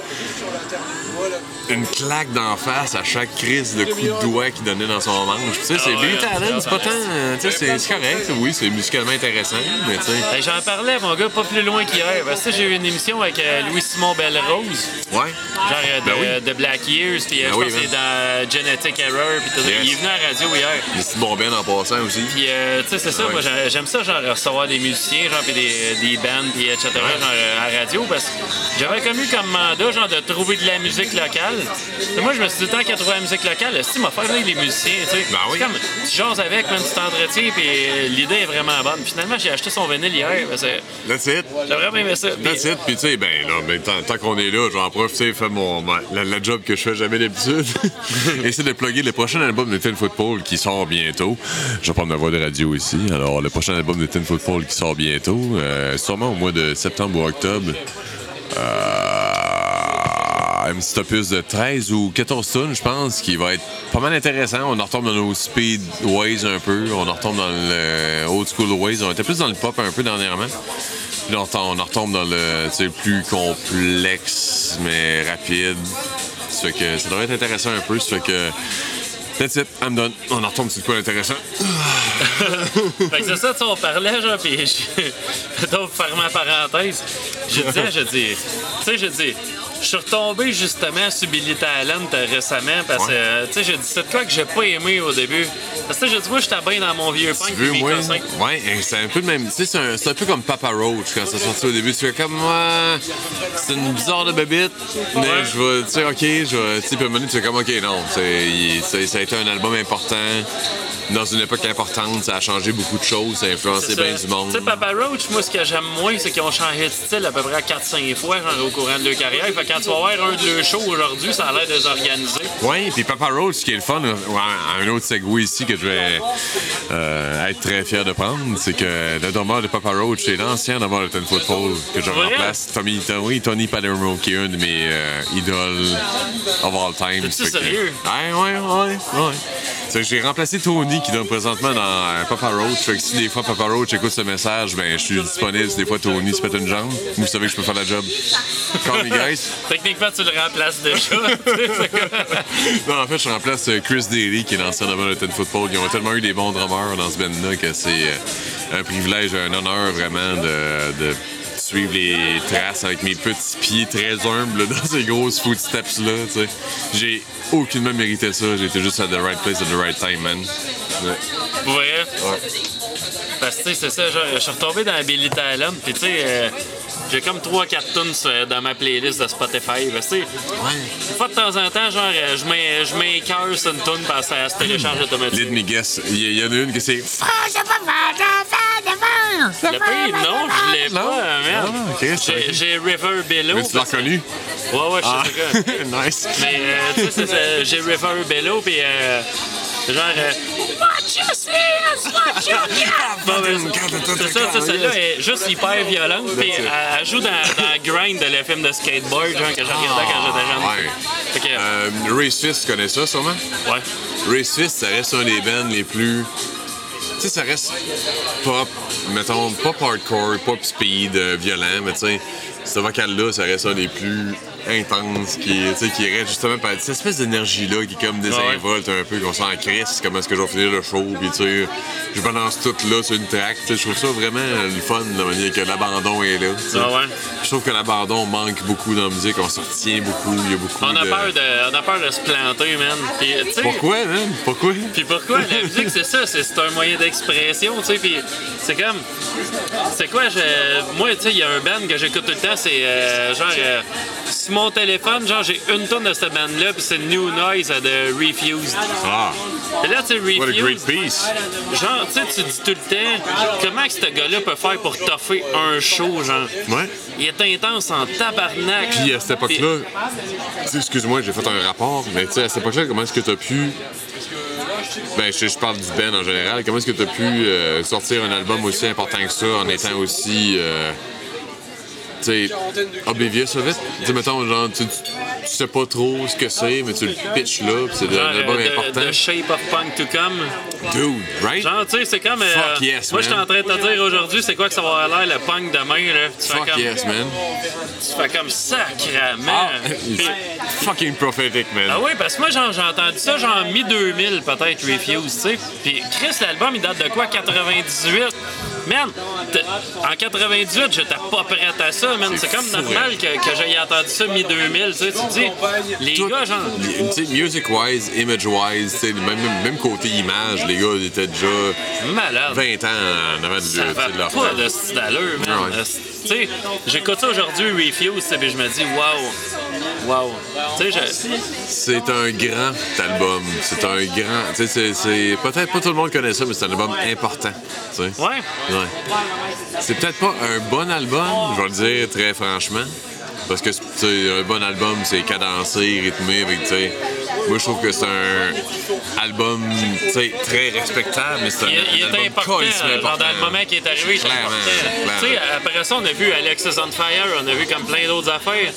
une claque d'en face à chaque crise de coup de doigt qu'il donnait dans son manche. Tu sais, c'est Ah Billy Talent, c'est pas tant. euh, Tu sais, c'est- correct. Oui, c'est musicalement intéressant, mais tu sais. Ben, J'en parlais, mon gars, pas plus loin qu'hier. Parce que j'ai eu une émission avec euh, Louis-Simon Belrose, Ouais. genre euh, de, Ben de Black Years, puis Ben je pense c'est dans Genetic Error, puis tout. Il est venu à la radio hier. Petits bon ben en passant aussi. Puis, euh, tu sais, c'est ça, moi, j'ai- j'aime ça, genre, recevoir des musiciens, genre, puis des, des bands, puis etc., genre, à la radio, parce que j'avais comme eu comme mandat, genre, de trouver de la musique locale, locale. Moi, je me suis dit, tant qu'à trouver la musique locale, si m'a faire les musiciens, tu sais? Ben oui. C'est comme, tu jases avec, même tu t'entretiens, puis l'idée est vraiment bonne. Puis finalement, j'ai acheté son vinyle hier. que That's it. J'ai vraiment aimé ça. That's it. Puis, tu sais, ben, là, ben, tant, tant qu'on est là, je vais en profiter, faire mon, ma- la, la job que je fais jamais d'habitude. (laughs) Essayer de plugger le prochain album de Ten Football qui sort bientôt. Je vais prendre ma voix de radio ici. Alors, le prochain album de Ten Football qui sort bientôt, euh, sûrement au mois de septembre ou octobre. Euh, un petit opus de 13 ou 14 tonnes, je pense, qui va être pas mal intéressant. On en retombe dans nos speed ways un peu. On en retombe dans le old school ways. On était plus dans le pop un peu dernièrement. Puis on on en retombe dans le plus complexe, mais rapide. Ça ça devrait être intéressant un peu. Ça fait que. That's it, I'm done. On en retombe sur quoi d'intéressant. (laughs) Fait que c'est ça, tu on parlait, genre, puis je... pour faire ma parenthèse, je disais, je dis, tu sais, je dis, je suis retombé justement sur Billy Talent euh, récemment parce que, Ouais. euh, tu sais, j'ai dit, c'est quoi que j'ai pas aimé au début? Parce que, j'ai dit, moi, j'étais bien dans mon vieux punk, Tu veux, moi? Ouais, c'est un peu le même. Tu sais, c'est un, peu comme Papa Roach quand ça sorti au début. Tu fais comme moi, c'est une bizarre de bébite, mais Ouais. je vais, tu sais, ok, je vais, tu sais, puis tu fais comme, ok, non, c'est- ça a été un album important dans une époque importante, ça a changé beaucoup de choses, ça a influencé bien du monde. Tu sais, Papa Roach, moi, ce que j'aime moins, c'est qu'ils ont changé de style à peu près 4-5 fois genre, au courant de leur carrière. Fait quand tu vas voir un de leurs shows aujourd'hui, ça a l'air désorganisé. Oui, puis Papa Roach, ce qui est le fun, un autre segway ici que je vais euh, être très fier de prendre, c'est que le drummer de Papa Roach, c'est l'ancien drummer de Ten Football que je Vrai? remplace, Tommy, oui, Tony Palermo, qui est un de mes euh, idoles of all time. T'es-tu Fait que- sérieux? Ouais, ouais, ouais. C'est J'ai remplacé Tony qui donne présentement dans euh, Papa Roach. Fait que si des fois Papa Roach écoute ce message, ben je suis disponible. Si des fois Tony se pète une jambe, vous savez que je peux faire la job. Call me guys. Techniquement, tu le remplaces déjà. (laughs) Non, en fait, je remplace euh, Chris Daly, qui est l'ancien drummer de Ten Football. Ils ont tellement eu des bons drummers dans ce band-là que c'est euh, un privilège, un honneur vraiment de, de suivre les traces avec mes petits pieds très humbles (laughs) dans ces grosses footsteps-là. tu sais. J'ai aucunement mérité ça. J'étais juste à the right place at the right time, man. Ouais. Ouais. Parce que, tu sais, c'est ça, genre, je suis retombé dans Billy Talent, puis tu sais, euh, j'ai comme 3-4 tunes sur- dans ma playlist de Spotify. Tu sais, une fois de temps en temps, genre, euh, je mets, je mets cœur sur une tune parce que ça se télécharge Let automatiquement. me guess. Il y, en a une que c'est. Le pays, non, je l'ai pas, man. Ah, ok, c'est J'ai- River Bellow. Mais tu l'as reconnu? Ouais, ouais, je Ah, sais quoi. (laughs) nice. Mais, euh, tu sais, j'ai River Bellow, puis euh, genre. euh, Watch your sins, watch your (laughs) gap. Bon, C'est ça, celle-là est juste hyper violente, puis elle, elle joue dans, dans Grind, le film de skateboard, genre, que j'ai regardé quand j'étais jeune. Ouais. Fait que, Euh, Race Fist, tu connais ça sûrement? ouais. Race Fist, ça reste un des bands les plus. Tu sais, ça reste pop, mettons, pop hardcore, pop speed, euh, violent, mais tu sais, ce vocal-là, ça reste un des plus intenses, qui, qui reste justement par cette espèce d'énergie-là qui est comme désinvolte un peu, qu'on s'en crisse, comment est-ce que je vais finir le show, puis tu sais, je balance tout là sur une track, tu sais, je trouve ça vraiment le fun, la manière que l'abandon est là. Ah ouais. Je trouve que l'abandon manque beaucoup dans la musique, on s'en retient beaucoup, il y a beaucoup On a, de... peur de, on a peur de se planter, man. Pourquoi, man? Pourquoi? Puis pourquoi? La musique, c'est ça, c'est un moyen d'expression, tu sais. Puis c'est comme. C'est quoi, je, moi, tu sais, il y a un band que j'écoute tout le temps, c'est euh, genre. euh, mon téléphone, genre, j'ai une tonne de cette band-là, puis c'est New Noise de Refused. Ah, Et là, tu sais, what a great Refused. piece! Genre, tu sais, tu dis tout le temps, comment que ce gars-là peut faire pour toffer un show, genre? Ouais. Il est intense en tabarnak. Puis à cette époque-là, excuse-moi, j'ai fait un rapport, mais tu sais, à cette époque-là, comment est-ce que tu as pu. Ben, je, je parle du Ben en général. Comment est-ce que tu as pu euh, sortir un album aussi important que ça en étant aussi. euh, sais, oblivious of it? Tu sais, mettons, genre, tu, sais pas trop ce que c'est, mais tu le pitches là, puis c'est Genre, un album important. the, Shape of Punk to Come. Dude, right? Genre, tu sais, c'est comme. euh, Fuck yes, moi, je suis en train de te dire aujourd'hui, c'est quoi que ça va avoir l'air le punk demain, là? Tu fais Fuck comme, yes, man. tu fais comme sacrament. Ah, fucking prophetic, man. ah oui, parce que moi, genre, j'ai entendu ça, genre, mi-2000, peut-être, Refuse, tu sais. Puis Chris, l'album, il date de quoi, 98? Man, en 98, j'étais pas prête à ça. man. C'est comme normal que, que j'aie entendu ça mi-2000, tu sais. Tu dis, les Tout- gars, genre. Tu sais, music-wise, image-wise, tu sais, même, même, côté image, les gars ils étaient déjà Malade. 20 ans en avant de, leur pas de style d'allure, man. Ouais. Tu sais, j'écoute ça aujourd'hui, Refuse, puis je me dis, waouh, waouh. Tu sais, je- C'est un grand album. C'est un grand. Tu sais, c'est- c'est. Peut-être pas tout le monde connaît ça, mais c'est un album important. Tu sais. ouais. Ouais. C'est peut-être pas un bon album, je vais le dire très franchement. Parce que un bon album, c'est cadencé, rythmé, avec. Moi, je trouve que c'est un album, très respectable, mais c'est un, Il, il un est album important, genre important. dans le moment qui est arrivé, il important. Tu sais, après ça, on a vu Alexis on Fire, on a vu comme plein d'autres affaires.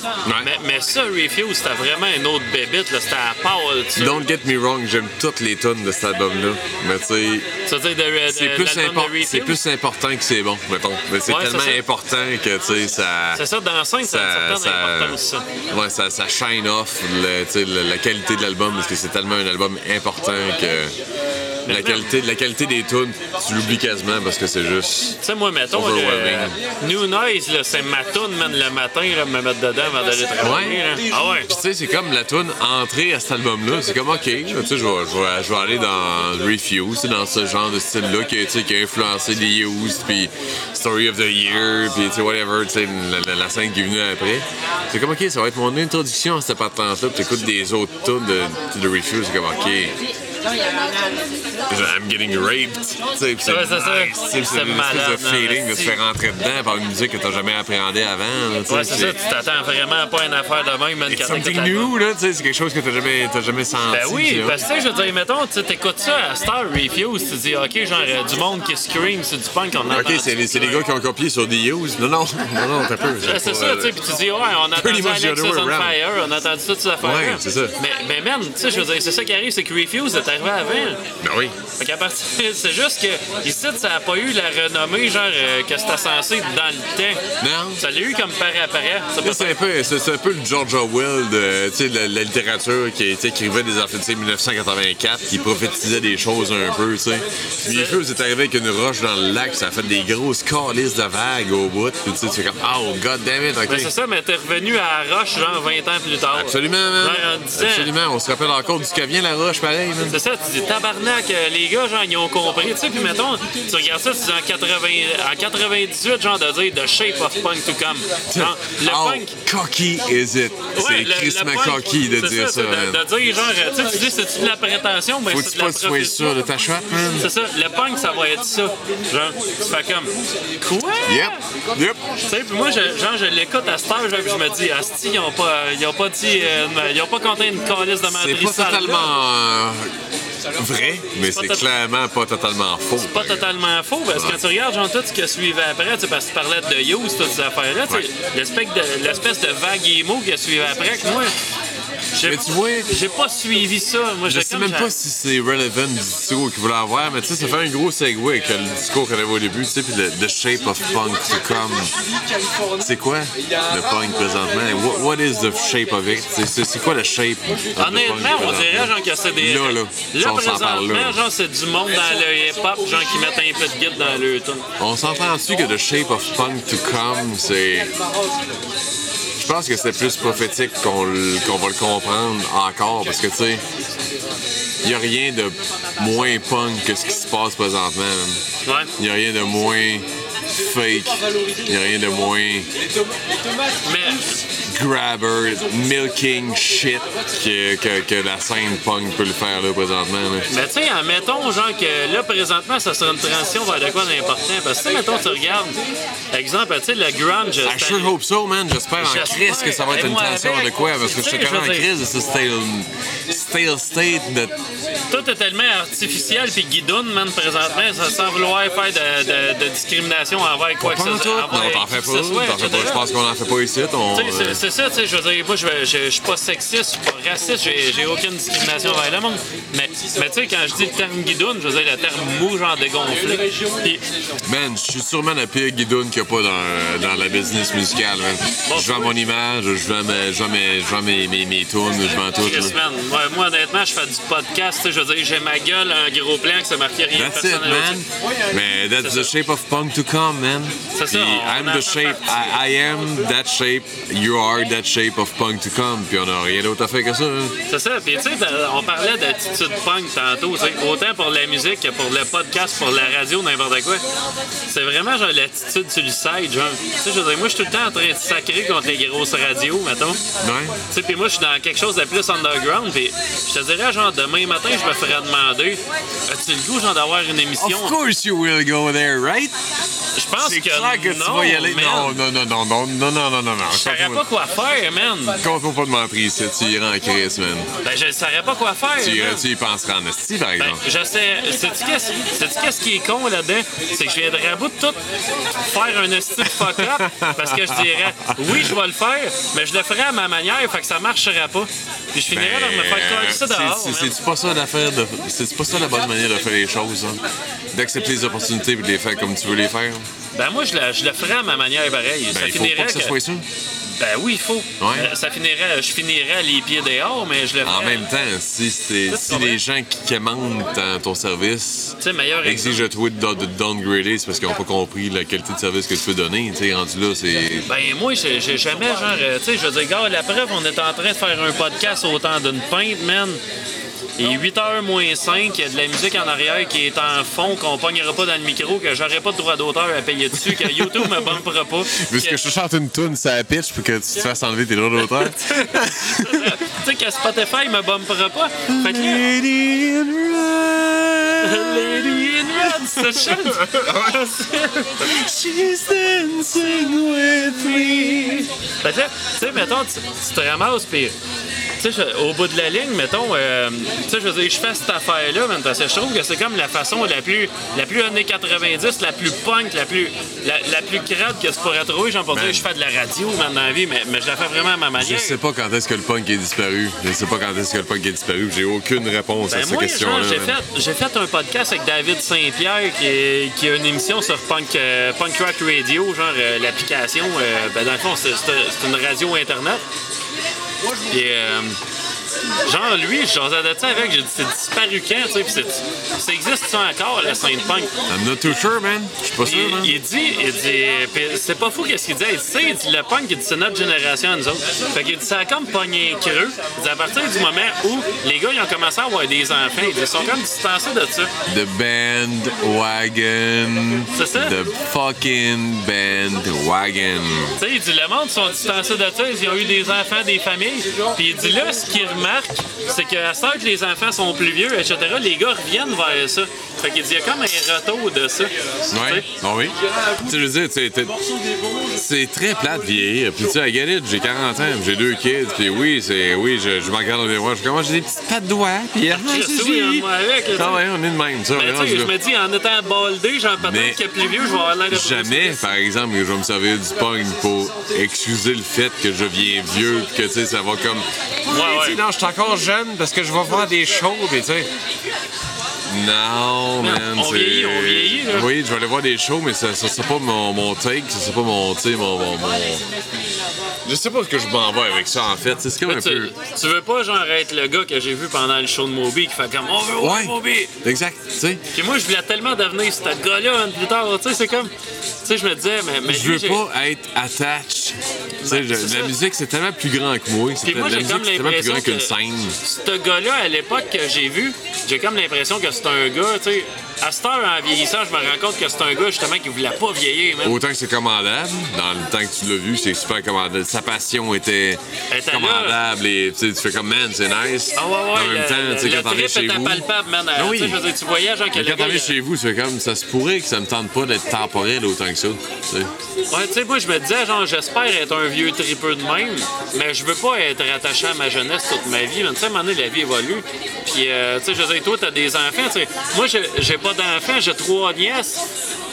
Mais, mais ça, Refuse, c'était vraiment une autre bébite. C'était à part. Don't get me wrong, j'aime toutes les tonnes de cet album-là. Mais tu sais, Ça c'est plus, impor- plus important que c'est bon, mettons. Mais c'est Ouais, tellement ça. important que, tu sais, ça. C'est ça, dans la scène, ça ça. ouais, ça, ça shine off le- le- la qualité de l'album parce que c'est tellement un album important que la qualité, la qualité des tunes, tu l'oublies quasiment parce que c'est juste. Tu sais, moi, mettons, le New Noise, c'est ma toune, man, le matin, là, me mettre dedans avant d'aller travailler. Ah ouais. Puis, tu sais, c'est comme la tune entrée à cet album-là. C'est comme, OK, tu sais, je vais, aller dans Refuse, dans ce genre de style-là qui, a- qui influencé The Used, puis Story of the Year, puis tu sais, whatever, tu sais, la, la- la scène qui est venue après. C'est comme, OK, ça va être mon introduction à cette patente-là, puis t'écoutes des autres tunes de, de Refuse, c'est comme, OK. I'm getting raped. C'est Ouais, c'est ça. nice, C'est de feeling de hein, se faire rentrer dedans par une musique que t'as jamais appréhendée avant. là, Ouais, c'est ça, tu t'attends vraiment pas à une affaire de même, something l'album. new, là, tu sais, c'est quelque chose que t'as jamais, t'as jamais senti. Ben oui, parce que je veux dire, mettons, tu sais, t'écoutes ça à Star Refuse, tu dis, OK, genre, euh, du monde qui scream, c'est du punk, on entend. Ok, c'est les, c'est les gars qui ont copié sur The Used. Non, non, (laughs) non, non, t'as peu. Ouais, C'est ça, tu sais, puis tu dis, ouais, on a entendu Alexis on. Fire, on a entendu toutes ces affaires Ouais, c'est ça. Mais, mais man, tu sais, je veux dire, c'est ça qui arrive, c'est que Refuse est arrivé avant. Ben oui. Fait qu'à partir, (laughs) c'est juste que ici, ça n'a pas eu la renommée, genre, euh, que c'était censé dans le temps. Non. Ça l'a eu comme par après. Ça peut Là, C'est un, peu, un peu le Georgia Will de tu sais, la, la littérature qui écrivait des affaires, tu sais, 1984, qui prophétisait des choses un peu, tu sais. Puis les feux, c'est arrivé avec une roche dans le lac, ça a fait des grosses calices de vagues au bout. Puis tu sais, tu fais comme, oh, god damn it, ok. Ben, c'est ça, mais t'es revenu à Roche, genre, 20 ans plus tard. Absolument, man. Absolument. On se rappelle encore du vient la roche, pareil, man. C'est ça, tu dis tabarnak, euh, les gars, genre, ils ont compris. Tu sais, puis mettons, tu regardes ça, tu dis en, 80, en 98, genre, de dire The Shape of Punk to Come. Genre, le How punk. cocky is it? Ouais, c'est le- Chris le punk, cocky de c'est dire ça, c'est man. de, de dire, genre, tu sais, tu dis, c'est-tu de la prétention? Ben, Faut c'est que de tu la pas sois sûr de ta shot, man? C'est ça, le punk, ça va être ça. Genre, tu fais comme, quoi? Yep, yep. Tu sais, puis moi, je, genre, je l'écoute à cette heure, genre, puis je me dis, Asti, ils ont pas, ils ont pas dit, euh, ils ont pas compté une calice de C'est pas totalement euh, vrai, mais c'est clairement pas totalement faux. pas totalement faux parce que quand tu regardes genre tout ce qui suivait après, tu sais, parce que tu parlais de Use, toutes ces affaires-là, l'espèce de, vague émo qui a suivi après, que moi, Mais tu vois- j'ai pas suivi ça. Moi, Je sais comme même pas si c'est relevant du discours qu'il voulait avoir, mais tu sais, ça fait un gros segue avec le discours qu'on avait au début, tu sais, puis le The Shape of Punk to Come. C'est quoi le punk présentement? What, what is the shape of it? C'est- C'est c'est quoi le shape Honnêtement, on dirait genre que c'est des. Là, là, parle présentement, là. genre c'est du monde dans le hip-hop, genre qui mettent un peu de guide dans le. On s'entend dessus que The Shape of Punk to Come, c'est. Je pense que c'est plus prophétique qu'on va le comprendre encore parce que, tu sais, il n'y a rien de moins punk que ce qui se passe présentement. Ouais. Il n'y a rien de moins fake. Il n'y a rien de moins Mais grabber, milking shit que, que, que la scène punk peut le faire là présentement. là. Mais tu sais, admettons, genre que là, présentement, ça sera une transition vers de quoi d'important. Parce que, mettons, tu regardes, exemple, tu sais, le grunge. I c'était- sure hope so, man. J'espère en crise que ça va être une transition avec. de quoi, parce que je suis quand même en crise de ce stale, stale state de. Tout est tellement artificiel puis guidoune, man, présentement, ça, sans vouloir faire de, de- de discrimination envers quoi que ce soit. Non, t'en fais pas. Je pense qu'on en fait pas ici. On, c'est- ça, tu sais, je veux dire, moi, je, suis pas sexiste, je suis pas raciste, j'ai aucune discrimination envers le monde. Mais Mais tu sais, quand je dis le terme guidoune, je veux dire le terme mou, genre dégonflé. Man, je suis sûrement la pire guidoune qu'il n'y a pas dans, dans la business musicale. man. je vends mon image, je vends, mes, je vends, mes, je vends mes, mes, mes tunes, je vends tout. Chris, man. ouais, moi, honnêtement, je fais du podcast. tu sais, Je veux dire, j'ai ma gueule, un gros plan que ça marquait rien de That's it, man. Mais that's the shape of punk to come, man. C'est ça, on I'm the shape. I, I am that shape, you are that shape of punk to come. Puis on n'a rien d'autre à faire que ça. hein. C'est ça. Puis, tu sais, on parlait d'attitude punk tantôt. Autant pour la musique que pour le podcast, pour la radio, n'importe quoi. C'est vraiment genre l'attitude sur le side. Genre, tu sais, je veux dire, moi, je suis tout le temps en train de sacrer contre les grosses radios, mettons. Ouais. Tu sais, puis moi, je suis dans quelque chose de plus underground. Puis, je te dirais, genre, demain matin, je me ferais demander as-tu le goût, genre, d'avoir une émission Of course you will go there, right? Je pense C'est que, clair que non, tu vas y aller. man. Non, non, non, non, non, non, non, non, non, non. Je saurais pas quoi faire, man. Compte pas de mentir ici, tu iras en crise, man. Ben, je saurais pas quoi faire. Tu, man. tu y penseras en esti, par Ben, exemple. je sais. Sais-tu qu'est-ce qui est con là-dedans? C'est que je viendrais à bout de tout faire un esti de fuck-up parce que je dirais, oui, je vais le faire, mais je le ferai à ma manière, fait que ça marchera pas. Puis je finirais par me faire coller ça Ben, dehors. C'est-tu pas ça l'affaire de. C'est pas ça la bonne manière de faire les choses, hein? D'accepter les opportunités et de les faire comme tu veux les faire. Ben, moi, je le, je le ferais à ma manière pareil. Ben, ça il faut pas que ça soit ça. Ben oui, il faut. Ouais. Euh, ça finirait, je finirais les pieds dehors, mais je le ferais. En même temps, si, si les gens qui commandent ton, service exigent de toi de, de downgrader, c'est parce qu'ils n'ont pas compris la qualité de service que tu peux donner. Tu sais, rendu là, c'est. Ben moi, j'ai jamais, genre, euh, tu sais, je veux dire, gars, la preuve, on est en train de faire un podcast au temps d'une pinte, man. Et 8h moins 5, il y a de la musique en arrière qui est en fond, qu'on pognera pas dans le micro, que j'aurai pas de droit d'auteur à payer dessus, que YouTube me bumpera pas. Puisque que- je te chante une tune, ça pitch pour que tu te fasses enlever tes droits d'auteur. (laughs) tu sais que Spotify me bumpera pas. Fait que Lady in red, Lady in Red, c'est she's dancing with me. Fait que tu sais, mettons, tu, tu te ramasses, puis, tu sais, je- au bout de la ligne, mettons, euh, tu sais, je veux dire, je fais cette affaire-là, man, parce que je trouve que c'est comme la façon la plus, la plus années 90, la plus punk, la plus, la, la plus crade que tu pourrais trouver, genre, pour dire, je fais de la radio, man, dans la vie, mais, mais je la fais vraiment à ma Je manière. sais pas quand est-ce que le punk est disparu. Je sais pas quand est-ce que le punk est disparu. J'ai aucune réponse à Ben cette moi, question-là. j'ai fait, j'ai fait un podcast avec David Saint-Pierre qui, est- qui a une émission sur Punk, euh, Punk Rock Radio, genre euh, l'application. euh, ben, dans le fond, c'est, c'est- c'est une radio Internet. Puis, euh, um, genre, lui, je jasais de ça avec, j'ai dit, c'est disparu quand, tu sais, puis c'est- ça existe ça encore, la scène punk? I'm not too sure, man. Je suis pas sûr, man. il dit, il dit, c'est pas fou qu'est-ce qu'il dit. Il dit, tu sais, il dit, le punk, il dit, c'est notre génération à nous autres. Fait qu'il dit, ça a comme pogné creux. Il dit, à partir du moment où les gars, ils ont commencé à avoir des enfants, il dit, ils sont comme distancés de ça. The bandwagon. C'est ça? The fucking bandwagon. Tu sais, il dit, le monde sont distancés de ça, ils ont eu des enfants, des familles. Puis il dit, là, ce qu'il remarque, c'est qu'à ce que les enfants sont plus vieux, etc., les gars reviennent vers ça. Fait qu'il y a comme un retour de ça. Ouais. Ah oui. Tu veux dire, c'est très plate de vieillir. Puis tu sais, à Galit, j'ai 40 ans, j'ai deux kids. Puis oui, c'est, oui, je, je me regarde dans miroir, je commence, j'ai des petites pattes de doigts. Puis ah. Ah ouais, on est de même, ça. je me dis, en étant baldé, Mais peut-être que plus vieux, je vais avoir l'air de Jamais, par exemple, que je vais me servir du punk pour excuser le fait que je viens vieux, que tu sais, ça va comme. Ouais, ouais. non, je suis encore jeune parce que je vais faire des shows, tu sais. Non, man. on vieillit, on vieillit, là. Oui, je vais aller voir des shows, mais ça, ça, c'est pas mon, mon take, ça, c'est pas mon, tu sais, mon, mon, mon- Je sais pas ce que je m'en vais avec ça, en fait. C'est comme un Tu, peu. tu veux pas genre être le gars que j'ai vu pendant le show de Moby qui fait comme on veut Ouais, Moby. exact, tu sais. Puis moi je voulais tellement devenir ce gars-là hein, plus tard, tu sais c'est comme tu sais je me disais mais, mais Je veux pas être attached. Tu sais, la musique, c'est tellement plus grand que moi. C'est- Puis moi j'ai comme c'est tellement plus l'impression grand que qu'une scène. ce gars-là à l'époque que j'ai vu, j'ai comme l'impression que c'est un gars, tu sais à cette heure, en vieillissant, je me rends compte que c'est un gars justement qui voulait pas vieillir. Autant que c'est commandable, dans le temps que tu l'as vu, c'est super commandable. Sa passion était là. commandable et tu fais comme man, c'est nice. Ah ouais, ouais, en même le, temps, tu sais, quand trip chez vous. palpable, man. Ah oui. Dire, tu voyais genre que le quand il- chez vous, tu fais comme ça se pourrait que ça me tente pas d'être temporel autant que ça. tu sais. Ouais, tu sais, moi, je me disais, genre, j'espère être un vieux tripeux de même, mais je veux pas être attaché à ma jeunesse toute ma vie. Tu sais, à un moment donné, la vie évolue. Puis, euh, tu sais, je veux dire, toi, t'as des enfants, tu sais. Moi, j'ai j'ai pas j'ai trois nièces.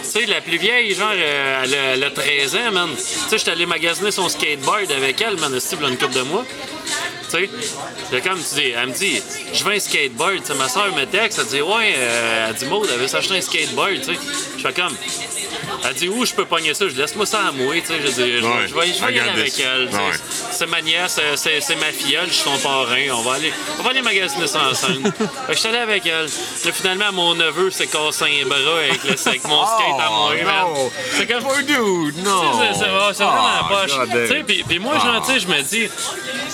Tu sais, la plus vieille, genre, euh, elle, a, elle a 13 ans, man. Tu sais, j'étais allé magasiner son skateboard avec elle, man, a une couple de mois. Tu sais. Comme tu dis, elle me dit, je veux un skateboard. Tu ma soeur me texte, elle dit, ouais, euh, elle dit, Maud, elle veut s'acheter un skateboard, tu sais. Je fais comme, elle dit où je peux pogner ça, je laisse-moi ça à moi, tu sais, je dis, je, Ouais, je vais, je vais y aller avec elle. Ouais. C'est ma nièce, euh, c'est, c'est ma filleule, je suis son parrain, on va aller, on va aller magasiner ça ensemble. (laughs) Je suis allé avec elle. Là, finalement, mon neveu s'est cassé un bras avec, le- avec mon skate à moi, Oh, non. C'est comme, Poor dude, non! c'est- c'est vraiment Ah, poche. Tu sais, puis, puis moi, sais, je me dis,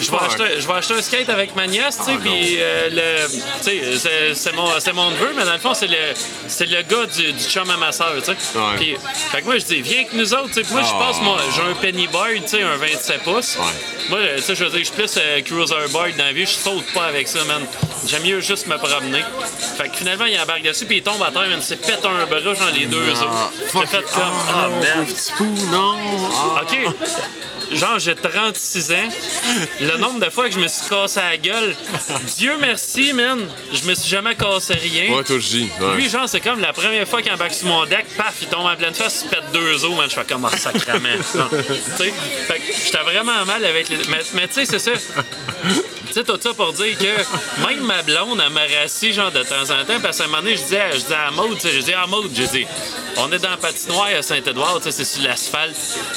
je vais, acheter, je vais acheter un skate avec ma nièce, tu sais, puis euh, le, tu sais, c'est- c'est mon, c'est mon neveu, mais dans le fond, c'est le, c'est le gars du, du chum à ma soeur, tu sais. Fait que moi, je dis, viens avec nous autres, tu sais. Puis moi, je Ah. passe, moi, j'ai un pennyboard, tu sais, un 27 pouces. Ouais. Moi, euh, tu sais, je veux dire, je suis plus euh, cruiserboard dans la vie, je saute pas avec ça, man. J'aime mieux juste me promener. Fait que finalement, il embarque dessus, puis il tombe à terre, man, il s'est pété un bras, genre les deux os. J'ai fait comme, Ah, merde. pauvre petit pou, non! Ah. OK. Genre, j'ai 36 ans. Le nombre de fois que je me suis cassé la gueule, Dieu merci, man, je me suis jamais cassé rien. Ouais, toi, je dis. ouais. Lui, genre, c'est comme la première fois qu'il embarque sur mon deck, paf, il tombe en pleine face, il pète deux os, man. Je fais comme un sacrament. Non. (laughs) Tu sais, fait que j'étais vraiment mal avec les. Mais, mais tu sais, c'est ça. Tu sais, tout ça pour dire que même ma blonde, elle m'a rassis, genre, de temps en temps, parce qu'à un moment donné, je disais, je disais à Maud, tu sais, je dis à Maud, je dis, on est dans la patinoire à Saint-Édouard, tu sais, c'est sur l'asphalte.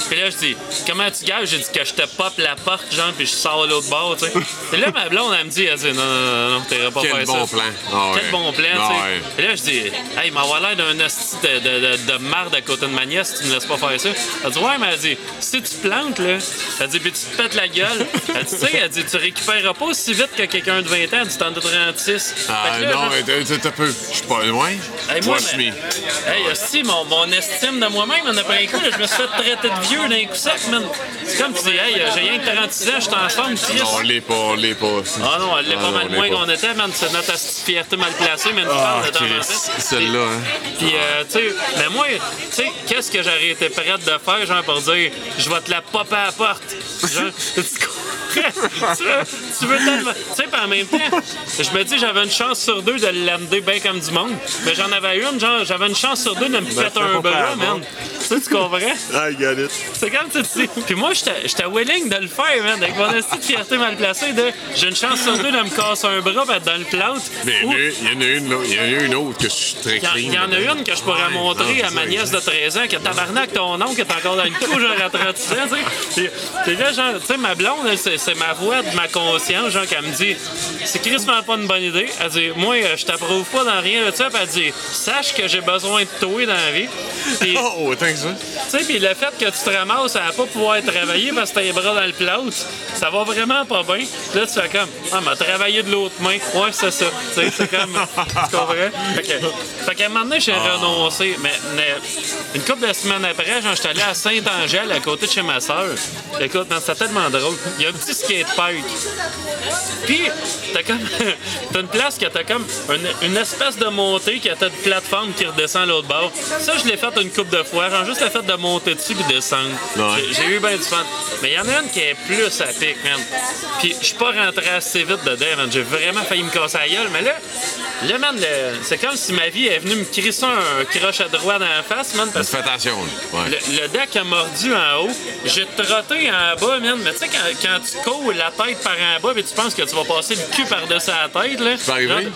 Puis là, je dis, comment tu gages? J'ai dit que je te pop la porte, genre, puis je sors à l'autre bord, tu sais. Et là, ma blonde, elle me dit, elle dit, non, non, non, non, t'aurais pas Quel faire bon ça. plan. Ah Quel ouais. bon plan, Ah tu sais. Et là, je dis, hey, il m'envoie l'air d'un hostie de, de, de, de marde à côté de ma nièce, tu me laisses pas faire ça. Elle dit, ouais, mais elle dit, si tu te plantes, là, elle dit, puis tu te pètes la gueule. Elle dit, tu sais, elle dit, tu récupéreras pas aussi vite que quelqu'un de 20 ans, du temps de 36. Ah, là, non, je- mais t'as- peu. Je suis pas loin. Hey, moi, Watch mais- me. Hey, hostie, mon, mon estime de moi-même, en après un coup, là, je me suis fait traiter de vieux d'un coup sec, man. C'est comme tu dis, hey, j'ai rien que 36 ans, je suis en forme, Chris. Non, on l'est pas, on l'est pas. Ah non, elle l'est Ah pas non, mal on moins pas. qu'on était, man. C'est notre fierté mal placée, mais nous Ah, parle de temps en celle-là, hein. Puis, euh, tu sais, mais moi, tu sais, qu'est-ce que j'aurais été prête de faire, genre, pour dire, je vais te la popper à la porte? Genre, (laughs) tu comprends? tu, veux, veux tellement. Tu sais, en même temps, je me dis, j'avais une chance sur deux de l'amener bien comme du monde. Mais j'en avais une, genre, j'avais une chance sur deux de me péter un bras, man. Tu sais, tu comprends? I get it. C'est comme tu dis. Puis moi, j'étais j'étais willing de le faire, man. Avec mon esti de fierté mal placée, de j'ai une chance sur deux de me casser un bras, pis être dans le plâtre. Mais il y en a une, là, il y en a une autre que je suis très il y, en- clean. il y en a une que je pourrais Ouais, montrer non, à ma nièce de 13 ans, que tabarnak, ton oncle est encore dans le coup, genre à 36 ans, tu sais. Là, genre, tu sais, ma blonde, c'est ma voix de ma conscience, genre, qu'elle me dit, c'est crissement pas une bonne idée. Elle dit, moi, euh, je t'approuve pas dans rien de ça, puis elle dit, sache que j'ai besoin de toi dans la vie. Puis, (laughs) Oh, autant que ça. tu sais, puis le fait que tu te ramasses à pas pouvoir travailler parce que t'as les bras dans le plâtre, ça va vraiment pas bien. Là, tu fais comme, ah, m'a travaillé de l'autre main. Ouais, c'est ça. Tu sais, c'est comme, tu comprends? Fait que, fait qu'à un moment donné, j'ai renoncé. Mais, mais une couple de semaines après, genre, j'étais allé à Saint-Angèle, à côté de chez ma soeur. Écoute, c'était tellement drôle. Il y a un petit skatepark. Puis, t'as comme. (laughs) t'as une place que t'as comme une, une espèce de montée qui a t'as une plateforme qui redescend à l'autre bord. Ça, je l'ai fait une coupe de fois. Genre, juste le fait de monter dessus puis descendre. Ouais. J'ai- J'ai eu bien du fun. Mais il y en a une qui est plus à pic, man. Puis, je suis pas rentré assez vite dedans, man. J'ai vraiment failli me casser la gueule. Mais là, là, man, c'est comme si ma vie est venue me crisser un crochet droit dans la face, man. Parce que Fais attention. Ouais. le, le deck a mordu en haut. J'ai trotté en bas, man. Mais tu sais, quand, quand tu cours la tête par en bas, puis tu penses que tu vas passer le cul par-dessus la tête, là. pas arrivé?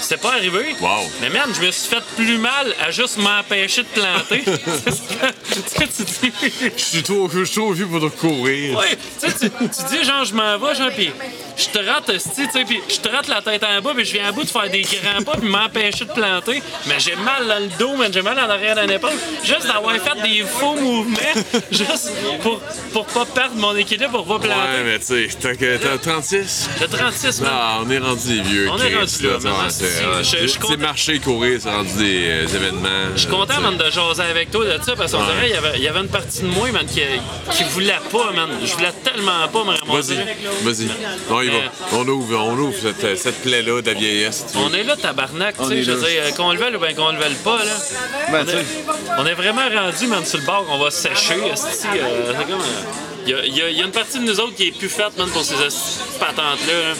C'est pas arrivé. Wow. Mais man, je me suis fait plus mal à juste m'empêcher de planter. (laughs) tu sais, tu dis. Je suis trop, je suis trop vieux pour te courir. Ouais, tu sais, tu, tu dis genre je m'en vais, genre, pis je te rate, tu sais, pis je te rate la tête en bas, pis je viens à bout de faire des grands pas, pis m'empêcher de planter. Mais j'ai mal dans le dos, man, j'ai mal en arrière d'un épaule. Juste d'avoir fait des faux mouvements, (laughs) juste pour, pour pas perdre mon équilibre, pour pas Ouais, planter. mais tu sais, t'as que- t'as 36? J'ai 36, man. Ah, on est rendu des vieux. On est rendu là, ouais, c'est- ouais, marcher, courir, c'est rendu des euh, événements. Je suis content, man, de jaser avec toi de ça, parce qu'on dirait qu'il y avait une partie de moi, man, qui, qui voulait pas, man. Je voulais tellement pas me ramasser. Vas-y, vas-y. On y va. On ouvre, on ouvre cette, cette plaie-là de la vieillesse. On est là, tabarnak, tu sais, je veux dire, euh, qu'on le veuille ou bien qu'on le veuille pas, là. Ben, on, est, on est vraiment rendu, man, sur le bord, on va sécher, esti, euh, euh, Il y, a, il y a- il y a une partie de nous autres qui est plus faite, man, pour ces patentes-là. là.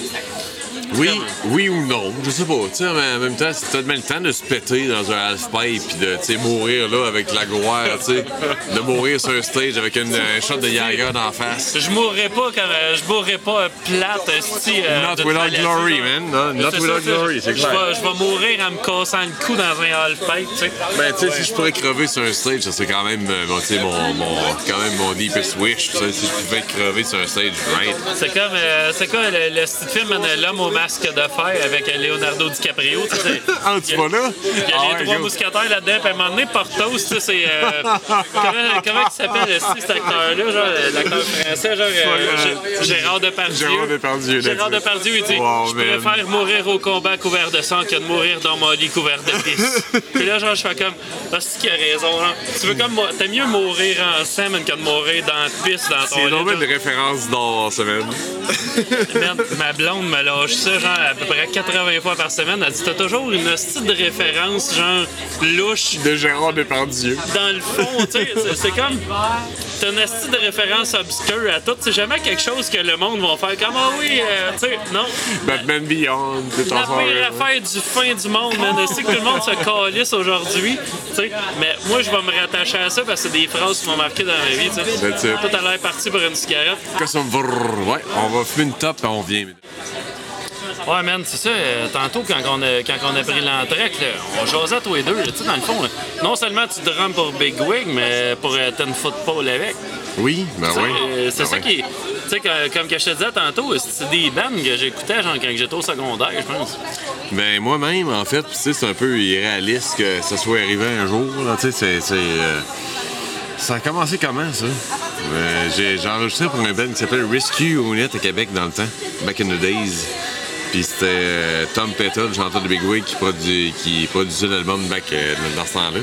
Oui, oui ou non, je sais pas. Tu sais, mais en même temps, c'est tellement le temps de se péter dans un half-pipe puis de tu sais, mourir là avec la gloire, tu sais. De mourir sur un stage avec une, un shot de Yaga d'en face. Je mourrais pas quand je mourrais pas plate, esti. euh, Not without glory, man. No, not without glory, c'est Je clair. vais- Je vais mourir en me cassant le cou dans un half-pipe, tu sais. Ben, tu sais, si je pourrais crever sur un stage, ça serait quand même euh, bon, tu sais, mon, mon, quand même mon deepest wish. tu sais, Si je pouvais crever sur un stage, right? C'est comme, euh, c'est quoi le, le film euh, L'homme au masque de fer avec euh, Leonardo DiCaprio, tu sais. c'est- (laughs) Ah, tu vas là? Il y a Ah les ouais, trois mousquetaires là-dedans, puis à un moment donné, Portos, tu sais, c'est. euh, (laughs) comment, comment il s'appelle, cet acteur-là, genre, euh, l'acteur français, genre, euh, Gé- Gérard Depardieu. Gérard Depardieu, Gérard. Depardieu, il dit Wow, Je préfère mourir au combat couvert de sang que de mourir dans mon lit couvert de pisse. (laughs) puis là, genre, je fais comme Ah, c'est qui a raison, genre. Tu veux comme. T'aimes mieux mourir en sang que de mourir dans la pisse dans ton C'est lit. énormément genre. de références la semaine. Merde, ma blonde me lâche ça, genre, à peu près 80 fois par semaine. Elle dit T'as toujours une hostie de référence, genre, louche De Gérard Depardieu. dans le fond, tu sais, c'est- c'est comme. T'as une astuce de référence obscure à tout. C'est jamais quelque chose que le monde va faire comme Ah oui, euh, tu sais, non. Batman Beyond, tout La pire affaire du fin du monde, man. Je sais que tout le monde se calisse aujourd'hui, tu sais. Mais moi, je vais me rattacher à ça parce que c'est des phrases qui m'ont marqué dans ma vie, tu sais. Toi, t'as l'air parti pour une cigarette. Ouais, on va fumer une top et on vient. Ouais, man, c'est ça. euh, tantôt, quand on a, quand on a pris l'entrée, on jasait tous les deux. Tu sais, dans le fond, là, non seulement tu drums pour Big Wig, mais pour euh, Ten Football avec. Oui, ben oui. euh, c'est Ben ça oui. qui. Tu sais, comme que je te disais tantôt, c'est des bands que j'écoutais genre quand j'étais au secondaire, je pense. Ben moi-même, en fait, c'est un peu irréaliste que ça soit arrivé un jour. Tu sais, c'est, euh, Ça a commencé comment, ça? Euh, j'ai, j'ai enregistré pour un band qui s'appelle Rescue Unit à Québec dans le temps, back in the days. Puis c'était euh, Tom Pettle, le chanteur de Big Wig, qui, qui produisait l'album back euh, dans ce temps-là.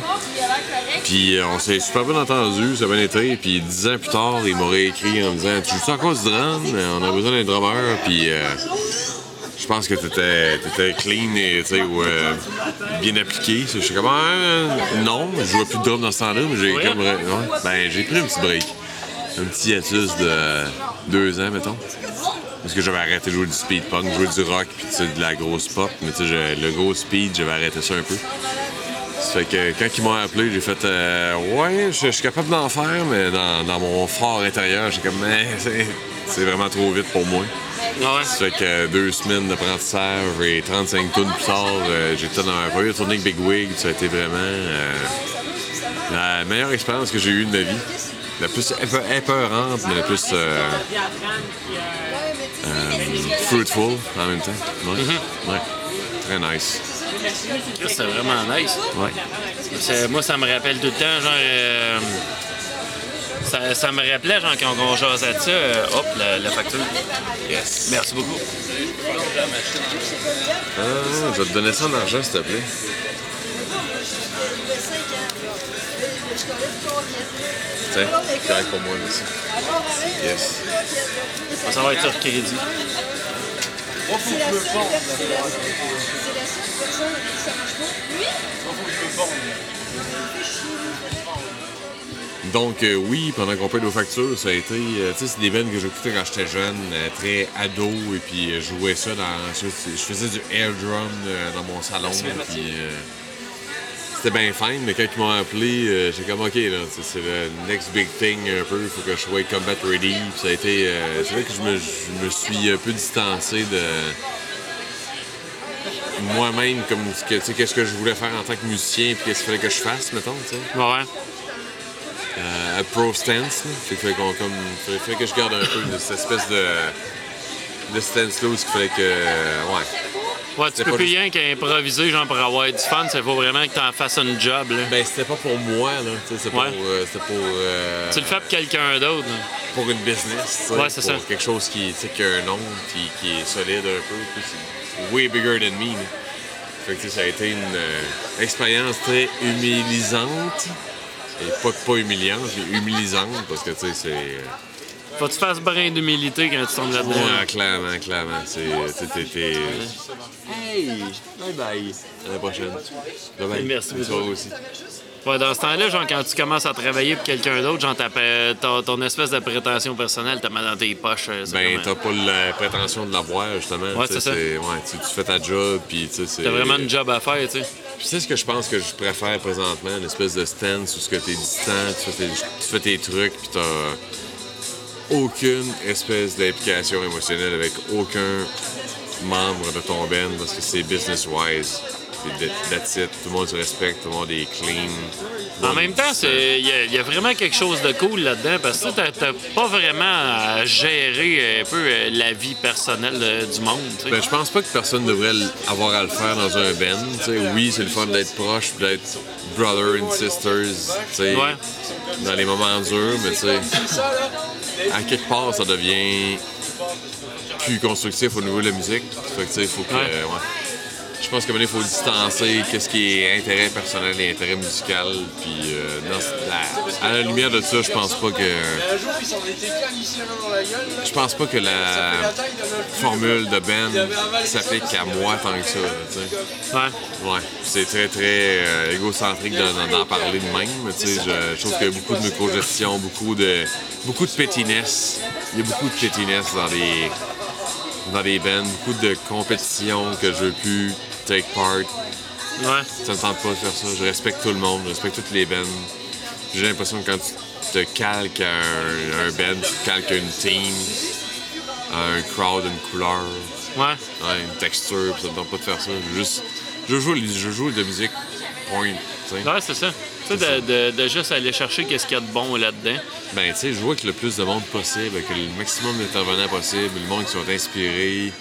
Puis euh, on s'est super bien entendu, ça a bien été. Puis dix ans plus tard, il m'aurait écrit en me disant Tu joues encore du drum On a besoin d'un drummer. Puis euh, je pense que t'étais, t'étais clean et bien appliqué. Je suis comme Ah, non, je jouais plus de drum dans ce temps-là, mais j'ai comme. ben, j'ai pris un petit break. Un petit hiatus de deux ans, mettons. Parce que j'avais arrêté de jouer du speed punk, jouer du rock, puis de la grosse pop. Mais tu sais, le gros speed, j'avais arrêté ça un peu. Ça fait que quand ils m'ont appelé, j'ai fait euh, Ouais, je je suis capable d'en faire, mais dans, dans mon fort intérieur, j'ai comme Mais c'est- vraiment trop vite pour moi. Ah ouais? Ça fait que deux semaines d'apprentissage et 35 tonnes plus tard, euh, j'étais dans ma première tournée avec Big Wig. Ça a été vraiment euh, la meilleure expérience que j'ai eue de ma vie. La plus épe- épeurante, mais la plus fruitful en même temps. Ouais. Ouais. Très nice. C'est vraiment nice. Ouais. C'est- Moi, ça me rappelle tout le temps, genre. euh, ça, ça me rappelait, genre, quand on jasait de ça, euh, hop, la, la facture. Yes. Merci beaucoup. Ah, je vais te donner ça en argent, s'il te plaît. Tiens, correct pour moi, merci. Yes. Ça va être sur crédit. C'est la seule personne. C'est la seule personne avec qui ça marche pas. Oui. Donc, euh, oui, pendant qu'on paye nos factures, ça a été. euh, tu sais, c'est des bands que j'écoutais quand j'étais jeune, euh, très ado, et puis euh, je jouais ça dans. Je, je faisais du air drum euh, dans mon salon, puis. C'était bien fine, mais quand ils m'ont appelé, euh, j'ai comme, OK, là, c'est le next big thing un peu, il faut que je sois combat ready. Puis ça a été. euh, c'est vrai que je me, je me suis un peu distancé de moi-même, comme, qu'est-ce que je voulais faire en tant que musicien, puis qu'est-ce qu'il fallait que je fasse, mettons, tu sais Ouais. euh, à pro stance. Fait fait, fait que je garde un peu de cette espèce de, de stance là où il fallait que. ouais. Ouais, tu C'est peux plus juste- rien qu'improviser, genre, pour avoir du fun. C'est faut vraiment que t'en fasses un job, là. Ben, c'était pas pour moi, là. C'était Ouais. pour. euh, pour. euh, Tu le fais pour quelqu'un d'autre. pour une business. Ouais, c'est pour ça. quelque chose qui, tu qui a un nom, qui, qui est solide un peu. c'est way bigger than me. là. Fait que, ça a été une euh, expérience très humilisante. Et pas, pas humiliante, mais humilisante, parce que, tu sais, c'est. euh, Faut que tu fasses brin d'humilité quand tu tombes là-dedans. Ouais, clairement, clairement. C'est. Hey! Bye bye! À la prochaine. Bye bye. Merci beaucoup. aussi. Ouais, dans ce temps-là, genre, quand tu commences à travailler pour quelqu'un d'autre, genre, ton, ton espèce de prétention personnelle, t'as mal dans tes poches. euh, Ben, comme, t'as pas la prétention de l'avoir, justement. Ouais, c'est ça. Ouais, tu, tu fais ta job, puis tu sais, c'est. T'as vraiment une job à faire, tu sais. Tu sais ce que je pense que je préfère présentement, une espèce de stance où ce que t'es distant, tu fais tes, tu fais tes trucs, puis t'as aucune espèce d'implication émotionnelle avec aucun membre de ton band parce que c'est business-wise. That's it. Tout le monde se respecte, tout le monde est clean. En même temps, il y, a- il y a vraiment quelque chose de cool là-dedans parce que tu t'as pas vraiment à gérer un peu euh, la vie personnelle du monde. Ben, je pense pas que personne devrait avoir à le faire dans un band. oui, c'est le fun d'être proche, d'être brother and sisters, Ouais. dans les moments durs, mais à quelque part, ça devient plus constructif au niveau de la musique. Fait que, faut que. Ouais. euh, ouais. Je pense donné, il faut distancer qu'est-ce qui est intérêt personnel et intérêt musical. Puis, euh, dans ce- la- à la lumière de ça, je pense pas que. Je pense pas que La formule de band s'applique qu'à moi tant que ça. Ouais. Ouais, c'est très très euh, égocentrique d'en parler de même. je, je trouve qu'il y a beaucoup de microgestion, beaucoup de beaucoup de pétinesse. Il y a beaucoup de pétinesse dans les dans les bands, beaucoup de compétition que je veux plus take part. Ouais. Ça me tente pas de faire ça. Je respecte tout le monde, je respecte toutes les bands. J'ai l'impression que quand tu te calques à un, un band, tu te calques à une team, à un crowd, une couleur. Ouais. Ouais, une texture, pis ça me tente pas de faire ça. Je juste. Je joue, je joue de musique, point. Ouais, c'est ça. Tu sais, de, de- de juste aller chercher qu'est-ce qu'il y a de bon là-dedans. Ben, tu sais, je joue avec le plus de monde possible, avec le maximum d'intervenants possible, le monde qui sont inspirés,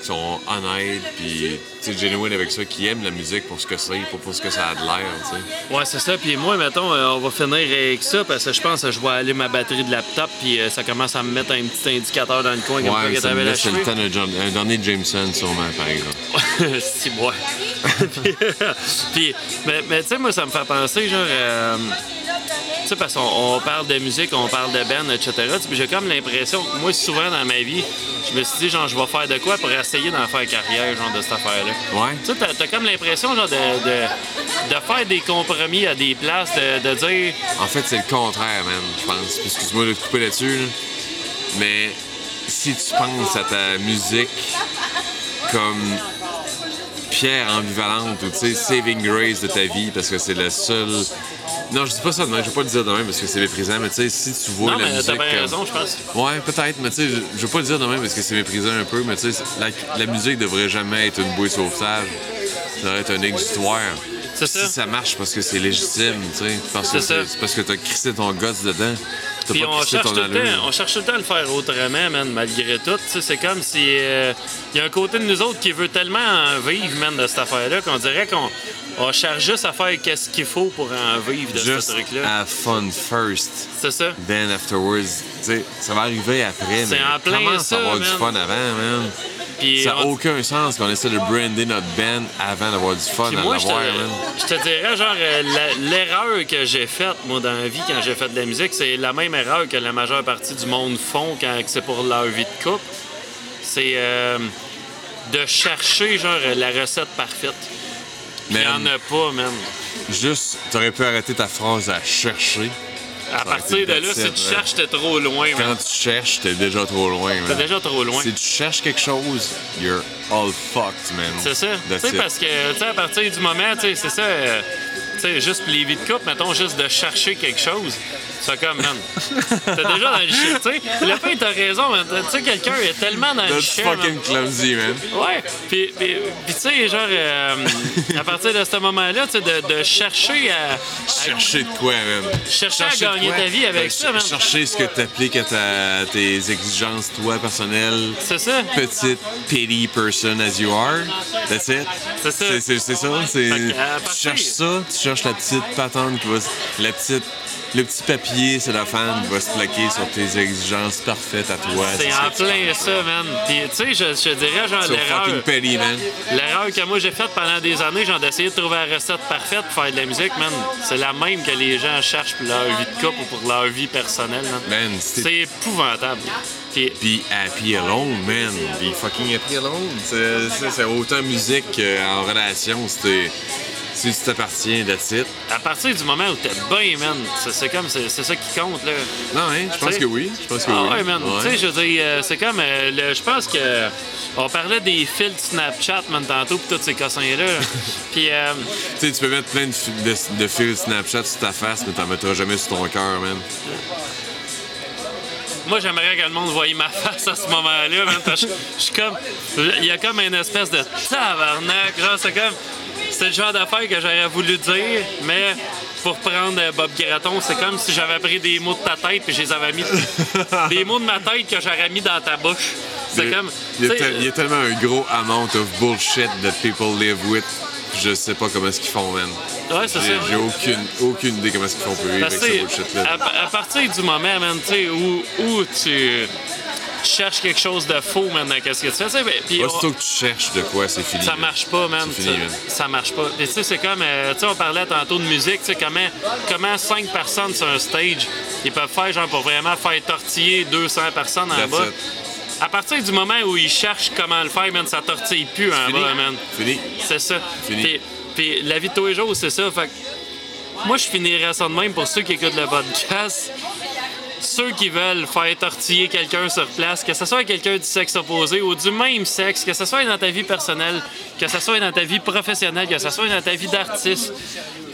qui sont honnêtes, puis, genuine avec ça, qui aiment la musique pour ce que c'est, pour ce que ça a de l'air, tu sais. Ouais, c'est ça. Puis moi, mettons, euh, on va finir avec ça parce que je pense que je vais aller ma batterie de laptop puis euh, ça commence à me mettre un petit indicateur dans le coin comme Ouais, ça me le temps d'un dernier Jameson, sûrement, par exemple. (laughs) si, ouais. (laughs) puis, mais, mais tu sais, moi, ça me fait penser, genre, euh, tu sais, parce qu'on on parle de musique, on parle de band, etc. Puis J'ai comme l'impression, que moi, souvent dans ma vie, je me suis dit, genre, je vais faire de quoi pour essayer d'en faire carrière, genre, de cette affaire-là. Ouais. Tu sais, t'as, comme l'impression, genre, de, de, de faire des compromis à des places, de, de dire, En fait, c'est le contraire, man, je pense. Excuse-moi de te couper là-dessus, là. mais si tu penses à ta musique comme pierre ambivalente ou, tu sais, saving grace de ta vie, parce que c'est le seul... Non, je dis pas ça de même, je vais pas le dire de même parce que c'est méprisant, mais tu sais, si tu vois non, la mais musique t'as bien comme- raison, je pense. Ouais, peut-être, mais tu sais, je, je veux pas le dire de même parce que c'est méprisant un peu, mais tu sais, la, la musique devrait jamais être une bouée sauvetage. Ça devrait être un exutoire. C'est Si ça. marche parce que c'est légitime, tu sais, parce que C'est parce que t'as crissé ton gosse dedans. T'as Puis pas on crissé cherche, ton tout le temps, on cherche tout le temps à le faire autrement, man, malgré tout. Tu sais, C'est comme si. Il y a un côté de nous autres qui veut tellement en vivre, man, de cette affaire-là, qu'on dirait qu'on on cherche juste à faire qu'est-ce qu'il faut pour en vivre de ce truc-là. have fun first, C'est ça. then afterwards. Tu sais, ça va arriver après, C'est mais en plein commence ça, avoir man. du fun avant, man. Ça n'a on- aucun sens qu'on essaie de brander notre band avant d'avoir du fun te, l'avoir, man. je te dirais, genre, euh, l'erreur que j'ai faite, moi, dans la vie, quand j'ai fait de la musique, c'est la même erreur que la majeure partie du monde font quand c'est pour leur vie de couple. C'est euh, de chercher, genre, la recette parfaite. Il n'y en a pas, man. Juste, t'aurais pu arrêter ta phrase à chercher. À partir de là, si tu man. cherches, t'es trop loin, Quand man. tu cherches, t'es déjà trop loin. T'es déjà trop loin. Si tu cherches quelque chose, you're all fucked, man. C'est ça. Tu parce que, tu sais, à partir du moment, tu sais, c'est ça, euh, tu sais, juste pour les vies de couple, mettons, juste de chercher quelque chose, c'est comme, man, (laughs) t'es déjà dans le shit, tu sais. Le fait, t'as raison, man. Tu sais, quelqu'un est tellement dans le shit, fucking man. clumsy, man. Ouais, puis, puis, puis tu sais, genre, euh, à partir de ce moment-là, tu sais, de, de chercher à, à- Chercher de quoi, man? Chercher à de gagner ta vie avec Ben, ça, man. Chercher ce que t'appliques à ta- tes exigences, toi, personnelles. C'est ça. Petite pity person as you are. That's it. C'est ça. C'est, ça. C'est, Fait que, à tu cherches ça, tu cherches la petite patente qui va se- La petite. Le petit papier, c'est la femme qui va se plaquer sur tes exigences parfaites à toi. C'est en plein ça, man. Puis, tu sais, je, je dirais, genre, So l'erreur. fucking petty, man. L'erreur que moi j'ai faite pendant des années, genre d'essayer de trouver la recette parfaite pour faire de la musique, man, c'est la même que les gens cherchent pour leur vie de couple ou pour leur vie personnelle, man. C'est épouvantable. Puis, Puis Happy Alone, man. Puis fucking Happy Alone. C'est, autant musique qu'en relation. C'était, Si tu t'appartiens, that's it. À partir du moment où t'es bien, man, c'est- comme, c'est ça qui compte, là. Non, hein? Je pense que oui. Je pense que Ah oui. ouais, man. Tu sais, je veux dire, euh, c'est comme, euh, le- je pense que on parlait des filtres Snapchat, man, tantôt, pis tous ces cossins-là. (laughs) puis, euh, Tu sais, tu peux mettre plein de, de, de fils Snapchat sur ta face, mais t'en mettras jamais sur ton cœur, man. Moi, j'aimerais que le monde voie ma face à ce moment-là, Je suis comme, il y a comme une espèce de tabarnak, genre, c'est comme, c'est le genre d'affaire que j'aurais voulu dire, mais pour prendre euh, Bob Graton, c'est comme si j'avais pris des mots de ta tête puis je les avais mis, (laughs) des mots de ma tête que j'aurais mis dans ta bouche. C'est comme, il y a tellement un gros amount of bullshit that people live with. Je sais pas comment est-ce qu'ils font, man. ouais, c'est ça. J'ai aucune, aucune idée comment est-ce qu'ils font pour vivre avec ce bullshit-là. à, à partir du moment, man, tu sais, où, où tu cherches quelque chose de faux, man, dans qu'est-ce que tu fais, ben, puis on- Aussitôt que tu cherches de quoi, c'est fini. ça marche pas, man. Fini, ça, man. ça marche pas. Tu sais, c'est comme, euh, tu sais, on parlait tantôt de musique, tu sais, comment, comment 5 personnes sur un stage, ils peuvent faire, genre, pour vraiment faire tortiller 200 personnes en That's bas. it. À partir du moment où ils cherchent comment le faire, man, ça tortille plus en Fini. bas, man. Fini. C'est ça. Fini. Puis, puis la vie de tous les jours, c'est ça. Fait que moi, je finirais ça de même pour ceux qui écoutent le podcast. Ceux qui veulent faire tortiller quelqu'un sur place, que ce soit quelqu'un du sexe opposé ou du même sexe, que ce soit dans ta vie personnelle, que ce soit dans ta vie professionnelle, que ce soit dans ta vie d'artiste,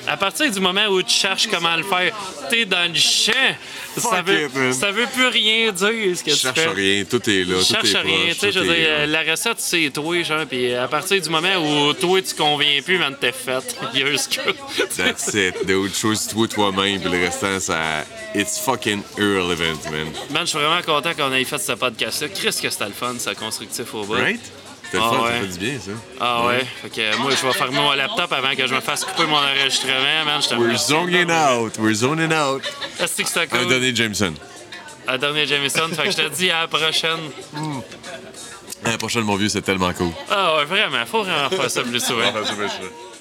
à partir du moment où tu cherches comment le faire, t'es dans le champ. Ça veut, it, ça veut plus rien dire ce que Je tu cherche fais. rien, tout est là. Je tout cherche est rien, proche, tu sais, je tout veux est dire, la recette, c'est toi, genre, puis à partir du moment où toi, tu conviens plus, man, t'es faite. Here's go. That's it. D'autres choses, toi toi-même, puis le restant, ça. It's fucking irrelevant, man. Man, je suis vraiment content qu'on ait fait ce podcast-là. Chris, que c'était le fun, ça constructif au bas. Right? C'était Ah fun, ouais. ça fait du bien, ça. Ah ouais, fait que moi, je vais fermer mon laptop avant que je me fasse couper mon enregistrement, man. Je te We're zoning out, we're zoning out. Est-ce que c'était Un cool? donné Jameson. À dernier Jameson, fait que je te dis à la prochaine. À la prochaine, mon vieux, c'est tellement cool. Ah ouais, vraiment, faut vraiment faire ça plus souvent. (laughs)